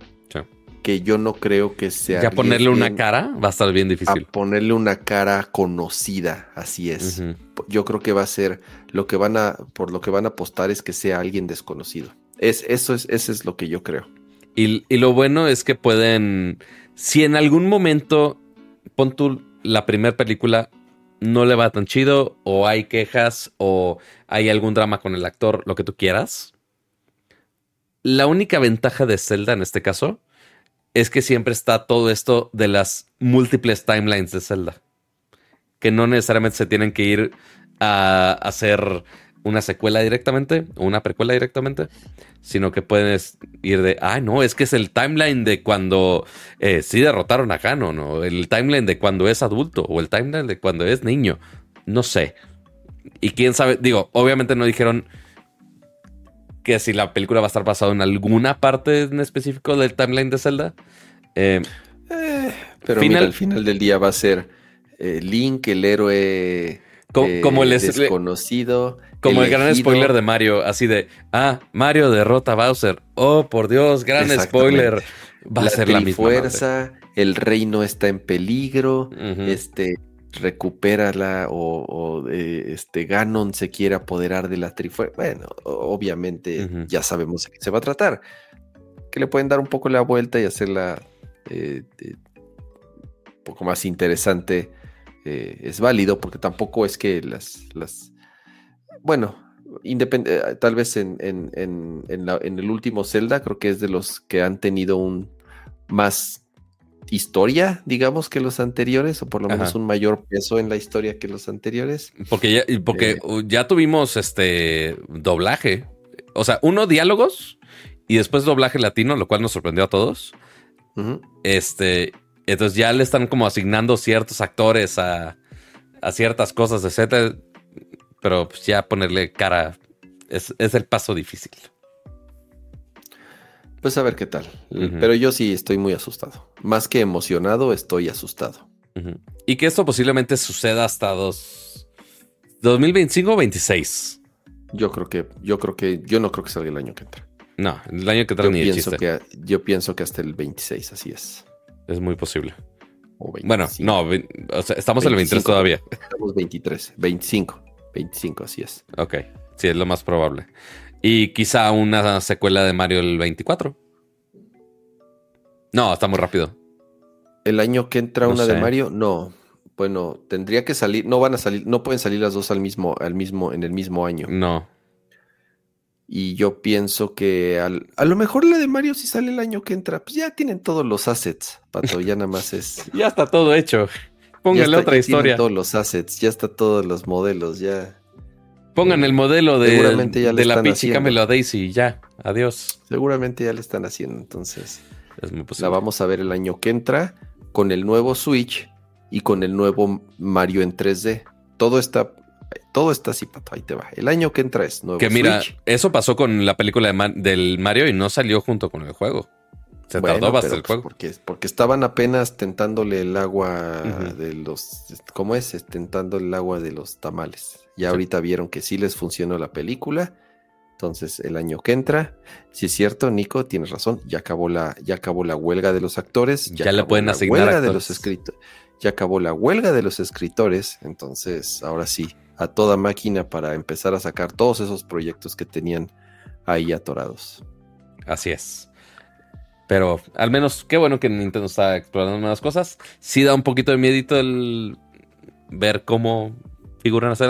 que yo no creo que sea. Ya ponerle una cara va a estar bien difícil. ponerle una cara conocida, así es. Yo creo que va a ser lo que van a, por lo que van a apostar es que sea alguien desconocido. Es, eso es, eso es lo que yo creo. Y, y lo bueno es que pueden, si en algún momento, pon tú la primera película, no le va tan chido, o hay quejas, o hay algún drama con el actor, lo que tú quieras la única ventaja de Zelda en este caso es que siempre está todo esto de las múltiples timelines de Zelda. Que no necesariamente se tienen que ir a hacer una secuela directamente o una precuela directamente, sino que puedes ir de, ah, no, es que es el timeline de cuando eh, sí derrotaron a Ganon, o el timeline de cuando es adulto, o el timeline de cuando es niño. No sé. Y quién sabe, digo, obviamente no dijeron que si la película va a estar basada en alguna parte en específico del timeline de Zelda. Eh, eh, pero al final del día va a ser eh, Link, el héroe como, el desconocido. Como el gran spoiler de Mario, así de, ah, Mario derrota a Bowser. Oh, por Dios, gran spoiler. Va a ser la misma. fuerza, el reino está en peligro, este, recupérala o, o este Ganon se quiere apoderar de la trifuerza. Bueno, obviamente ya sabemos de qué se va a tratar. Que le pueden dar un poco la vuelta y hacerla eh, un poco más interesante. Eh, es válido porque tampoco es que las, las bueno, eh, tal vez en, en, en, en, el último Zelda creo que es de los que han tenido un más historia, digamos, que los anteriores, o por lo menos un mayor peso en la historia que los anteriores. Porque ya, porque eh, ya tuvimos este doblaje. O sea, uno diálogos y después doblaje latino, lo cual nos sorprendió a todos. Este, entonces ya le están como asignando ciertos actores a, a ciertas cosas, etcétera. Pero pues ya ponerle cara es, es el paso difícil. Pues a ver qué tal. Pero yo sí estoy muy asustado. Más que emocionado, estoy asustado. Y que esto posiblemente suceda hasta dos... 2025 o 26. Yo creo que, yo creo que, yo no creo que salga el año que entra. No, el año que entra ni pienso Que, yo pienso que hasta el 26, así es. Es muy posible. bueno, no, estamos en el 23 todavía. Estamos 23, 25, 25, así es. Ok, sí, es lo más probable. Y quizá una secuela de Mario el 24. No, está muy rápido. El año que entra una de Mario, no. Bueno, tendría que salir, no van a salir, no pueden salir las dos al mismo, al mismo, en el mismo año. No. Y yo pienso que a lo mejor la de Mario si sale el año que entra, pues ya tienen todos los assets, Pato, ya nada más es. ya está todo hecho. Póngale otra historia. Todos los assets, ya está todos los modelos, ya. Pongan el modelo de, de la Peachy Camelo Daisy y ya. Adiós. Seguramente ya le están haciendo, entonces. Es muy posible. La vamos a ver el año que entra con el nuevo Switch y con el nuevo Mario en 3D. Todo está todo está así, pato. Ahí te va. El año que entra es nuevo. Que mira, eso pasó con la película del Mario y no salió junto con el juego. Se tardó bastante el pues, juego. Porque, porque estaban apenas tentándole el agua de los. ¿Cómo es? Tentando el agua de los tamales. Ya ahorita vieron que sí les funcionó la película. Entonces, el año que entra, si es cierto, Nico, tienes razón, ya acabó la, ya acabó la huelga de los actores. Ya, le pueden asignar huelga de los escritores. Ya acabó la huelga de los escritores. Entonces, ahora sí, a toda máquina para empezar a sacar todos esos proyectos que tenían ahí atorados. Así es. Pero al menos, qué bueno que Nintendo está explorando nuevas cosas. Sí da un poquito de miedito el ver cómo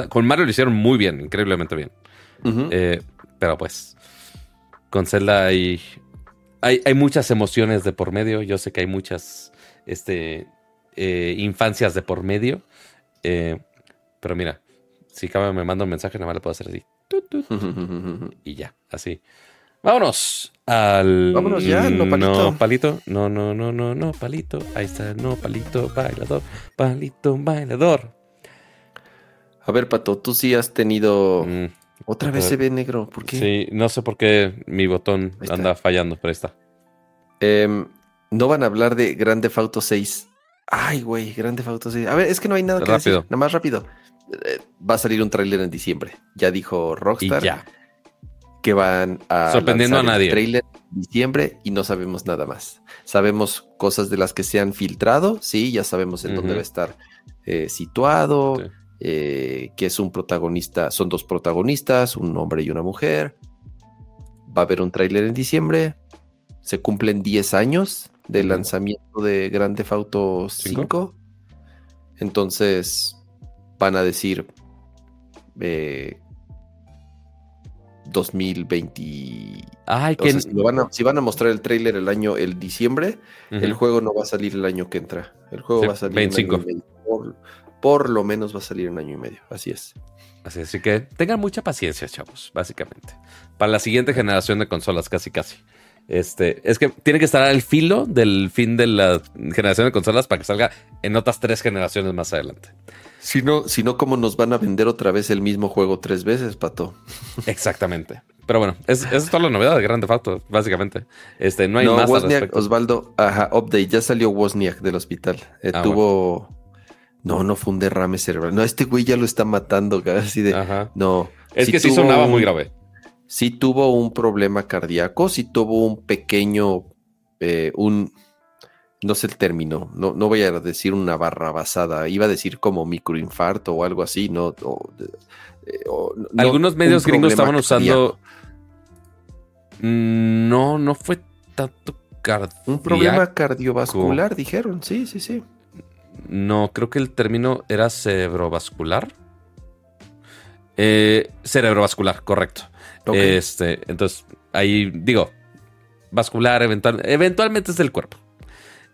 Con Mario lo hicieron muy bien, increíblemente bien. Eh, pero pues, con Zelda hay, hay, muchas emociones de por medio. Yo sé que hay muchas este, eh, infancias de por medio. Eh, pero mira, si cabe me manda un mensaje, nada más le puedo hacer así. y ya, así. Vámonos al. Vámonos ya, no palito. No, palito. No, no, no, no, no, palito. Ahí está, no, palito, bailador. Palito, bailador. A ver, Pato, tú sí has tenido. Mm, Otra vez se ve negro. ¿Por qué? Sí, no sé por qué mi botón anda fallando, pero ahí está. Em, no van a hablar de Grande Auto 6. Ay, güey, Grande Auto 6. A ver, es que no hay nada que decir. Nada más rápido. Eh, va a salir un tráiler en diciembre. Ya dijo Rockstar. ya. Que van a. Sorprendiendo a nadie. Trailer en diciembre y no sabemos nada más. Sabemos cosas de las que se han filtrado. Sí, ya sabemos en dónde va a estar eh, situado. Eh, que es un protagonista, son dos protagonistas, un hombre y una mujer. Va a haber un tráiler en diciembre. Se cumplen 10 años del lanzamiento de Grand Theft Auto 5. Entonces van a decir 2020. Eh, Ay, que... si, van a, mostrar el tráiler el año, el diciembre, el juego no va a salir el año que entra. El juego va a salir 25 por lo menos va a salir un año y medio. Así es. Así, que tengan mucha paciencia, chavos, básicamente. Para la siguiente generación de consolas, casi casi. Este, es que tiene que estar al filo del fin de la generación de consolas para que salga en otras tres generaciones más adelante. Si no, si no, ¿cómo nos van a vender otra vez el mismo juego tres veces, Pato? Exactamente. Pero bueno, es, es toda la novedad de Grande Facto, básicamente. Este, no hay más Wozniak, Osvaldo, ajá, update, ya salió Wozniak del hospital. Eh, ah, tuvo No, no fue un derrame cerebral. No, este güey ya lo está matando, así de. No. Es que sí sonaba muy grave. Sí tuvo un problema cardíaco, sí tuvo un pequeño, eh, un, no sé el término, no, no voy a decir una barra basada, iba a decir como microinfarto o algo así, no. Eh, Algunos medios gringos estaban usando. Mm, no, no fue tanto cardíaco. Un problema cardiovascular, dijeron, sí, sí, sí. No, creo que el término era cerebrovascular. Eh, cerebrovascular, correcto. Este, entonces, ahí digo, vascular, eventual, eventualmente es del cuerpo.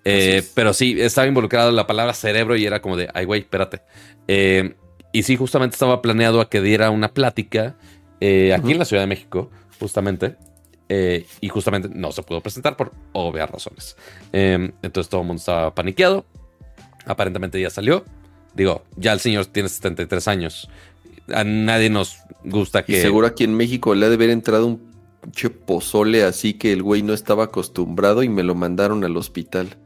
Eh, pero sí, estaba involucrado la palabra cerebro y era como de, ay, güey, espérate. Eh, y sí, justamente estaba planeado a que diera una plática aquí en la Ciudad de México, justamente. y justamente no se pudo presentar por obvias razones. entonces todo el mundo estaba paniqueado. Aparentemente ya salió. Digo, ya el señor tiene 73 años. A nadie nos gusta que. Y seguro aquí en México le ha de haber entrado un pinche pozole así que el güey no estaba acostumbrado y me lo mandaron al hospital.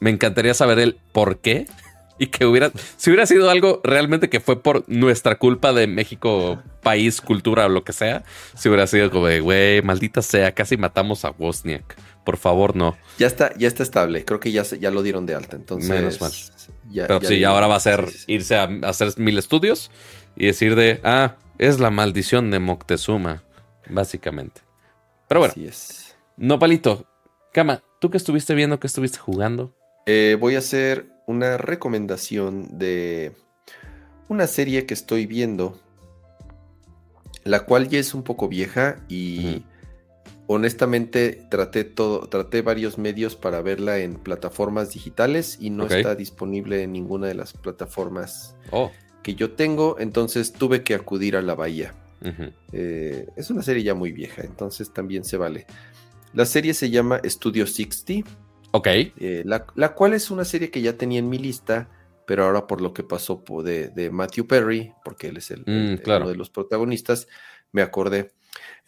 Me encantaría saber el por qué. Y que hubiera, si hubiera sido algo realmente que fue por nuestra culpa de México, país, cultura o lo que sea, si hubiera sido como de, güey, maldita sea, casi matamos a Wozniak. Por favor, no. Ya está, ya está estable. Creo que ya, ya lo dieron de alta. Entonces, menos mal. Pero sí, ahora va a ser irse a, hacer mil estudios y decir de, ah, es la maldición de Moctezuma, básicamente. Pero bueno, Así es. no palito. Cama, ¿tú qué estuviste viendo? ¿Qué estuviste jugando? Eh, voy a hacer una recomendación de una serie que estoy viendo, la cual ya es un poco vieja y honestamente traté todo, traté varios medios para verla en plataformas digitales y no está disponible en ninguna de las plataformas oh. que yo tengo, entonces tuve que acudir a la bahía. Eh, es una serie ya muy vieja, entonces también se vale. La serie se llama Studio 60. Ok. Eh, la, cual es una serie que ya tenía en mi lista, pero ahora por lo que pasó de, de Matthew Perry, porque él es el, mm, uno de los protagonistas, me acordé.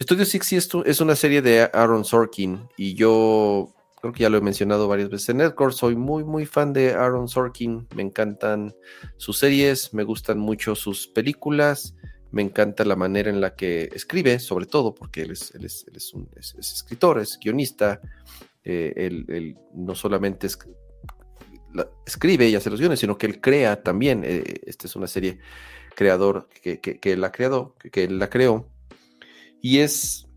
Studio 60 es una serie de Aaron Sorkin y yo creo que ya lo he mencionado varias veces. En Nerdcore, soy muy muy fan de Aaron Sorkin, me encantan sus series, me gustan mucho sus películas, me encanta la manera en la que escribe, sobre todo porque él es, él es, un, escritor, es guionista, eh, él, no solamente escribe y hace los guiones, sino que él crea también, eh, esta es una serie creador que, que, que él creado, que, que él la creó y es,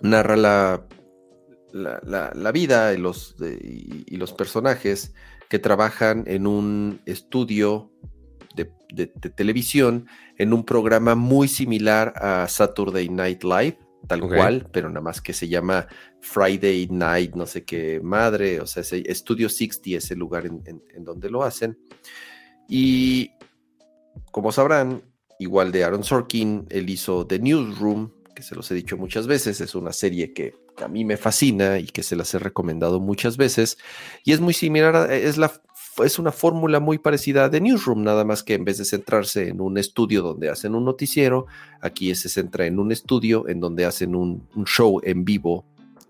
narra la, la, vida y los, y, los personajes que trabajan en un estudio de, televisión, en un programa muy similar a Saturday Night Live, tal cual, pero nada más que se llama Friday Night, no sé qué madre, o sea, ese Studio 60 es el lugar en, en donde lo hacen. Y como sabrán, igual de Aaron Sorkin, él hizo The Newsroom, que se los he dicho muchas veces, es una serie que a mí me fascina y que se las he recomendado muchas veces. Y es muy similar, es, la, es una fórmula muy parecida de Newsroom, nada más que en vez de centrarse en un estudio donde hacen un noticiero, aquí se centra en un estudio en donde hacen un, show en vivo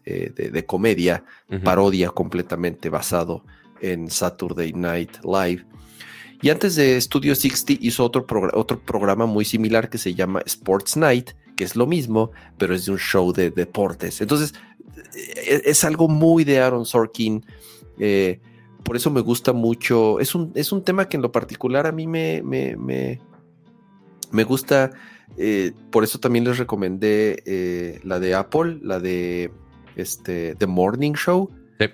eh, de, comedia, parodia completamente basado en Saturday Night Live. Y antes de Studio 60 hizo otro, otro programa muy similar que se llama Sports Night, que es lo mismo, pero es de un show de deportes. Entonces, e-, es, algo muy de Aaron Sorkin. Eh, por eso me gusta mucho. Es un, es un tema que en lo particular a mí me, me, me, gusta. Eh, por eso también les recomendé eh, la de Apple, la de este, The Morning Show. Sí,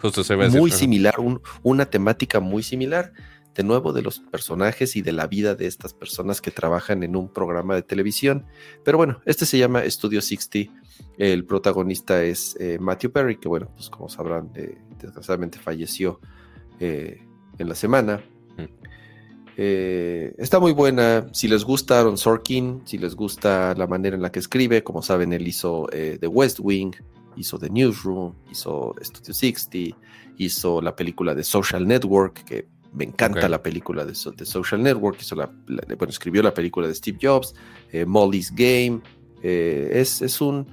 justo se ve Muy similar, una temática muy similar de nuevo de los personajes y de la vida de estas personas que trabajan en un programa de televisión. Pero bueno, este se llama Studio 60. El protagonista es eh, Matthew Perry, que bueno, pues como sabrán, eh, desgraciadamente falleció eh, en la semana. Mm. está muy buena. Si les gusta Aaron Sorkin, si les gusta la manera en la que escribe, como saben, él hizo The West Wing, hizo The Newsroom, hizo Studio 60, hizo la película de Social Network, que me encanta la película de, Social Network, hizo la, bueno, escribió la película de Steve Jobs, eh, Molly's Game. Eh, es, un.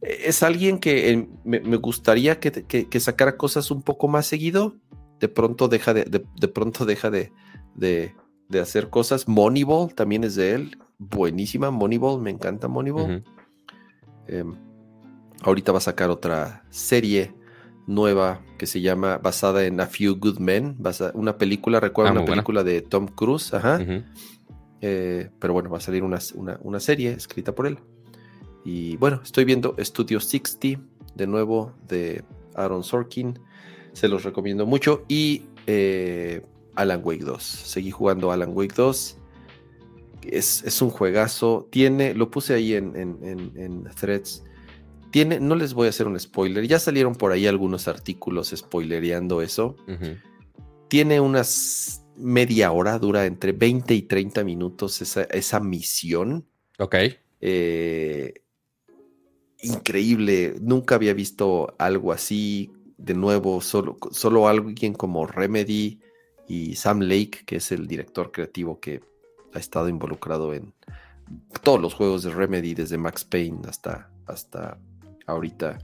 Es alguien que me, gustaría que, sacara cosas un poco más seguido. De pronto deja de, de, pronto deja de, de, de hacer cosas. Moneyball también es de él. Buenísima, Moneyball, me encanta Moneyball. Em, ahorita va a sacar otra serie nueva que se llama basada en A Few Good Men, una película, recuerda ah, una película de Tom Cruise, ajá. Eh, pero bueno, va a salir una, una, serie escrita por él. Y bueno, estoy viendo Studio 60, de nuevo, de Aaron Sorkin. Se los recomiendo mucho. Y eh, Alan Wake 2. Seguí jugando Alan Wake 2. Es, un juegazo. Tiene, lo puse ahí en, en, threads. Tiene, no les voy a hacer un spoiler. Ya salieron por ahí algunos artículos spoilereando eso. Tiene unas media hora, dura entre 20 y 30 minutos esa, esa misión. Ok. Eh, increíble. Nunca había visto algo así. De nuevo, solo, solo alguien como Remedy y Sam Lake, que es el director creativo que ha estado involucrado en todos los juegos de Remedy, desde Max Payne hasta, hasta ahorita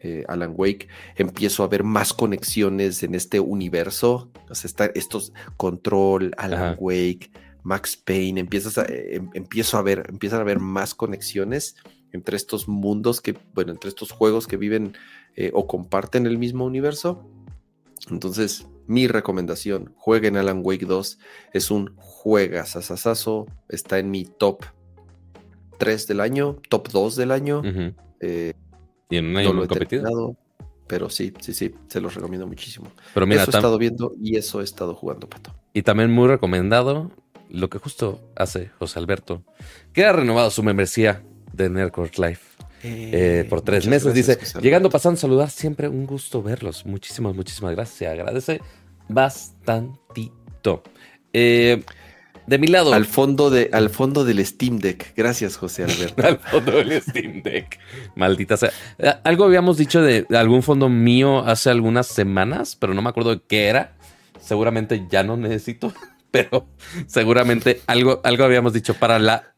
eh, Alan Wake, empiezo a ver más conexiones en este universo. O sea, está estos Control, Alan Wake, Max Payne, empiezas a, em, empiezo a ver, empiezan a ver más conexiones entre estos mundos que, bueno, entre estos juegos que viven eh, o comparten el mismo universo. Entonces, mi recomendación, jueguen Alan Wake 2. Es un juegazazazazo. Está en mi top 3 del año, top 2 del año. Eh, y en un año no competido. Pero sí, sí, sí, se los recomiendo muchísimo. Pero mira, eso he estado viendo y eso he estado jugando, Pato. Y también muy recomendado lo que justo hace José Alberto, que ha renovado su membresía de Nerdcore Life. Eh, por tres meses. Dice, llegando, pasando, saludar, siempre un gusto verlos. Muchísimas, muchísimas gracias. Agradece bastantito. Eh, de mi lado. Al fondo, de, al fondo del Steam Deck. Gracias, José Alberto. al fondo del Steam Deck. Maldita sea. Eh, algo habíamos dicho de algún fondo mío hace algunas semanas, pero no me acuerdo de qué era. Seguramente ya no necesito, pero seguramente algo, algo habíamos dicho para la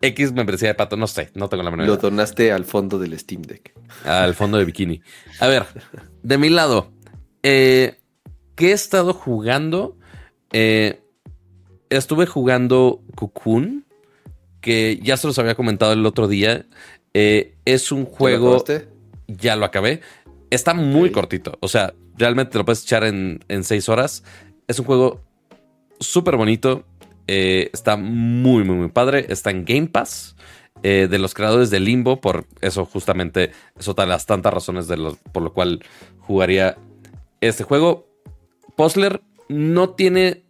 X membresía de pato. No sé, no tengo la menor Lo donaste al fondo del Steam Deck. Al fondo de bikini. A ver, de mi lado. Eh, ¿Qué he estado jugando? Eh, estuve jugando Cocoon, que ya se los había comentado el otro día. Eh, es un juego. ¿Ya lo acabé. Está muy cortito. O sea, realmente te lo puedes echar en, seis horas. Es un juego súper bonito. Eh, está muy, muy, muy padre. Está en Game Pass. de los creadores de Limbo. Por eso, justamente, eso otra las tantas razones de por lo cual jugaría este juego. Puzzler no tiene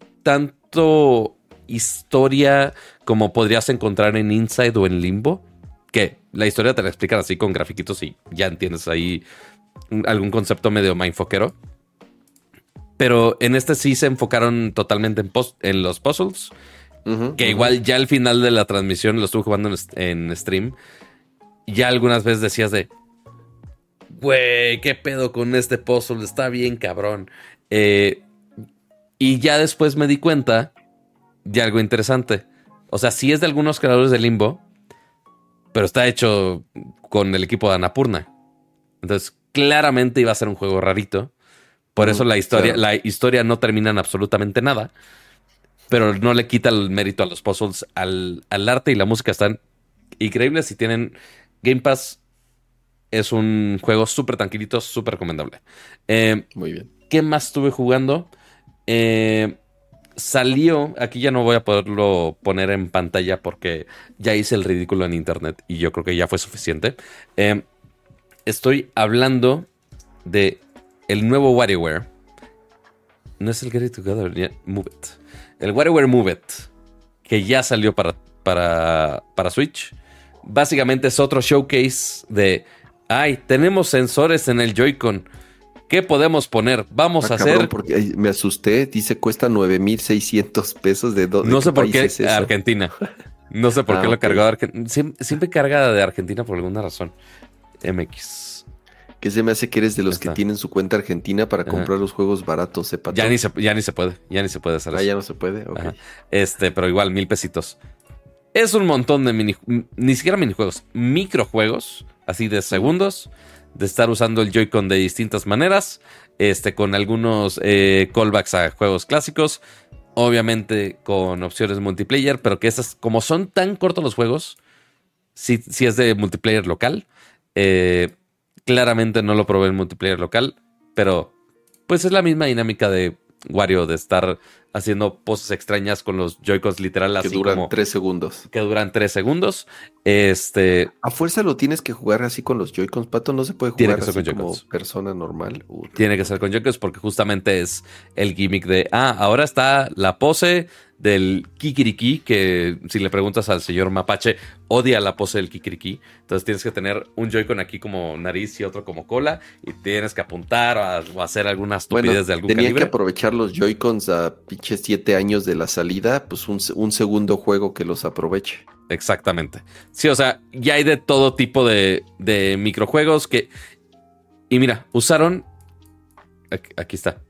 tanto historia como podrías encontrar en Inside o en Limbo. Que la historia te la explican así con grafiquitos y ya entiendes ahí algún concepto medio mindfuckero. Pero en este sí se enfocaron totalmente en, en los puzzles. que igual ya al final de la transmisión lo estuve jugando en, en stream. Ya algunas veces decías de. Güey, qué pedo con este puzzle. Está bien cabrón. Eh, y ya después me di cuenta de algo interesante. O sea, sí es de algunos creadores de Limbo, pero está hecho con el equipo de Anapurna. Entonces, claramente iba a ser un juego rarito. Por eso la historia, la historia no termina en absolutamente nada. Pero no le quita el mérito a los puzzles, al, arte y la música están increíbles. Si tienen Game Pass, es un juego súper tranquilito, súper recomendable. Eh, Muy bien. ¿Qué más estuve jugando? Eh, salió, aquí ya no voy a poderlo poner en pantalla porque ya hice el ridículo en internet y yo creo que ya fue suficiente. Eh, estoy hablando de el nuevo WarioWare. No es el Get It Together. El WarioWare Move It, que ya salió para, para, para Switch. Básicamente es otro showcase de, ay, tenemos sensores en el Joy-Con ¿Qué podemos poner? Vamos ah, a hacer. Porque me asusté. Dice cuesta 9600 pesos de dónde. No sé por qué Argentina. No sé por qué ah, lo cargó Argentina. Siempre, carga de Argentina por alguna razón. MX. Que se me hace que eres de los que tienen su cuenta argentina para comprar los juegos baratos, sepa. Ya ni, se, ya ni se puede. Ya ni se puede hacer ah, ya no se puede. Este, pero igual, mil pesitos. Es un montón de mini. Ni siquiera minijuegos. Microjuegos. Así de segundos de estar usando el Joy-Con de distintas maneras, este, con algunos eh, callbacks a juegos clásicos. Obviamente con opciones multiplayer, pero que esas, como son tan cortos los juegos, si, si es de multiplayer local. Eh, claramente no lo probé en multiplayer local, pero pues es la misma dinámica de Wario de estar haciendo poses extrañas con los Joy-Cons literal que duran tres segundos. Que duran tres segundos. Este. A fuerza lo tienes que jugar así con los Joy-Cons, Pato. No se puede jugar así como persona normal. Tiene que ser con Joy-Cons porque justamente es el gimmick de ah, ahora está la pose del Kikiriki, que si le preguntas al señor Mapache, odia la pose del Kikiriki. Entonces tienes que tener un Joy-Con aquí como nariz y otro como cola, y tienes que apuntar o, hacer algunas estupidez de algún tenía que aprovechar los Joy-Cons a pinches siete años de la salida, pues un, un segundo juego que los aproveche. Exactamente. Sí, o sea, ya hay de todo tipo de, de microjuegos que... Y mira, usaron... Aquí, está.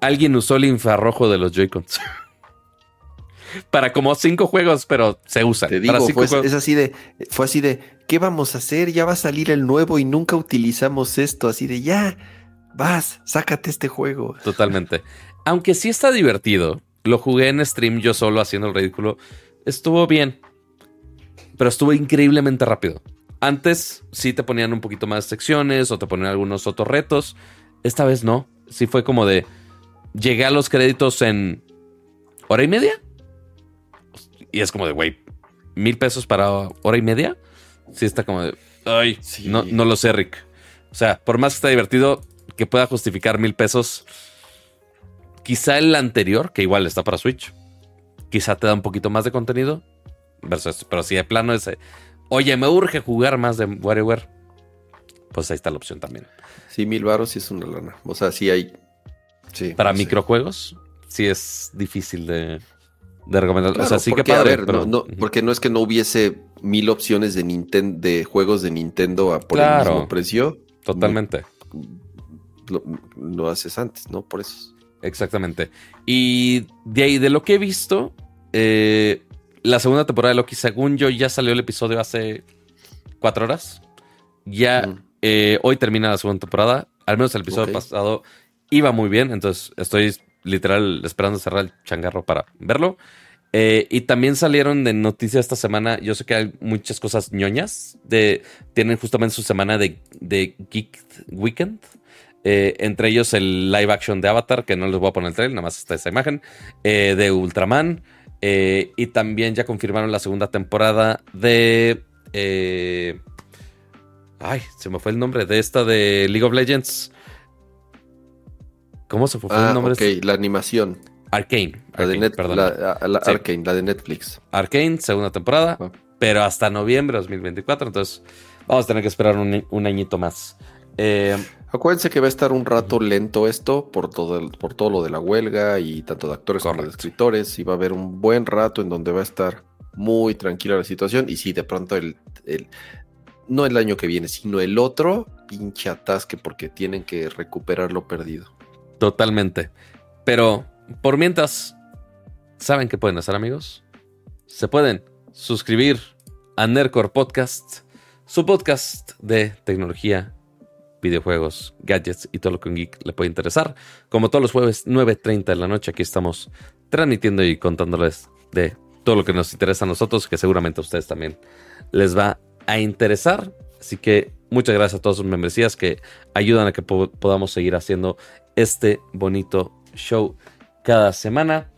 Alguien usó el infrarrojo de los Joy-Cons. para como cinco juegos, pero se usa. Te digo, fue, es así de, fue así de, ¿qué vamos a hacer? Ya va a salir el nuevo y nunca utilizamos esto. Así de, ya, vas, sácate este juego. Totalmente. Aunque sí está divertido, lo jugué en stream yo solo haciendo el ridículo. Estuvo bien, pero estuvo increíblemente rápido. Antes sí te ponían un poquito más secciones o te ponían algunos otros retos. Esta vez no. Sí fue como de, llegué a los créditos en hora y media y es como de, güey, mil pesos para hora y media. Sí, está como de, ay, no, no lo sé, Rick. O sea, por más que está divertido, que pueda justificar mil pesos. Quizá el anterior, que igual está para Switch, quizá te da un poquito más de contenido. Versus, pero si de plano ese, oye, me urge jugar más de WarioWare, pues ahí está la opción también. Sí, mil baros sí es una lana. O sea, sí hay. Sí, para microjuegos, sí es difícil de, de recomendar. o sea, sí que padre, no, porque no es que no hubiese mil opciones de Nintendo, de juegos de Nintendo a por el mismo precio. Totalmente. Lo, haces antes, ¿no? Por eso. Exactamente. Y de ahí, de lo que he visto, eh, la segunda temporada de Loki, según yo, ya salió el episodio hace cuatro horas. Ya eh, hoy termina la segunda temporada. Al menos el episodio pasado iba muy bien. Entonces estoy literal esperando cerrar el changarro para verlo. Eh, y también salieron de noticias esta semana. Yo sé que hay muchas cosas ñoñas. De, tienen justamente su semana de, de Geek Weekend. Eh, entre ellos el live action de Avatar, que no les voy a poner el trailer, nada más está esa imagen. Eh, de Ultraman. y también ya confirmaron la segunda temporada de. ay, se me fue el nombre de esta de League of Legends. ¿Cómo se fue el ah, nombre? Ok, la animación. Arcane. La de perdón. La, Arcane, la de Netflix. Arcane, segunda temporada, ah. pero hasta noviembre de 2024. Entonces, vamos a tener que esperar un, añito más. Eh, Acuérdense que va a estar un rato lento esto por todo, por todo lo de la huelga y tanto de actores como de escritores. Y va a haber un buen rato en donde va a estar muy tranquila la situación. Y si de pronto el, el no el año que viene, sino el otro, pinche atasque porque tienen que recuperar lo perdido. Totalmente. Pero por mientras, ¿saben qué pueden hacer, amigos? Se pueden suscribir a Nercor Podcast, su podcast de tecnología, videojuegos, gadgets y todo lo que un geek le puede interesar. Como todos los jueves, 9.30 de la noche, aquí estamos transmitiendo y contándoles de todo lo que nos interesa a nosotros, que seguramente a ustedes también les va a interesar. Así que muchas gracias a todas sus membresías que ayudan a que podamos seguir haciendo este bonito show cada semana.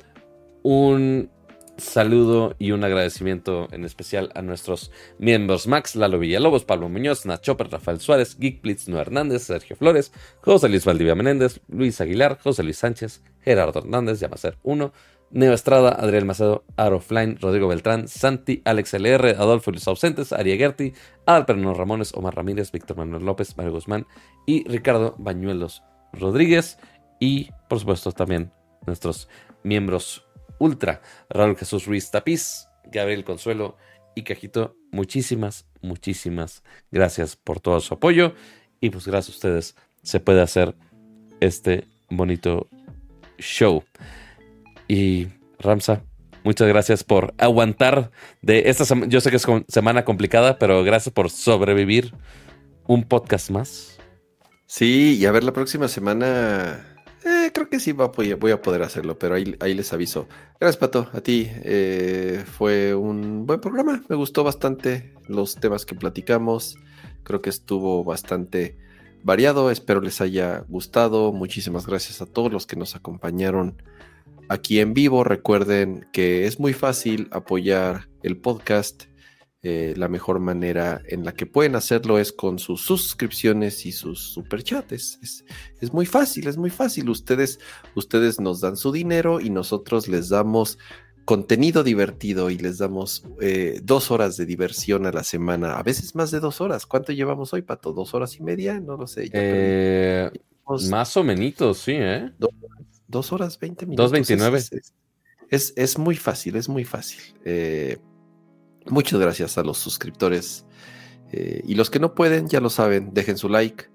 Un saludo y un agradecimiento en especial a nuestros miembros Max, Lalo Villalobos, Pablo Muñoz, Nachoper, Rafael Suárez, Geek Blitz, Noé Hernández, Sergio Flores, José Luis Valdivia Menéndez, Luis Aguilar, José Luis Sánchez, Gerardo Hernández, Yamacer 1, Neo Estrada, Adriel Macedo, Arofline, Rodrigo Beltrán, Santi, Alex LR, Adolfo Luis Ausentes, Aria Gerti, Adal Ramones, Omar Ramírez, Víctor Manuel López, Mario Guzmán y Ricardo Bañuelos Rodríguez y por supuesto también nuestros miembros ultra, Raúl Jesús Ruiz Tapiz, Gabriel Consuelo y Cajito. Muchísimas, muchísimas gracias por todo su apoyo y pues gracias a ustedes se puede hacer este bonito show. Y Ramsa, muchas gracias por aguantar de esta semana. Yo sé que es semana complicada, pero gracias por sobrevivir un podcast más. Sí, y a ver la próxima semana. Eh, creo que sí voy a, poder hacerlo, pero ahí, ahí les aviso. Gracias, Pato. A ti eh, fue un buen programa. Me gustó bastante los temas que platicamos. Creo que estuvo bastante variado. Espero les haya gustado. Muchísimas gracias a todos los que nos acompañaron aquí en vivo. Recuerden que es muy fácil apoyar el podcast eh, la mejor manera en la que pueden hacerlo es con sus suscripciones y sus superchats. Es, es, muy fácil, es muy fácil. Ustedes, ustedes nos dan su dinero y nosotros les damos contenido divertido y les damos eh, dos horas de diversión a la semana, a veces más de dos horas. ¿Cuánto llevamos hoy, Pato? ¿Dos horas y media? No lo sé. Eh, más o menos, sí, ¿eh? Dos, horas, veinte minutos. Dos veintinueve. Es, es, muy fácil, es muy fácil. Eh, Muchas gracias a los suscriptores. Eh, y los que no pueden, ya lo saben, dejen su like,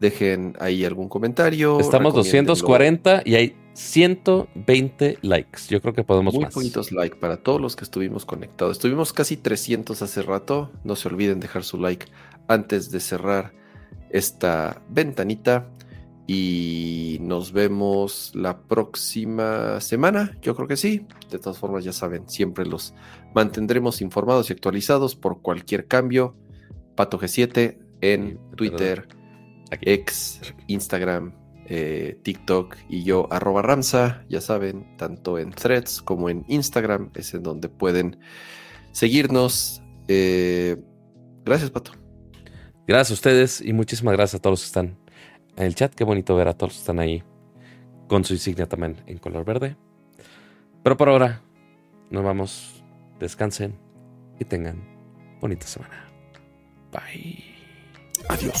dejen ahí algún comentario. Estamos 240 y hay 120 likes. Yo creo que podemos Muy más. poquitos likes para todos los que estuvimos conectados. Estuvimos casi 300 hace rato. No se olviden dejar su like antes de cerrar esta ventanita. Y nos vemos la próxima semana. Yo creo que sí. De todas formas, ya saben, siempre los mantendremos informados y actualizados por cualquier cambio. Pato G7 en Twitter, X, Instagram, eh, TikTok y yo arroba Ramsa. Ya saben, tanto en threads como en Instagram es en donde pueden seguirnos. Eh, gracias, Pato. Gracias a ustedes y muchísimas gracias a todos los que están en el chat. Qué bonito ver a todos que están ahí con su insignia también en color verde. Pero por ahora, nos vamos. Descansen y tengan bonita semana. Bye. Adiós.